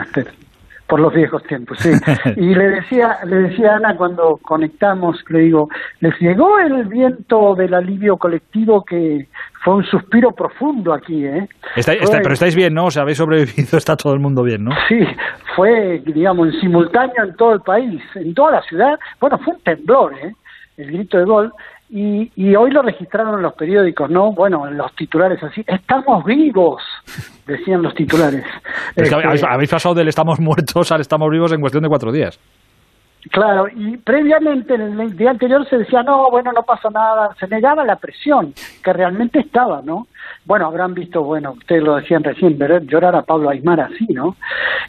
Por los viejos tiempos, sí. (laughs) y le decía, le decía a Ana cuando conectamos, le digo, les llegó el viento del alivio colectivo que fue un suspiro profundo aquí, ¿eh? Está- está- Fue- pero estáis bien, ¿no? O sea, habéis sobrevivido, (laughs) está todo el mundo bien, ¿no? Sí, fue, digamos, en simultáneo en todo el país, en toda la ciudad. Bueno, fue un temblor, ¿eh? El grito de gol. Y, y hoy lo registraron en los periódicos, ¿no? Bueno, en los titulares así. Estamos vivos, decían los titulares. (laughs) Es que Este, habéis, habéis pasado del estamos muertos al estamos vivos en cuestión de cuatro días. Claro, y previamente, en el día anterior se decía, no, bueno, no pasa nada, se negaba la presión, que realmente estaba, ¿no? Bueno, habrán visto, bueno, ustedes lo decían recién, ver llorar a Pablo Aymar así, ¿no?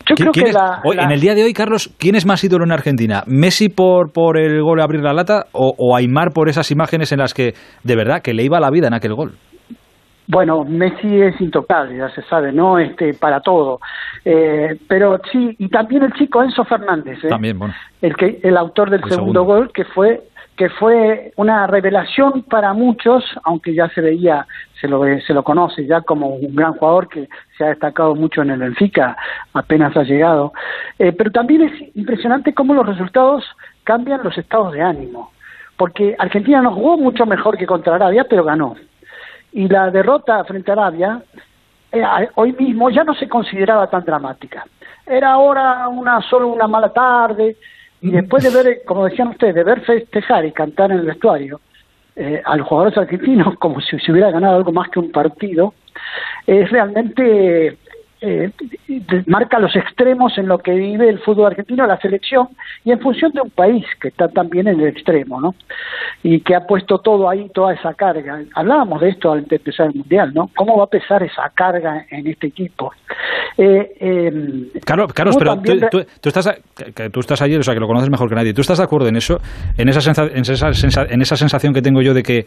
Yo creo ¿Quién que la, hoy, la- En el día de hoy, Carlos, ¿quién es más ídolo en Argentina? ¿Messi por, por el gol a abrir la lata o, o Aymar por esas imágenes en las que, de verdad, que le iba la vida en aquel gol? Bueno, Messi es intocable, ya se sabe, ¿no? Este, para todo. Eh, pero sí, y también el chico Enzo Fernández, ¿eh? También, bueno. el que el autor del El segundo, segundo. gol que fue que fue una revelación para muchos aunque ya se veía se lo ve- se lo conoce ya como un gran jugador que se ha destacado mucho en el Benfica apenas ha llegado Eh, pero también es impresionante cómo los resultados cambian los estados de ánimo porque Argentina no jugó mucho mejor que contra Arabia pero ganó y la derrota frente a Arabia eh, hoy mismo ya no se consideraba tan dramática. Era ahora una solo una mala tarde y después de ver, eh, como decían ustedes, de ver festejar y cantar en el vestuario eh, a los jugadores argentinos (laughs) como si se hubiera ganado algo más que un partido, es realmente eh, marca los extremos en lo que vive el fútbol argentino, la selección, y en función de un país que está también en el extremo, ¿no? Y que ha puesto todo ahí, toda esa carga. Hablábamos de esto al empezar el Mundial, ¿no? ¿Cómo va a pesar esa carga en este equipo? Eh, eh, Carlos, Carlos ¿cómo pero también tú, tú- tú estás, tú estás ayer, o sea, que lo conoces mejor que nadie. ¿Tú estás de acuerdo en eso? En esa, sensa- en esa, sensa- en esa sensación que tengo yo de que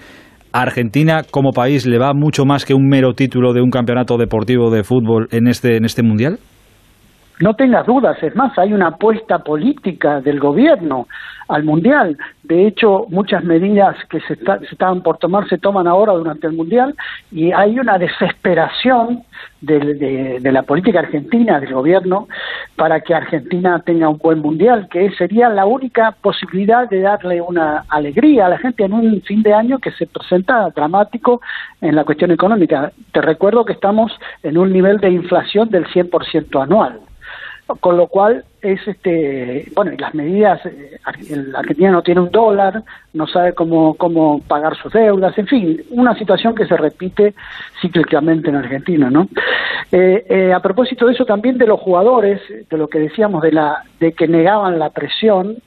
a Argentina como país le va mucho más que un mero título de un campeonato deportivo de fútbol en este, en este mundial? No tengas dudas, es más, hay una apuesta política del gobierno al Mundial. De hecho, muchas medidas que se, está- se estaban por tomar se toman ahora durante el Mundial y hay una desesperación de la política argentina, del gobierno, para que Argentina tenga un buen Mundial, que sería la única posibilidad de darle una alegría a la gente en un fin de año que se presenta dramático en la cuestión económica. Te recuerdo que estamos en un nivel de inflación del 100% anual con lo cual es este bueno y las medidas eh, el Argentina no tiene un dólar no sabe cómo cómo pagar sus deudas en fin una situación que se repite cíclicamente en Argentina no Eh, eh, a propósito de eso también de los jugadores de lo que decíamos de la de que negaban la presión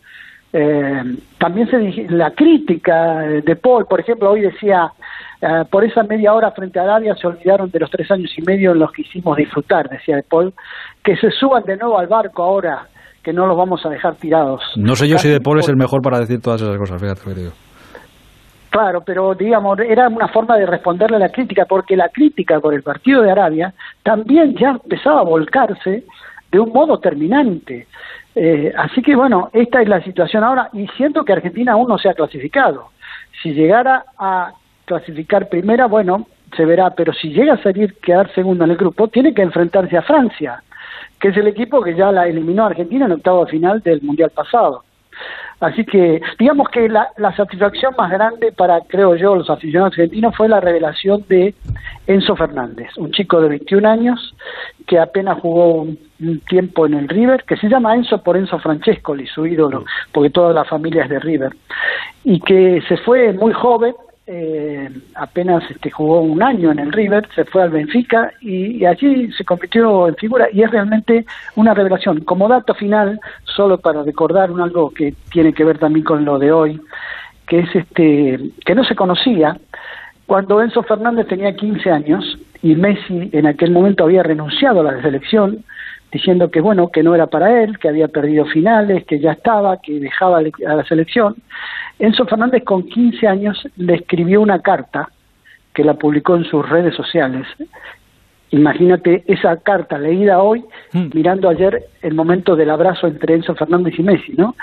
eh, también se la crítica de Paul, por ejemplo, hoy decía, eh, por esa media hora frente a Arabia se olvidaron de los tres años y medio en los que hicimos disfrutar, decía de Paul, que se suban de nuevo al barco ahora, que no los vamos a dejar tirados. No sé yo si De Paul es el mejor para decir todas esas cosas, fíjate lo que digo. Claro, pero digamos, era una forma de responderle a la crítica, porque la crítica por el partido de Arabia también ya empezaba a volcarse de un modo terminante. Eh, así que bueno, esta es la situación ahora y siento que Argentina aún no se ha clasificado. Si llegara a clasificar primera, bueno, se verá, pero si llega a salir, quedar segunda en el grupo, tiene que enfrentarse a Francia, que es el equipo que ya la eliminó a Argentina en octavo de final del Mundial pasado. Así que digamos que la, la, satisfacción más grande para, creo yo, los aficionados argentinos fue la revelación de Enzo Fernández, un chico de 21 años que apenas jugó un, un tiempo en el River, que se llama Enzo por Enzo Francescoli, su ídolo, porque toda la familia es de River, y que se fue muy joven eh, apenas este, jugó un año en el River, se fue al Benfica y, allí se convirtió en figura y es realmente una revelación. Como dato final, solo para recordar un algo que tiene que ver también con lo de hoy, que es este que no se conocía cuando Enzo Fernández tenía 15 años y Messi en aquel momento había renunciado a la selección diciendo que bueno que no era para él, que había perdido finales, que ya estaba, que dejaba a la selección. Enzo Fernández con 15 años le escribió una carta que la publicó en sus redes sociales. Imagínate esa carta leída hoy, mm. mirando ayer el momento del abrazo entre Enzo Fernández y Messi, ¿no?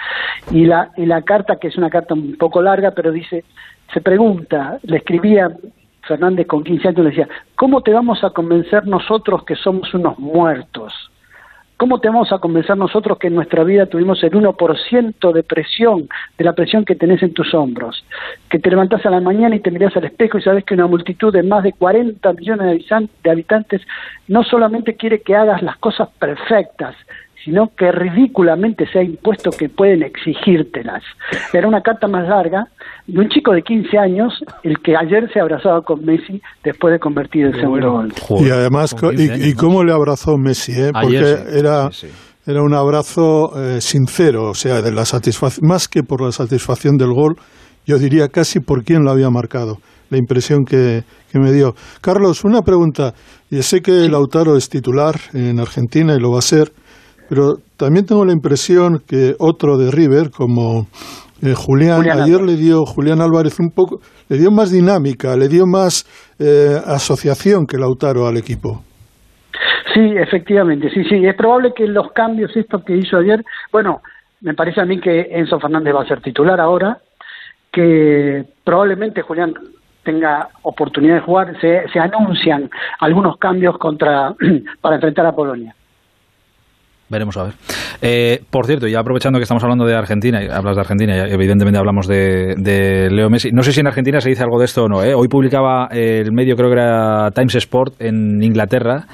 Y la, y la carta, que es una carta un poco larga, pero dice, se pregunta, le escribía Fernández con 15 años, le decía, ¿cómo te vamos a convencer nosotros que somos unos muertos? ¿Cómo te vamos a convencer nosotros que en nuestra vida tuvimos el 1% de presión, de la presión que tenés en tus hombros? Que te levantás a la mañana y te mirás al espejo y sabes que una multitud de más de 40 millones de habitantes no solamente quiere que hagas las cosas perfectas, sino que ridículamente se ha impuesto que pueden exigírtelas. Era una carta más larga de un chico de 15 años, el que ayer se abrazaba con Messi después de convertir el segundo gol. Y además, y, y, cómo le abrazó Messi, ¿eh? porque ayer, sí. era... Sí, sí. Era un abrazo eh, sincero, o sea, de la satisfacción, más que por la satisfacción del gol, yo diría casi por quién lo había marcado, la impresión que, que me dio. Carlos, una pregunta. Yo sé que Lautaro es titular en Argentina y lo va a ser, pero también tengo la impresión que otro de River, como eh, Julián, Julián, ayer le dio Julián Álvarez un poco, le dio más dinámica, le dio más eh, asociación que Lautaro al equipo. Sí, efectivamente, sí, sí. Es probable que los cambios estos que hizo ayer, bueno, me parece a mí que Enzo Fernández va a ser titular ahora, que probablemente Julián tenga oportunidad de jugar, se, se anuncian algunos cambios contra (clears throat) para enfrentar a Polonia. Veremos a ver. Eh, por cierto, ya aprovechando que estamos hablando de Argentina, y hablas de Argentina y evidentemente hablamos de, de, Leo Messi, no sé si en Argentina se dice algo de esto o no. ¿eh? Hoy publicaba el medio, creo que era Times Sport en Inglaterra,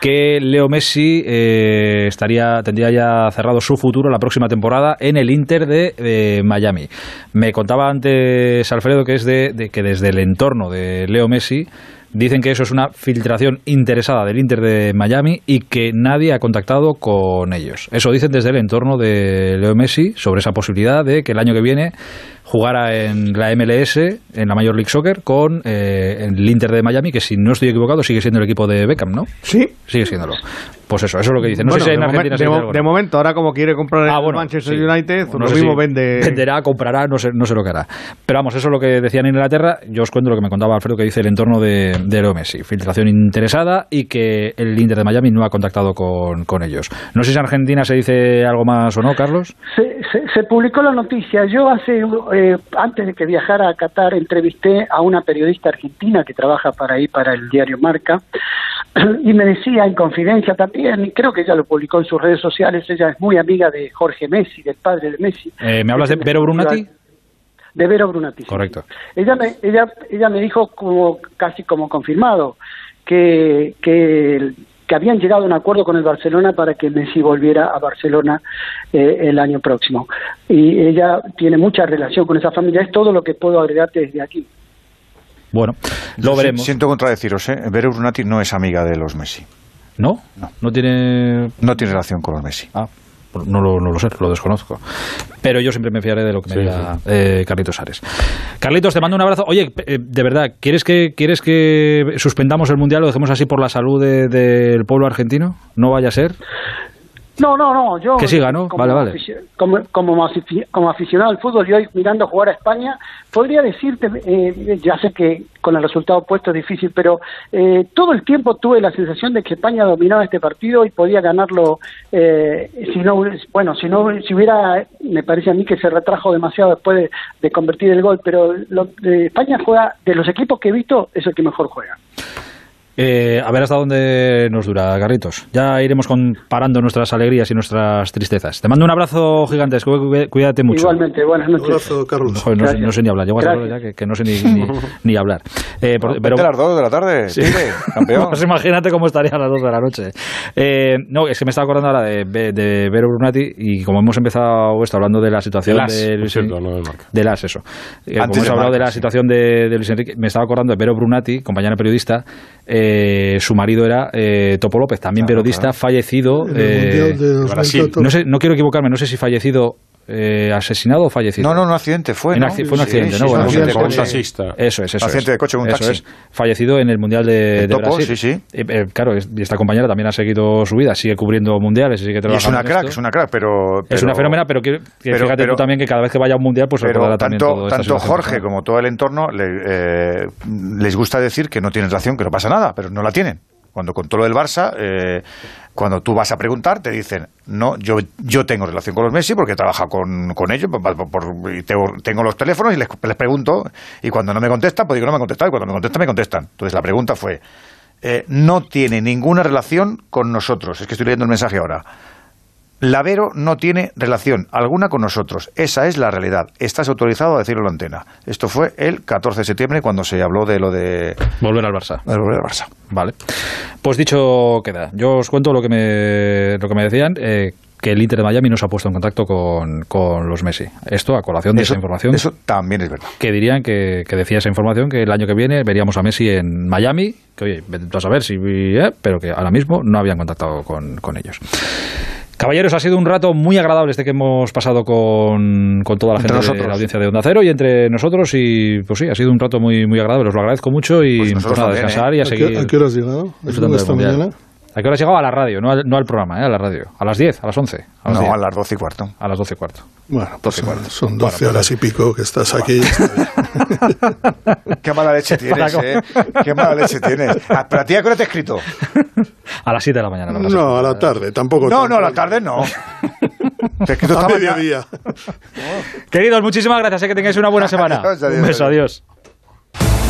que Leo Messi eh, estaría tendría ya cerrado su futuro la próxima temporada en el Inter de, de Miami. Me contaba antes Alfredo que es de que desde el entorno de Leo Messi Dicen que eso es una filtración interesada del Inter de Miami y que nadie ha contactado con ellos. Eso dicen desde el entorno de Leo Messi sobre esa posibilidad de que el año que viene jugara en la MLS, en la Major League Soccer, con eh, el Inter de Miami, que si no estoy equivocado sigue siendo el equipo de Beckham, ¿no? Sí. Sigue siéndolo. Pues eso, eso es lo que dicen. No bueno, sé si en de, Argentina momen, de, mo de, momento, ahora como quiere comprar ah, el bueno, Manchester sí. United, no lo sé mismo si vende. (laughs) Venderá, comprará, no sé, no sé lo que hará. Pero vamos, eso es lo que decían en Inglaterra. Yo os cuento lo que me contaba Alfredo, que dice el entorno de, de Leo Messi. Filtración interesada y que el Inter de Miami no ha contactado con, con ellos. No sé si en Argentina se dice algo más o no, Carlos. Se, se, se publicó la noticia. Yo hace, eh, antes de que viajara a Qatar, entrevisté a una periodista argentina que trabaja para ahí, para el diario Marca, (clears throat) y me decía en confidencia también, y creo que ella lo publicó en sus redes sociales, ella es muy amiga de Jorge Messi, del padre de Messi. Eh, ¿Me hablas de Vero Brunati? De Vero Brunati. Correcto. Sí. Ella, me, ella, ella me dijo como, casi como confirmado que, que que habían llegado a un acuerdo con el Barcelona para que Messi volviera a Barcelona eh, el año próximo. Y ella tiene mucha relación con esa familia. Es todo lo que puedo agregarte desde aquí. Bueno, lo veremos. Siento contradeciros, ¿eh? Vero Brunati no es amiga de los Messi. ¿No? No. ¿No tiene...? No tiene relación con los Messi. Ah, no lo, no lo, sé, lo desconozco. Pero yo siempre me fiaré de lo que me sí, diga sí. Eh, Carlitos Ares. Carlitos, te mando un abrazo. Oye, eh, de verdad, ¿quieres que, ¿quieres que suspendamos el Mundial o dejemos así por la salud de, del pueblo argentino? ¿No vaya a ser? No, no, no. Yo, que siga, ¿no? Como, vale, vale. Como, como, como, aficionado al fútbol y hoy mirando jugar a España, podría decirte, eh, ya sé que con el resultado opuesto es difícil, pero eh, todo el tiempo tuve la sensación de que España dominaba este partido y podía ganarlo, eh, si no, bueno, si no, si hubiera, me parece a mí que se retrajo demasiado después de, de convertir el gol, pero lo, España juega, de los equipos que he visto, es el que mejor juega. Eh, a ver hasta dónde nos dura, Garritos. Ya iremos comparando nuestras alegrías y nuestras tristezas. Te mando un abrazo gigantesco, cu- cuídate mucho. Igualmente, buenas noches. abrazo, Carlos. Joder, no, sé- Gracias. no sé ni hablar, llego a ya que, que no sé ni, ni, (laughs) ni hablar. Eh, por- Vete a las 2 de la tarde, Sí. Tigre, campeón. (laughs) Pues imagínate cómo estaría a las 2 de la noche. Eh, no, es que me estaba acordando ahora de, de Vero Brunati y como hemos empezado esto hablando de la situación de Luis Enrique- no de eso. Como hemos hablado de la sí. situación de, de Luis Enrique, me estaba acordando de Vero Brunati, compañera periodista. eh, su marido era eh, Topo López, también Claro, periodista, claro. fallecido. En el eh, Mundial de Brasil. 2014. no, sé, no quiero equivocarme, no sé si fallecido, eh, asesinado o fallecido. No, no, un accidente fue, En ¿no? acci- fue un accidente, sí, ¿no? sí, Bueno, un sí, accidente de coche. taxista. Eso es, eso Accidente es. de coche con un taxi. es. Fallecido en el Mundial de, De de Topo, Brasil. sí, sí. Eh, eh, claro, es- y esta compañera también ha seguido su vida, sigue cubriendo mundiales, sigue Y es trabajando una en crack, esto. es una crack, pero... Es una fenómena, pero que, que pero- fíjate pero- tú también que cada vez que vaya a un mundial, pues Pero recordará también tanto, todo tanto Jorge como todo el entorno le- eh, les gusta decir que no tienen relación, que no pasa nada, pero no la tienen. Cuando con todo lo del Barça, eh, cuando tú vas a preguntar, te dicen, no, yo, yo tengo relación con los Messi porque he trabajado con, con ellos, por- y tengo, tengo los teléfonos y les, les pregunto, y cuando no me contestan, pues digo, no me han contestado, y cuando me contestan, me contestan. Entonces la pregunta fue, eh, no tiene ninguna relación con nosotros. Es que estoy leyendo el mensaje ahora. Lavero no tiene relación alguna con nosotros. Esa es la realidad. Estás autorizado a decirlo en la antena. Esto fue el 14 de septiembre cuando se habló de lo de Volver al Barça. de volver al Barça. Vale. Pues dicho queda. Yo os cuento lo que me, lo que me decían. eh, que el Inter de Miami no se ha puesto en contacto con, con los Messi. Esto a colación de Eso, esa información. eso también es verdad. que dirían que, que decía esa información que el año que viene veríamos a Messi en Miami, que oye, tú a saber si, eh, pero que ahora mismo no habían contactado con, con ellos. Caballeros, ha sido un rato muy agradable este que hemos pasado con, con toda la Entre gente de nosotros. la audiencia de Onda Cero y entre nosotros y pues sí, ha sido un rato muy, muy agradable, os lo agradezco mucho y Pues pues, nada, también, descansar y a ¿A qué, seguir a qué hora has llegado? del esta mañana? ¿A qué hora has llegado? A la radio, no al, no al programa, ¿eh? a la radio. ¿A las 10? ¿A las 11? A las No, 10. a las 12 y cuarto. A las 12 y cuarto. Bueno, pues 12 y cuarto. son 12 horas y pico que estás aquí. está bien. (laughs) Qué mala leche tienes, ¿eh? Qué mala leche tienes. Ah, ¿Pero a ti a qué hora te he escrito? A las 7 de la mañana. no pasa No, a la tarde, tampoco. No, tanto. no, a la tarde no. Te he escrito A mediodía. Queridos, muchísimas gracias. Sé que tengáis una buena (laughs) semana. Adiós, adiós, Un beso, adiós. adiós.